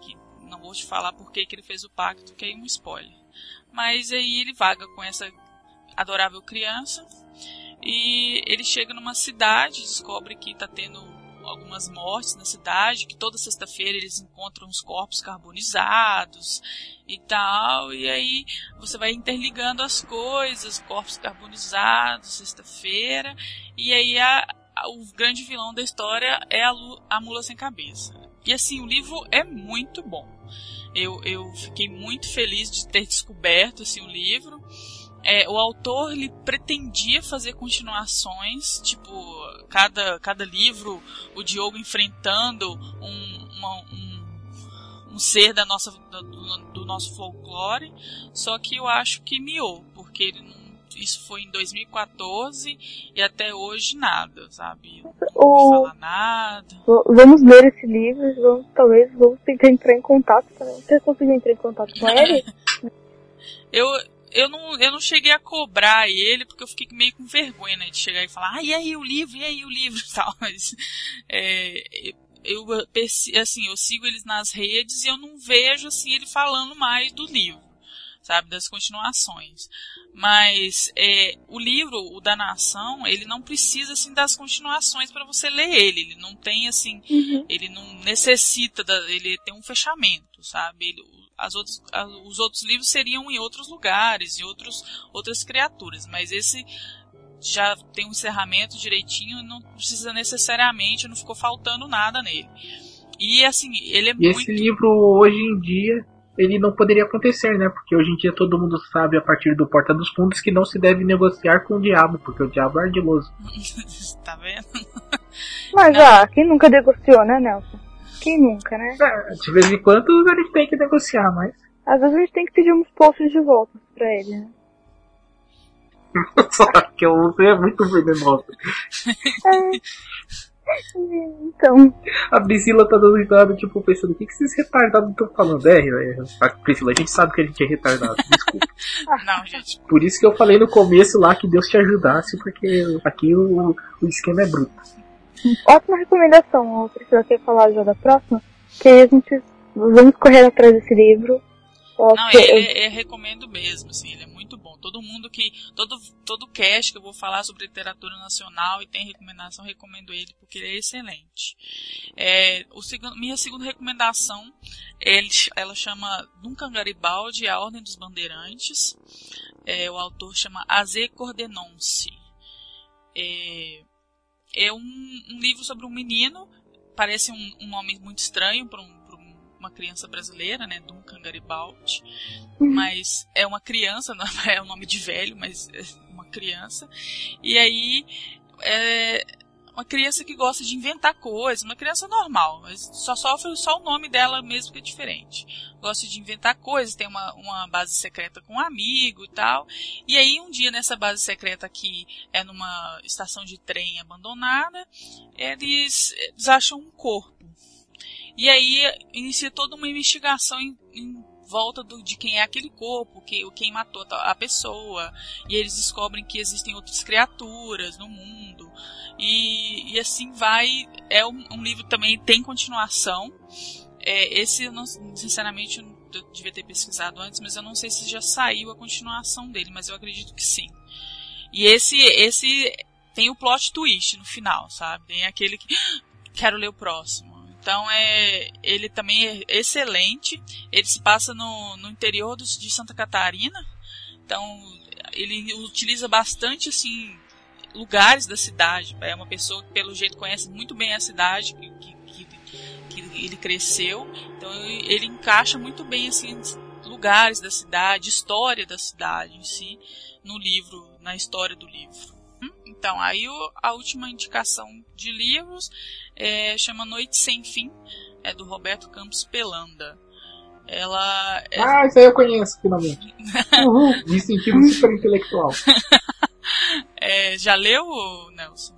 Speaker 5: Que não vou te falar por que ele fez o pacto, que é um spoiler. Mas aí ele vaga com essa adorável criança e ele chega numa cidade, descobre que está tendo algumas mortes na cidade, que toda sexta-feira eles encontram os corpos carbonizados e tal, e aí você vai interligando as coisas, corpos carbonizados, sexta-feira, e aí a, a- o grande vilão da história é a, Lu- a Mula Sem Cabeça. E assim, o livro é muito bom. Eu, eu fiquei muito feliz de ter descoberto assim, o livro. É, o autor ele pretendia fazer continuações, tipo, cada, cada livro, o Diogo enfrentando um, uma- um, um ser da nossa, do, do nosso folclore, só que eu acho que miou, porque ele não, isso foi em 2014 e até hoje nada, sabe? Não
Speaker 3: O-
Speaker 5: falar nada.
Speaker 3: vamos ler esse livro, e vamos, talvez vamos tentar entrar em contato também. Você conseguiu entrar em contato com ele?
Speaker 5: Eu, eu, não, eu não cheguei a cobrar ele, porque eu fiquei meio com vergonha, né, de chegar e falar, ah, e aí o livro, e aí o livro e tal. Mas, é, eu, assim, eu sigo eles nas redes e eu não vejo, assim, ele falando mais do livro, sabe, das continuações. Mas, é, o livro, o da Nação, ele não precisa, assim, das continuações para você ler ele. Ele não tem, assim,
Speaker 3: Uhum.
Speaker 5: ele não necessita, da, ele tem um fechamento, sabe? Ele, as outras, a- os outros livros seriam em outros lugares, em outros, outras criaturas, mas esse já tem um encerramento direitinho, não precisa necessariamente, não ficou faltando nada nele. E assim, ele é
Speaker 4: E
Speaker 5: muito.
Speaker 4: esse livro hoje em dia, ele não poderia acontecer, né? Porque hoje em dia todo mundo sabe, a partir do Porta dos Fundos, que não se deve negociar com o diabo, porque o diabo é ardiloso.
Speaker 5: tá vendo?
Speaker 3: Mas ah, quem nunca negociou, né, Nelson? Quem nunca, né?
Speaker 4: É, de vez em quando a gente tem que negociar, mas.
Speaker 3: Às vezes a gente tem que pedir uns posts de volta pra ele, né?
Speaker 4: Só que você é muito venenosa.
Speaker 3: É. Então,
Speaker 4: A Priscila tá dando risada, tipo, pensando, o que, que esses retardados estão falando? É, é, a Priscila, a gente sabe que a gente é retardado, desculpa.
Speaker 5: Não, gente.
Speaker 4: Por isso que eu falei no começo lá que Deus te ajudasse, porque aqui o, o esquema é bruto.
Speaker 3: Ótima recomendação. Eu preciso quer falar já da próxima? Que aí a gente vamos correr atrás desse livro.
Speaker 5: Não, eu,
Speaker 3: eu-
Speaker 5: eu- recomendo mesmo, assim, ele é muito bom. Todo mundo que. Todo, todo cast que eu vou falar sobre literatura nacional e tem recomendação, recomendo ele, porque ele é excelente. É, o segundo, minha segunda recomendação, ele, ela chama Duncan Garibaldi, A Ordem dos Bandeirantes. É, o autor chama Aze Cordenonce. É, é um, um livro sobre um menino, parece um, um nome muito estranho para um, um- uma criança brasileira, né? Duncan Garibaldi. Mas é uma criança, não é um nome de velho, mas é uma criança. E aí é uma criança que gosta de inventar coisas, uma criança normal, mas só sofre só o nome dela mesmo que é diferente. Gosta de inventar coisas, tem uma, uma base secreta com um amigo e tal. E aí um dia nessa base secreta que é numa estação de trem abandonada, eles, eles acham um corpo. E aí inicia toda uma investigação em, em volta do, de quem é aquele corpo, que, quem matou a pessoa. E eles descobrem que existem outras criaturas no mundo. E, e assim vai. É um, um livro também tem continuação. É, esse, não, sinceramente, eu devia ter pesquisado antes, mas eu não sei se já saiu a continuação dele, mas eu acredito que sim. E esse, esse tem o plot twist no final, sabe? Tem aquele que quero ler o próximo. Então é, ele também é excelente. Ele se passa no, no interior dos, de Santa Catarina. Então ele utiliza bastante assim lugares da cidade. É uma pessoa que pelo jeito conhece muito bem a cidade que, que, que, ele cresceu. Então ele ele encaixa muito bem assim lugares da cidade, história da cidade em si no livro, na história do livro. Hum, Então, aí o- a última indicação de livros é, chama Noite Sem Fim, é do Roberto Campos Pelanda. Ela é,
Speaker 4: Ah, isso aí eu conheço, finalmente. Uhul, me sentindo super intelectual.
Speaker 5: é, já leu, Nelson?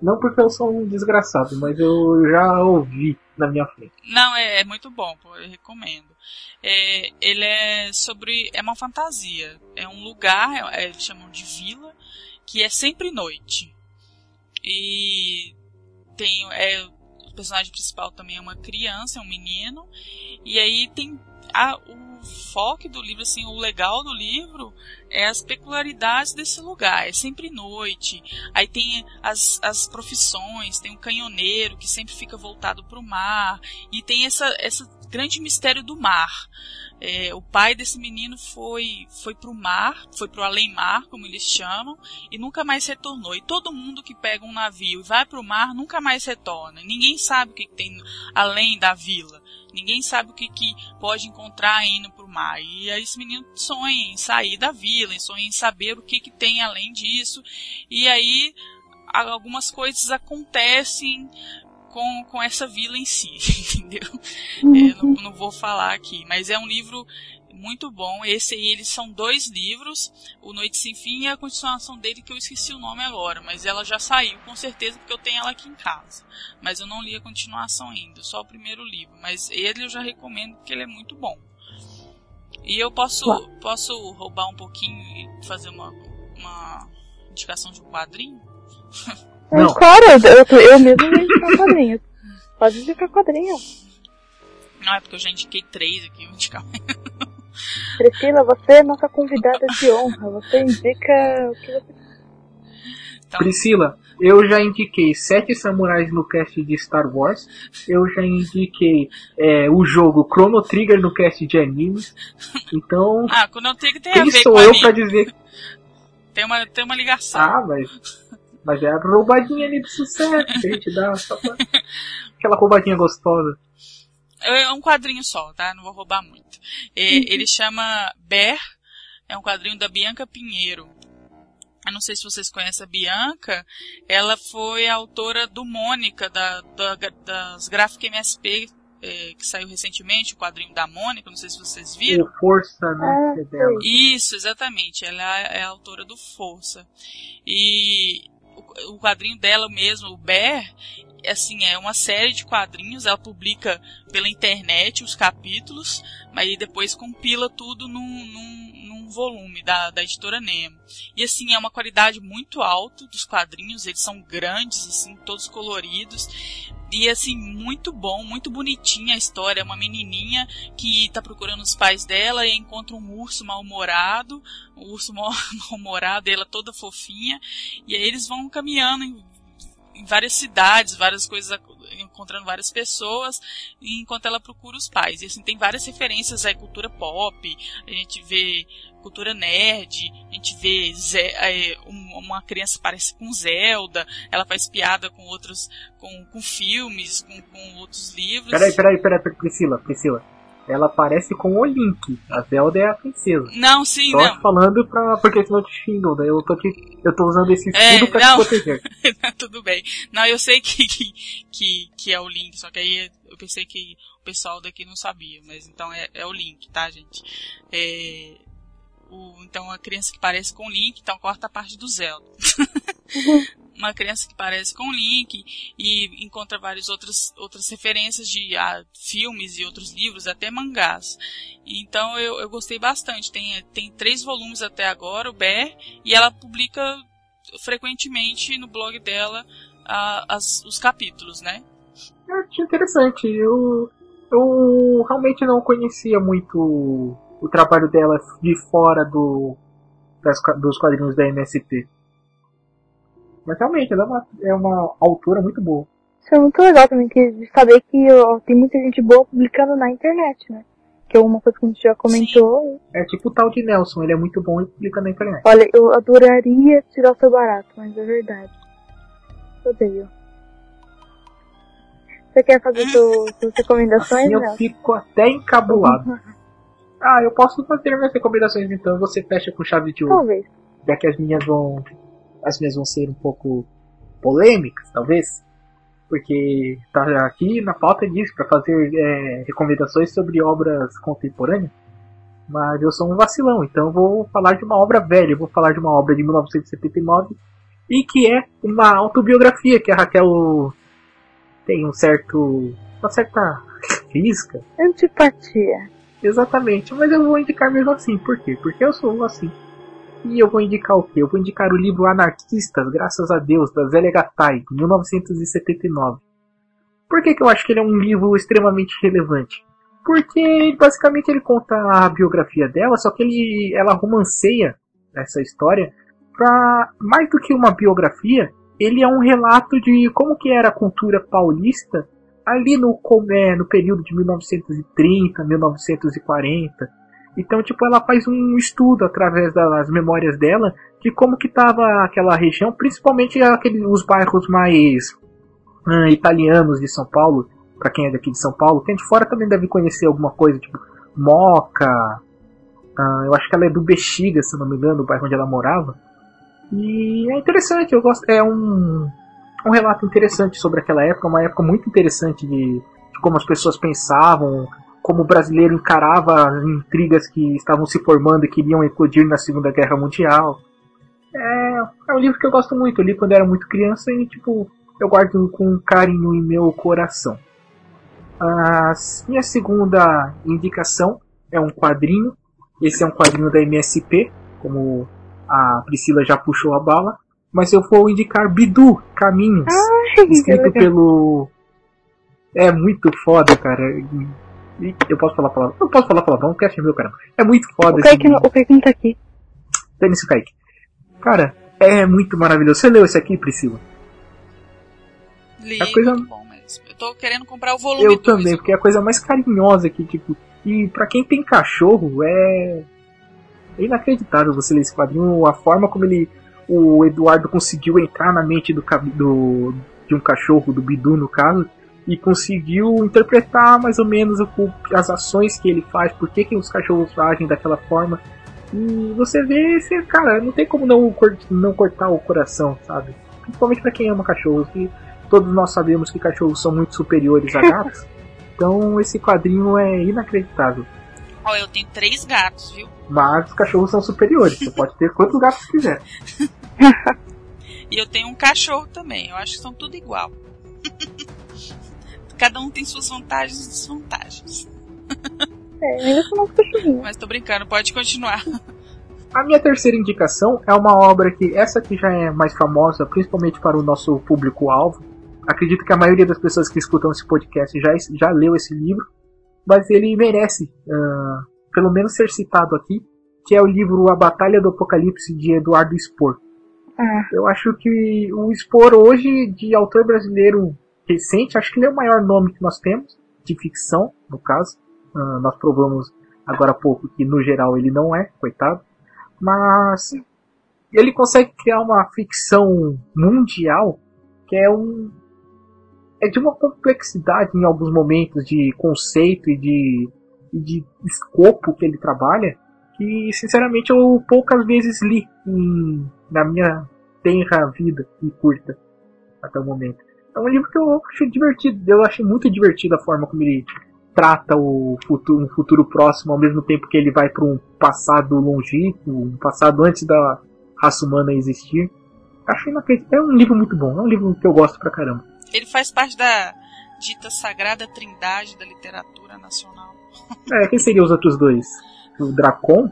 Speaker 4: Não porque eu sou um desgraçado, mas eu já ouvi na minha frente.
Speaker 5: Não, é, é muito bom, pô, eu recomendo. É, ele é sobre. É uma fantasia. É um lugar, é, eles chamam de vila, que é sempre noite. E tem. É, o personagem principal também é uma criança, é um menino. E aí tem. A, o foco do livro, assim, o legal do livro é as peculiaridades desse lugar. É sempre noite. Aí tem as, as profissões, tem um canhoneiro que sempre fica voltado para o mar. E tem essa, essa grande mistério do mar. É, o pai desse menino foi foi pro mar, foi pro além-mar, como eles chamam, e nunca mais retornou. E todo mundo que pega um navio e vai pro mar nunca mais retorna. Ninguém sabe o que, tem além da vila. Ninguém sabe o que, que pode encontrar indo pro mar. E aí esse menino sonha em sair da vila, sonha em saber o que, que tem além disso. E aí algumas coisas acontecem com, com essa vila em si, entendeu? É, não, não vou falar aqui, mas é um livro muito bom. Esse aí, eles são dois livros, O Noite Sem Fim e a continuação dele, que eu esqueci o nome agora, mas ela já saiu, com certeza, porque eu tenho ela aqui em casa. Mas eu não li a continuação ainda, só o primeiro livro. Mas ele eu já recomendo, porque ele é muito bom. E eu posso, posso roubar um pouquinho e fazer uma, uma indicação de um quadrinho?
Speaker 4: Não.
Speaker 3: Claro, eu, eu, eu mesmo vou indicar quadrinho. Pode indicar quadrinho.
Speaker 5: Não, é porque eu já indiquei três aqui, eu vou indicar
Speaker 3: Priscila, você é nossa convidada de honra. Você indica o que você
Speaker 5: Então,
Speaker 4: Priscila, eu já indiquei Sete Samurais no cast de Star Wars. Eu já indiquei é, o jogo Chrono Trigger no cast de animes. Então,
Speaker 5: Ah, tenho que tem a
Speaker 4: quem
Speaker 5: ver
Speaker 4: sou
Speaker 5: com
Speaker 4: eu
Speaker 5: anime.
Speaker 4: pra dizer
Speaker 5: Tem uma, tem uma ligação.
Speaker 4: Ah, mas. Mas é a roubadinha ali de sucesso que a gente dá só pra. Aquela roubadinha gostosa.
Speaker 5: É um quadrinho só, tá? Não vou roubar muito. É, uhum. Ele chama Bear, é um quadrinho da Bianca Pinheiro. Eu não sei se vocês conhecem a Bianca, ela foi a autora do Mônica, da, da, das Graphic MSP, é, que saiu recentemente, o quadrinho da Mônica, não sei se vocês viram.
Speaker 4: O Força, né? É dela.
Speaker 5: Isso, exatamente. Ela é a autora do Força. E o, quadrinho dela mesmo, o Bear, assim, é uma série de quadrinhos, ela publica pela internet os capítulos, mas depois compila tudo num, num, num volume da, da editora Nemo. E assim, é uma qualidade muito alta dos quadrinhos, eles são grandes, assim, todos coloridos. E assim, muito bom, muito bonitinha a história. Uma menininha que tá procurando os pais dela e encontra um urso mal-humorado, um urso mal-humorado, ela toda fofinha. E aí eles vão caminhando em várias cidades, várias coisas, encontrando várias pessoas, enquanto ela procura os pais. E assim, tem várias referências à cultura pop, a gente vê cultura nerd, a gente vê é, uma criança parece com Zelda, ela faz piada com outros, com, com filmes, com, com outros livros.
Speaker 4: Peraí, peraí, peraí, Priscila, Priscila ela parece com o Link. A Zelda é a princesa.
Speaker 5: Não, sim,
Speaker 4: Só
Speaker 5: não.
Speaker 4: falando pra. Porque senão te xingam, daí eu tô, te, eu tô usando esse é, escudo é, pra não. te proteger.
Speaker 5: Tudo bem. Não, eu sei que, que, que, que, é o Link, só que aí eu pensei que o pessoal daqui não sabia, mas então é, é o Link, tá, gente? É, o, então a criança que parece com o Link, então corta a parte do Zelda. uma criança que parece com Link e encontra várias outras, outras referências de ah, filmes e outros livros, até mangás. Então eu, eu gostei bastante. Tem, tem três volumes até agora, o Bear, e ela publica frequentemente no blog dela ah, as, os capítulos, né?
Speaker 4: É interessante. Eu, eu realmente não conhecia muito o trabalho dela de fora do, das, dos quadrinhos da MSP. Mas realmente, ela é uma, é uma autora muito boa.
Speaker 3: Isso é muito legal também, que, de saber que ó, tem muita gente boa publicando na internet, né? Que é uma coisa que a gente já comentou. Sim.
Speaker 4: É tipo o tal de Nelson, ele é muito bom e publica na internet.
Speaker 3: Olha, eu adoraria tirar o seu barato, mas é verdade. Odeio. Você quer fazer suas recomendações? Assim
Speaker 4: eu fico até encabulado. ah, eu posso fazer minhas recomendações então, você fecha com chave de ouro.
Speaker 3: Talvez.
Speaker 4: Já que as minhas vão as minhas vão ser um pouco polêmicas, talvez, porque tá aqui na pauta disso para fazer é, recomendações sobre obras contemporâneas. Mas eu sou um vacilão, então vou falar de uma obra velha, vou falar de uma obra de 1979 e que é uma autobiografia que a Raquel tem um certo uma certa física,
Speaker 3: antipatia.
Speaker 4: Exatamente, mas eu vou indicar mesmo assim, por quê? Porque eu sou assim. E eu vou indicar o quê? Eu vou indicar o livro Anarquistas, Graças a Deus, da Zélia Gattai, de 1979. Por que, que eu acho que ele é um livro extremamente relevante? Porque basicamente ele conta a biografia dela, só que ele, ela romanceia essa história para mais do que uma biografia, ele é um relato de como que era a cultura paulista ali no, é, no período de 1930, 1940 então, tipo, ela faz um estudo através das memórias dela de como que tava aquela região, principalmente aqueles, os bairros mais italianos de São Paulo, para quem é daqui de São Paulo. Quem é de fora também deve conhecer alguma coisa, tipo Moca, eu acho que ela é do Bexiga, se não me engano, o bairro onde ela morava. E é interessante, eu gosto, é um, um relato interessante sobre aquela época, uma época muito interessante de, de como as pessoas pensavam, como o brasileiro encarava as intrigas que estavam se formando e queriam eclodir na Segunda Guerra Mundial. É, é um livro que eu gosto muito, eu li quando era muito criança e tipo, eu guardo com carinho em meu coração. A minha segunda indicação é um quadrinho. Esse é um quadrinho da MSP, como a Priscila já puxou a bala. Mas eu vou indicar Bidu Caminhos, Ai, escrito pelo. É muito foda, cara eu posso falar palavrão? Eu posso falar palavrão, o cast é meu, caramba. É muito foda
Speaker 3: o Kaique, não, o Kaique não tá aqui.
Speaker 4: Dane-se o Kaique. Cara, é muito maravilhoso. Você leu esse aqui, Priscila?
Speaker 5: Li, é coisa... muito bom, mas eu tô querendo comprar o volume
Speaker 4: Eu também, porque é a coisa mais carinhosa aqui, tipo... E pra quem tem cachorro, é... É inacreditável você ler esse quadrinho, a forma como ele... O Eduardo conseguiu entrar na mente do, do de um cachorro, do Bidu no caso, e conseguiu interpretar mais ou menos as ações que ele faz, por que, que os cachorros agem daquela forma. E você vê, você, cara, não tem como não, não cortar o coração, sabe? Principalmente para quem ama cachorros. E todos nós sabemos que cachorros são muito superiores a gatos. então esse quadrinho é inacreditável.
Speaker 5: Ó, oh, eu tenho três gatos, viu?
Speaker 4: Mas os cachorros são superiores. Você pode ter quantos gatos quiser.
Speaker 5: e eu tenho um cachorro também. Eu acho que são tudo igual. Cada um tem suas vantagens e desvantagens.
Speaker 3: É, ainda são cachorrinhos.
Speaker 5: Mas tô brincando, pode continuar.
Speaker 4: A minha terceira indicação é uma obra que essa aqui já é mais famosa, principalmente para o nosso público-alvo. Acredito que a maioria das pessoas que escutam esse podcast já, já leu esse livro, mas ele merece, uh, pelo menos, ser citado aqui, que é o livro A Batalha do Apocalipse de Eduardo Spor.
Speaker 3: Ah.
Speaker 4: Eu acho que o Spor hoje, de autor brasileiro recente, acho que ele é o maior nome que nós temos, de ficção, no caso. Uh, nós provamos agora há pouco que, no geral, ele não é, coitado. Mas ele consegue criar uma ficção mundial que é um é de uma complexidade em alguns momentos de conceito e de, de escopo que ele trabalha que sinceramente eu poucas vezes li em, na minha tenra vida e curta até o momento. É um livro que eu achei divertido, eu achei muito divertido a forma como ele trata o futuro, um futuro próximo ao mesmo tempo que ele vai para um passado longínquo, um passado antes da raça humana existir. Acho inacreditável. É um livro muito bom, é um livro que eu gosto pra caramba.
Speaker 5: Ele faz parte da dita sagrada trindade da literatura nacional.
Speaker 4: É, quem seriam os outros dois? O Dracon?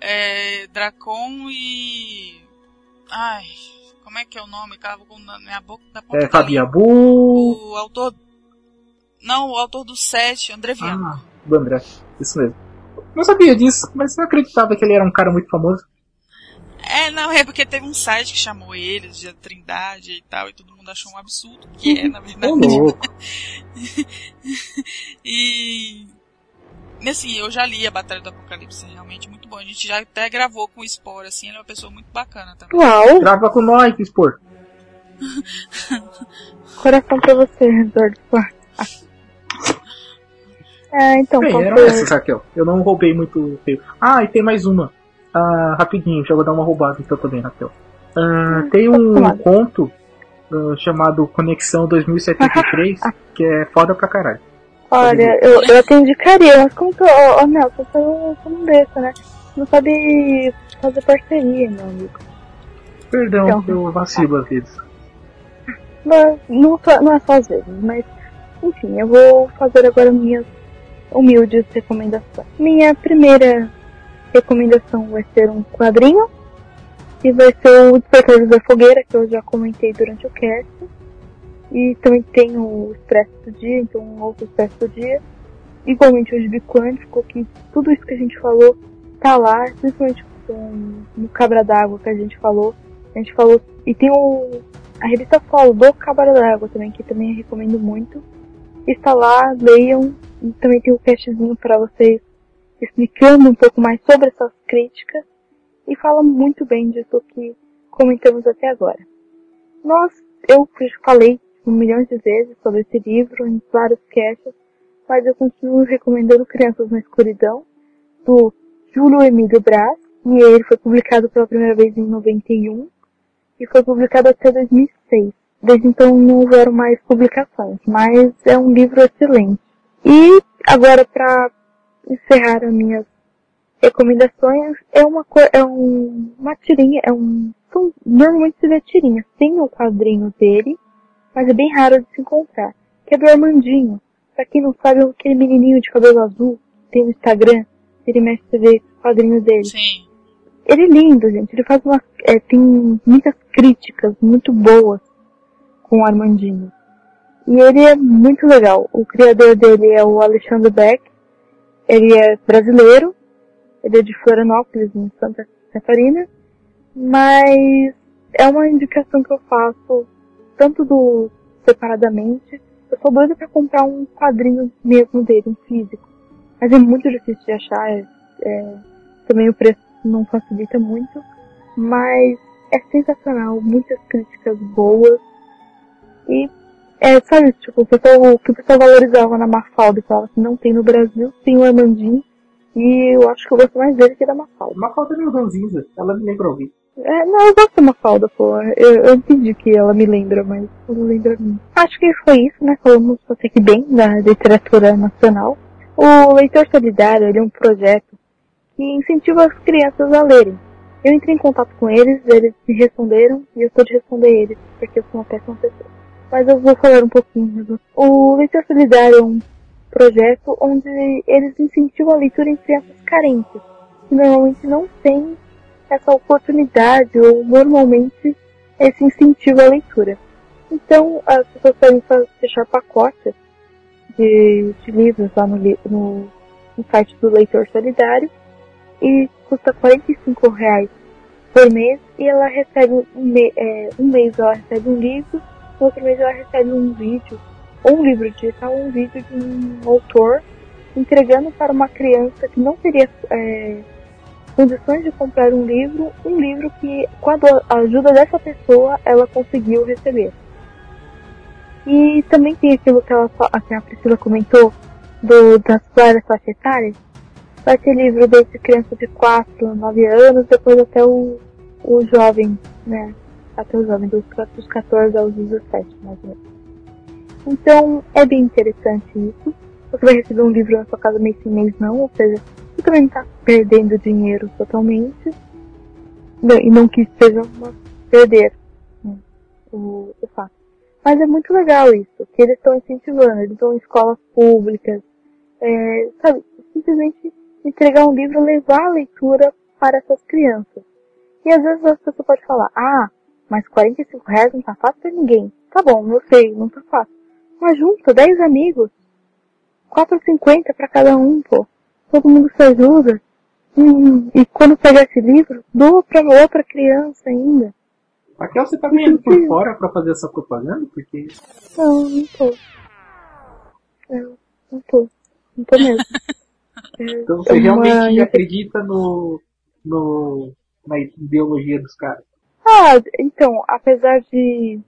Speaker 5: É, Dracon e. Ai, como é que é o nome? Cava na minha boca da
Speaker 4: ponta. É, Fabiabu.
Speaker 5: O autor. Não, o autor do Sete, André Viana.
Speaker 4: Ah, do André, isso mesmo. Não sabia disso, mas eu acreditava que ele era um cara muito famoso.
Speaker 5: É, não, é porque teve um site que chamou eles de Trindade e tal, e todo mundo achou um absurdo, que é, na verdade. e. Assim, eu já li a Batalha do Apocalipse, é realmente muito bom. A gente já até gravou com o Spor, assim, ele é uma pessoa muito bacana também.
Speaker 3: Uau!
Speaker 4: Grava com nós, Spor.
Speaker 3: Coração pra você, Eduardo É, então,
Speaker 4: Bem, era essa, Raquel. Eu não roubei muito tempo. Ah, e tem mais uma. Uh, rapidinho, já vou dar uma roubada então também, Raquel. Uh, tem um conto uh, chamado Conexão 2073 que é foda pra caralho.
Speaker 3: Olha, eu, eu até indicaria, mas como que. Ô, oh, oh, Nelson, você não, você não deixa, né? Não sabe fazer parceria, meu amigo.
Speaker 4: Perdão, então, eu vacilo às vezes.
Speaker 3: Não, não, não é só às vezes, mas. Enfim, eu vou fazer agora minhas humildes recomendações. Minha primeira recomendação vai ser um quadrinho, e vai ser o Despertar da Fogueira, que eu já comentei durante o cast. E também tem o Expresso do Dia, então um outro Expresso do Dia. Igualmente o Gibi Quântico, que tudo isso que a gente falou tá lá, principalmente no Cabra d'Água que a gente falou. A gente falou. E tem o, a revista Follow do Cabra d'Água também, que também recomendo muito. Está lá, leiam. E também tem o castzinho para vocês explicando um pouco mais sobre essas críticas e fala muito bem disso que comentamos até agora. Nós, eu falei um milhão de vezes sobre esse livro em vários casts, mas eu continuo recomendando Crianças na Escuridão, do Júlio Emílio Brás, e ele foi publicado pela primeira vez em 91 e foi publicado até 2006. Desde então não houveram mais publicações, mas é um livro excelente. E agora para encerrar as minhas recomendações, é uma é um, uma tirinha, é um, normalmente se vê tirinhas, tem o quadrinho dele, mas é bem raro de se encontrar, que é do Armandinho. Pra quem não sabe, é aquele menininho de cabelo azul, tem no Instagram, ele mexe ver o quadrinho dele.
Speaker 5: Sim.
Speaker 3: Ele é lindo, gente, ele faz uma, é, tem muitas críticas muito boas com o Armandinho. E ele é muito legal. O criador dele é o Alexandre Beck, ele é brasileiro, ele é de Florianópolis, em Santa Catarina, mas é uma indicação que eu faço tanto do separadamente. Eu sou doida para comprar um quadrinho mesmo dele, um físico, mas é muito difícil de achar. É, é, também o preço não facilita muito, mas é sensacional, muitas críticas boas e É, sabe, tipo, o, pessoal, o que o pessoal valorizava na Mafalda e falava que não tem no Brasil, tem o Armandinho. E eu acho que eu gosto mais dele que da Mafalda.
Speaker 4: Mafalda é meio ranzinza, ela me lembra alguém.
Speaker 3: É, não, eu gosto da Mafalda, pô. Eu, eu entendi que ela me lembra, mas não lembra a mim. Acho que foi isso, né? Falamos até que bem da literatura nacional. O Leitor Solidário, ele é um projeto que incentiva as crianças a lerem. Eu entrei em contato com eles, eles me responderam e eu estou de responder eles, porque eu sou uma péssima pessoa. Mas eu vou falar um pouquinho. O Leitor Solidário é um projeto onde eles incentivam a leitura em crianças carentes, que normalmente não têm essa oportunidade ou normalmente esse incentivo à leitura. Então, as pessoas podem fechar pacotes de, de livros lá no, no, no, site do Leitor Solidário e custa 45 reais por mês e ela recebe um, é, um mês ela recebe um livro, no outro mês ela recebe um vídeo, ou um livro digital, um vídeo de um autor entregando para uma criança que não teria é, condições de comprar um livro, um livro que, com a ajuda dessa pessoa, ela conseguiu receber. E também tem aquilo que, ela, que a Priscila comentou, do, das várias faixas etárias. Vai ter livro desde criança de 4, 9 anos, depois até o, o jovem, né? Até o jovem, dos, dos 14 aos 17, mais ou menos. Então, é bem interessante isso. Você vai receber um livro na sua casa mês sem mês não, ou seja, você também está perdendo dinheiro totalmente. E não que seja uma perder né, o, o fato. Mas é muito legal isso, que eles estão incentivando, eles vão em escolas públicas, é, sabe, simplesmente entregar um livro, levar a leitura para essas crianças. E às vezes as pessoas podem falar, ah, mas 45 reais não tá fácil pra ninguém. Tá bom, eu sei, não tá fácil. Mas junta 10 amigos, 4,50 para cada um, pô todo mundo se ajuda. E, e quando pegar esse livro, doa para outra criança ainda.
Speaker 4: Raquel, você tá ganhando por fora para fazer essa propaganda? Porque.
Speaker 3: Não, não tô. Eu não tô. Não tô mesmo.
Speaker 4: então você é realmente uma... acredita no, no, na ideologia dos caras?
Speaker 3: Ah, então, apesar de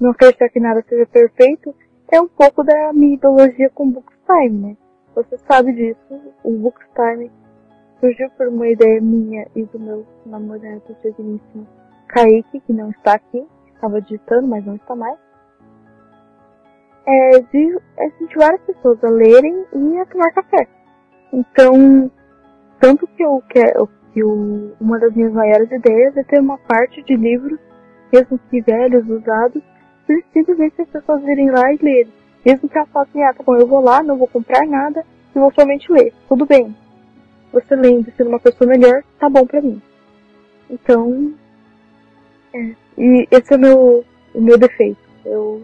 Speaker 3: não acreditar que nada seja perfeito, é um pouco da minha ideologia com Bookstime, né? Você sabe disso, o Bookstime surgiu por uma ideia minha e do meu namorado digníssimo Kaique, que não está aqui, estava digitando, mas não está mais. É de incentivar as pessoas a lerem e a tomar café. Então, tanto que eu quero, que uma das minhas maiores ideias é ter uma parte de livros, mesmo que velhos, usados, simplesmente as pessoas virem lá e lerem. Mesmo que fale assim, ah, tá bom, eu vou lá, não vou comprar nada e vou somente ler. Tudo bem. Você lendo, sendo uma pessoa melhor, tá bom pra mim. Então, é. E esse é o meu, o meu defeito. Eu,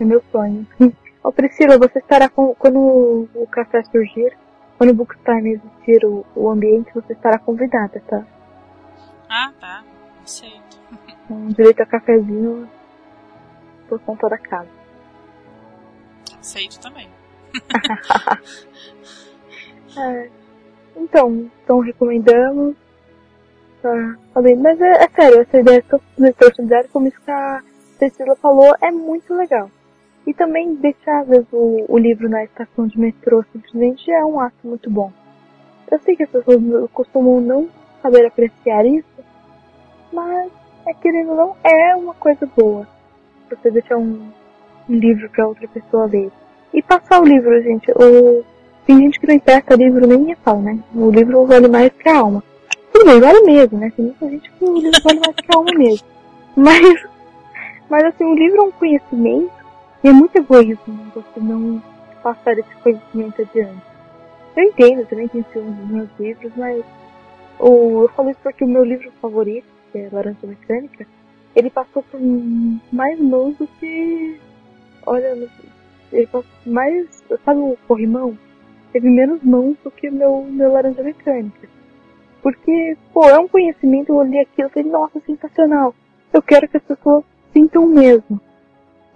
Speaker 3: é meu sonho. Ó, oh, Priscila, você estará com, quando o café surgir, quando o Booktime existir o, o ambiente, você estará convidada, tá?
Speaker 5: Ah, tá. Aceito.
Speaker 3: Um direito a cafezinho por conta da casa.
Speaker 5: Aceito também.
Speaker 3: é. Então, então recomendamos. Tá, falei, mas é, é, sério, essa ideia do leitor solidário, como isso que a Cecília falou, é muito legal. E também deixar, às vezes, o, o livro na estação de metrô simplesmente é um ato muito bom. Eu sei que as pessoas costumam não saber apreciar isso, mas, é, querendo ou não, é uma coisa boa. Você deixar um, um livro para outra pessoa ler. E passar o livro, gente. O... Tem gente que não empresta livro nem me fala, né? O livro vale mais que a alma. Tudo bem, vale mesmo, né? Tem muita gente que o livro vale mais que a alma mesmo. Mas, mas assim, o livro é um conhecimento e é muito egoísmo você não passar esse conhecimento adiante. Eu entendo, eu também tenho ciúmes dos meus livros, mas o, eu falo isso porque o meu livro favorito, que é Laranja Mecânica, ele passou por mais mãos do que. Olha, ele mais, sabe o corrimão? Teve menos mãos do que meu, meu laranja mecânica. Porque, pô, é um conhecimento, eu olhei aquilo e falei, nossa, sensacional. Eu quero que as pessoas sintam o mesmo.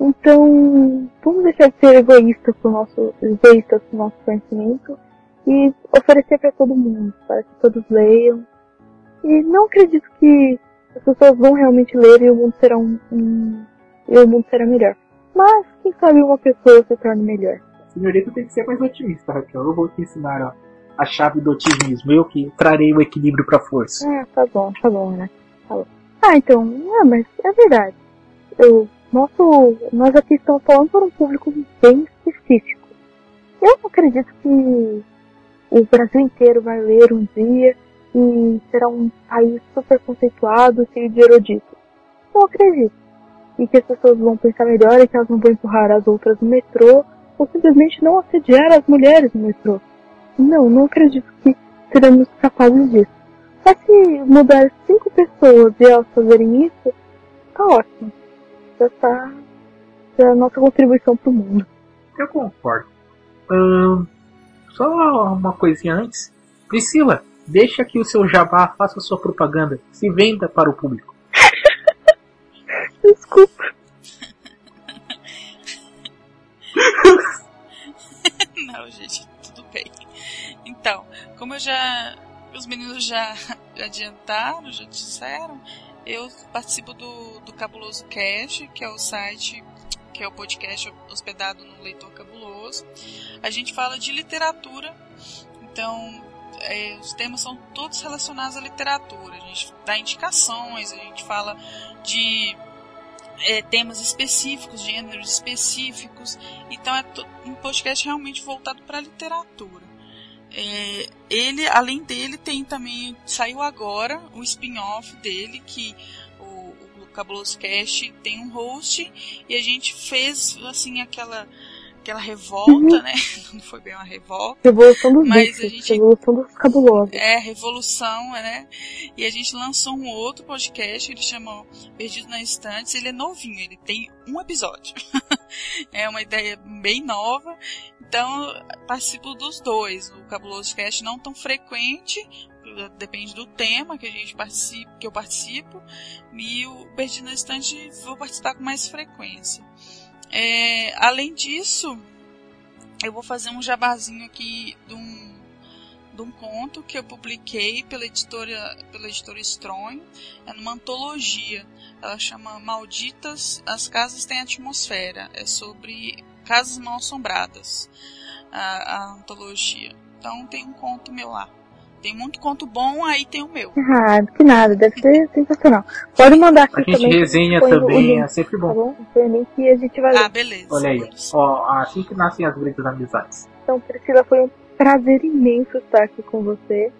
Speaker 3: Então, vamos deixar de ser egoístas com nosso, egoístas com o nosso conhecimento e oferecer para todo mundo, para que todos leiam. E não acredito que as pessoas vão realmente ler e o mundo será um, um e o mundo será melhor. Mas, quem sabe uma pessoa se torne melhor.
Speaker 4: Senhorita tem que ser mais otimista, Raquel. Eu vou te ensinar ó, a chave do otimismo. Eu que trarei o equilíbrio pra força.
Speaker 3: É, tá bom, tá bom, né? Tá bom. Ah, então, é, mas é verdade. Eu, nosso, nós aqui estamos falando para um público bem específico. Eu acredito que o Brasil inteiro vai ler um dia e será um país super conceituado, cheio de eruditos. Eu acredito. E que as pessoas vão pensar melhor e que elas não vão empurrar as outras no metrô ou simplesmente não assediar as mulheres no metrô. Não, não acredito que seremos capazes disso. Mas se mudar cinco pessoas e elas fazerem isso, tá ótimo. Já tá. Já é a nossa contribuição pro mundo.
Speaker 4: Eu concordo. Hum, só uma coisinha antes. Priscila, deixa que o seu jabá faça sua propaganda. Se venda para o público.
Speaker 3: Desculpa.
Speaker 5: Não, gente, tudo bem. Então, como eu já. Os meninos já, já adiantaram, já disseram, eu participo do, do Cabuloso Cast, que é o site, que é o podcast hospedado no Leitor Cabuloso. A gente fala de literatura, então é, os temas são todos relacionados à literatura. A gente dá indicações, a gente fala de é, temas específicos, gêneros específicos. Então é um podcast realmente voltado para a literatura. É, ele, além dele, tem também saiu agora o spin-off dele que o, o Cabuloso Cast tem um host e a gente fez assim aquela aquela revolta, uhum. né? Não foi bem uma revolta.
Speaker 3: Revolução dos mas bichos, a gente, Revolução dos cabulosos.
Speaker 5: É, revolução, né? E a gente lançou um outro podcast, ele chama Perdido na Estante, ele é novinho, ele tem um episódio. é uma ideia bem nova. Então, participo dos dois. O Cabuloso Cast não tão frequente, depende do tema que a gente participa, que eu participo, e o Perdido na Estante vou participar com mais frequência. É, além disso, eu vou fazer um jabazinho aqui de um, de um conto que eu publiquei pela editora, pela editora Stronho. É numa antologia. Ela chama Malditas, as Casas Têm Atmosfera. É sobre casas mal assombradas. A, a antologia. Então tem um conto meu lá. Tem muito conto bom, aí tem o meu.
Speaker 3: Ah, que nada, deve ser sensacional. Pode mandar aqui
Speaker 4: também. A gente resenha também, é sempre bom. Tá bom?
Speaker 3: Que a gente vai
Speaker 5: ler. Ah, beleza.
Speaker 4: Olha aí, ó, assim que nascem as grandes amizades.
Speaker 3: Então, Priscila, foi um prazer imenso estar aqui com você.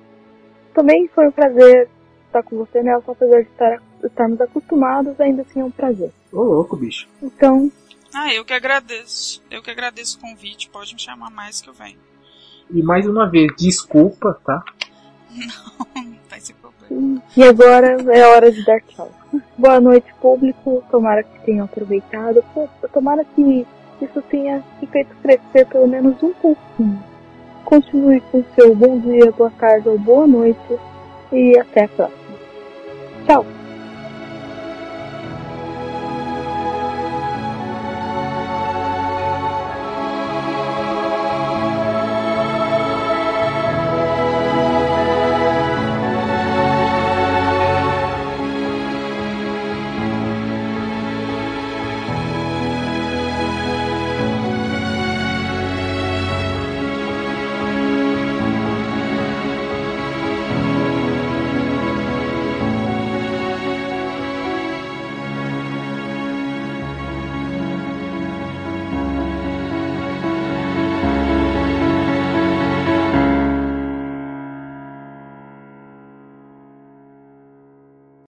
Speaker 3: Também foi um prazer estar com você, né? Só apesar de estar, estarmos acostumados, ainda assim é um prazer.
Speaker 4: Ô louco, bicho.
Speaker 3: Então.
Speaker 5: Ah, eu que agradeço. Eu que agradeço o convite. Pode me chamar mais que eu venho.
Speaker 4: E mais uma vez, desculpa, tá?
Speaker 5: Vai ser problema.
Speaker 3: E agora é hora de dar tchau. Boa noite, público. Tomara que tenham aproveitado. Tomara que isso tenha te feito crescer pelo menos um pouquinho. Continue com seu bom dia, boa tarde ou boa noite. E até a próxima. Tchau!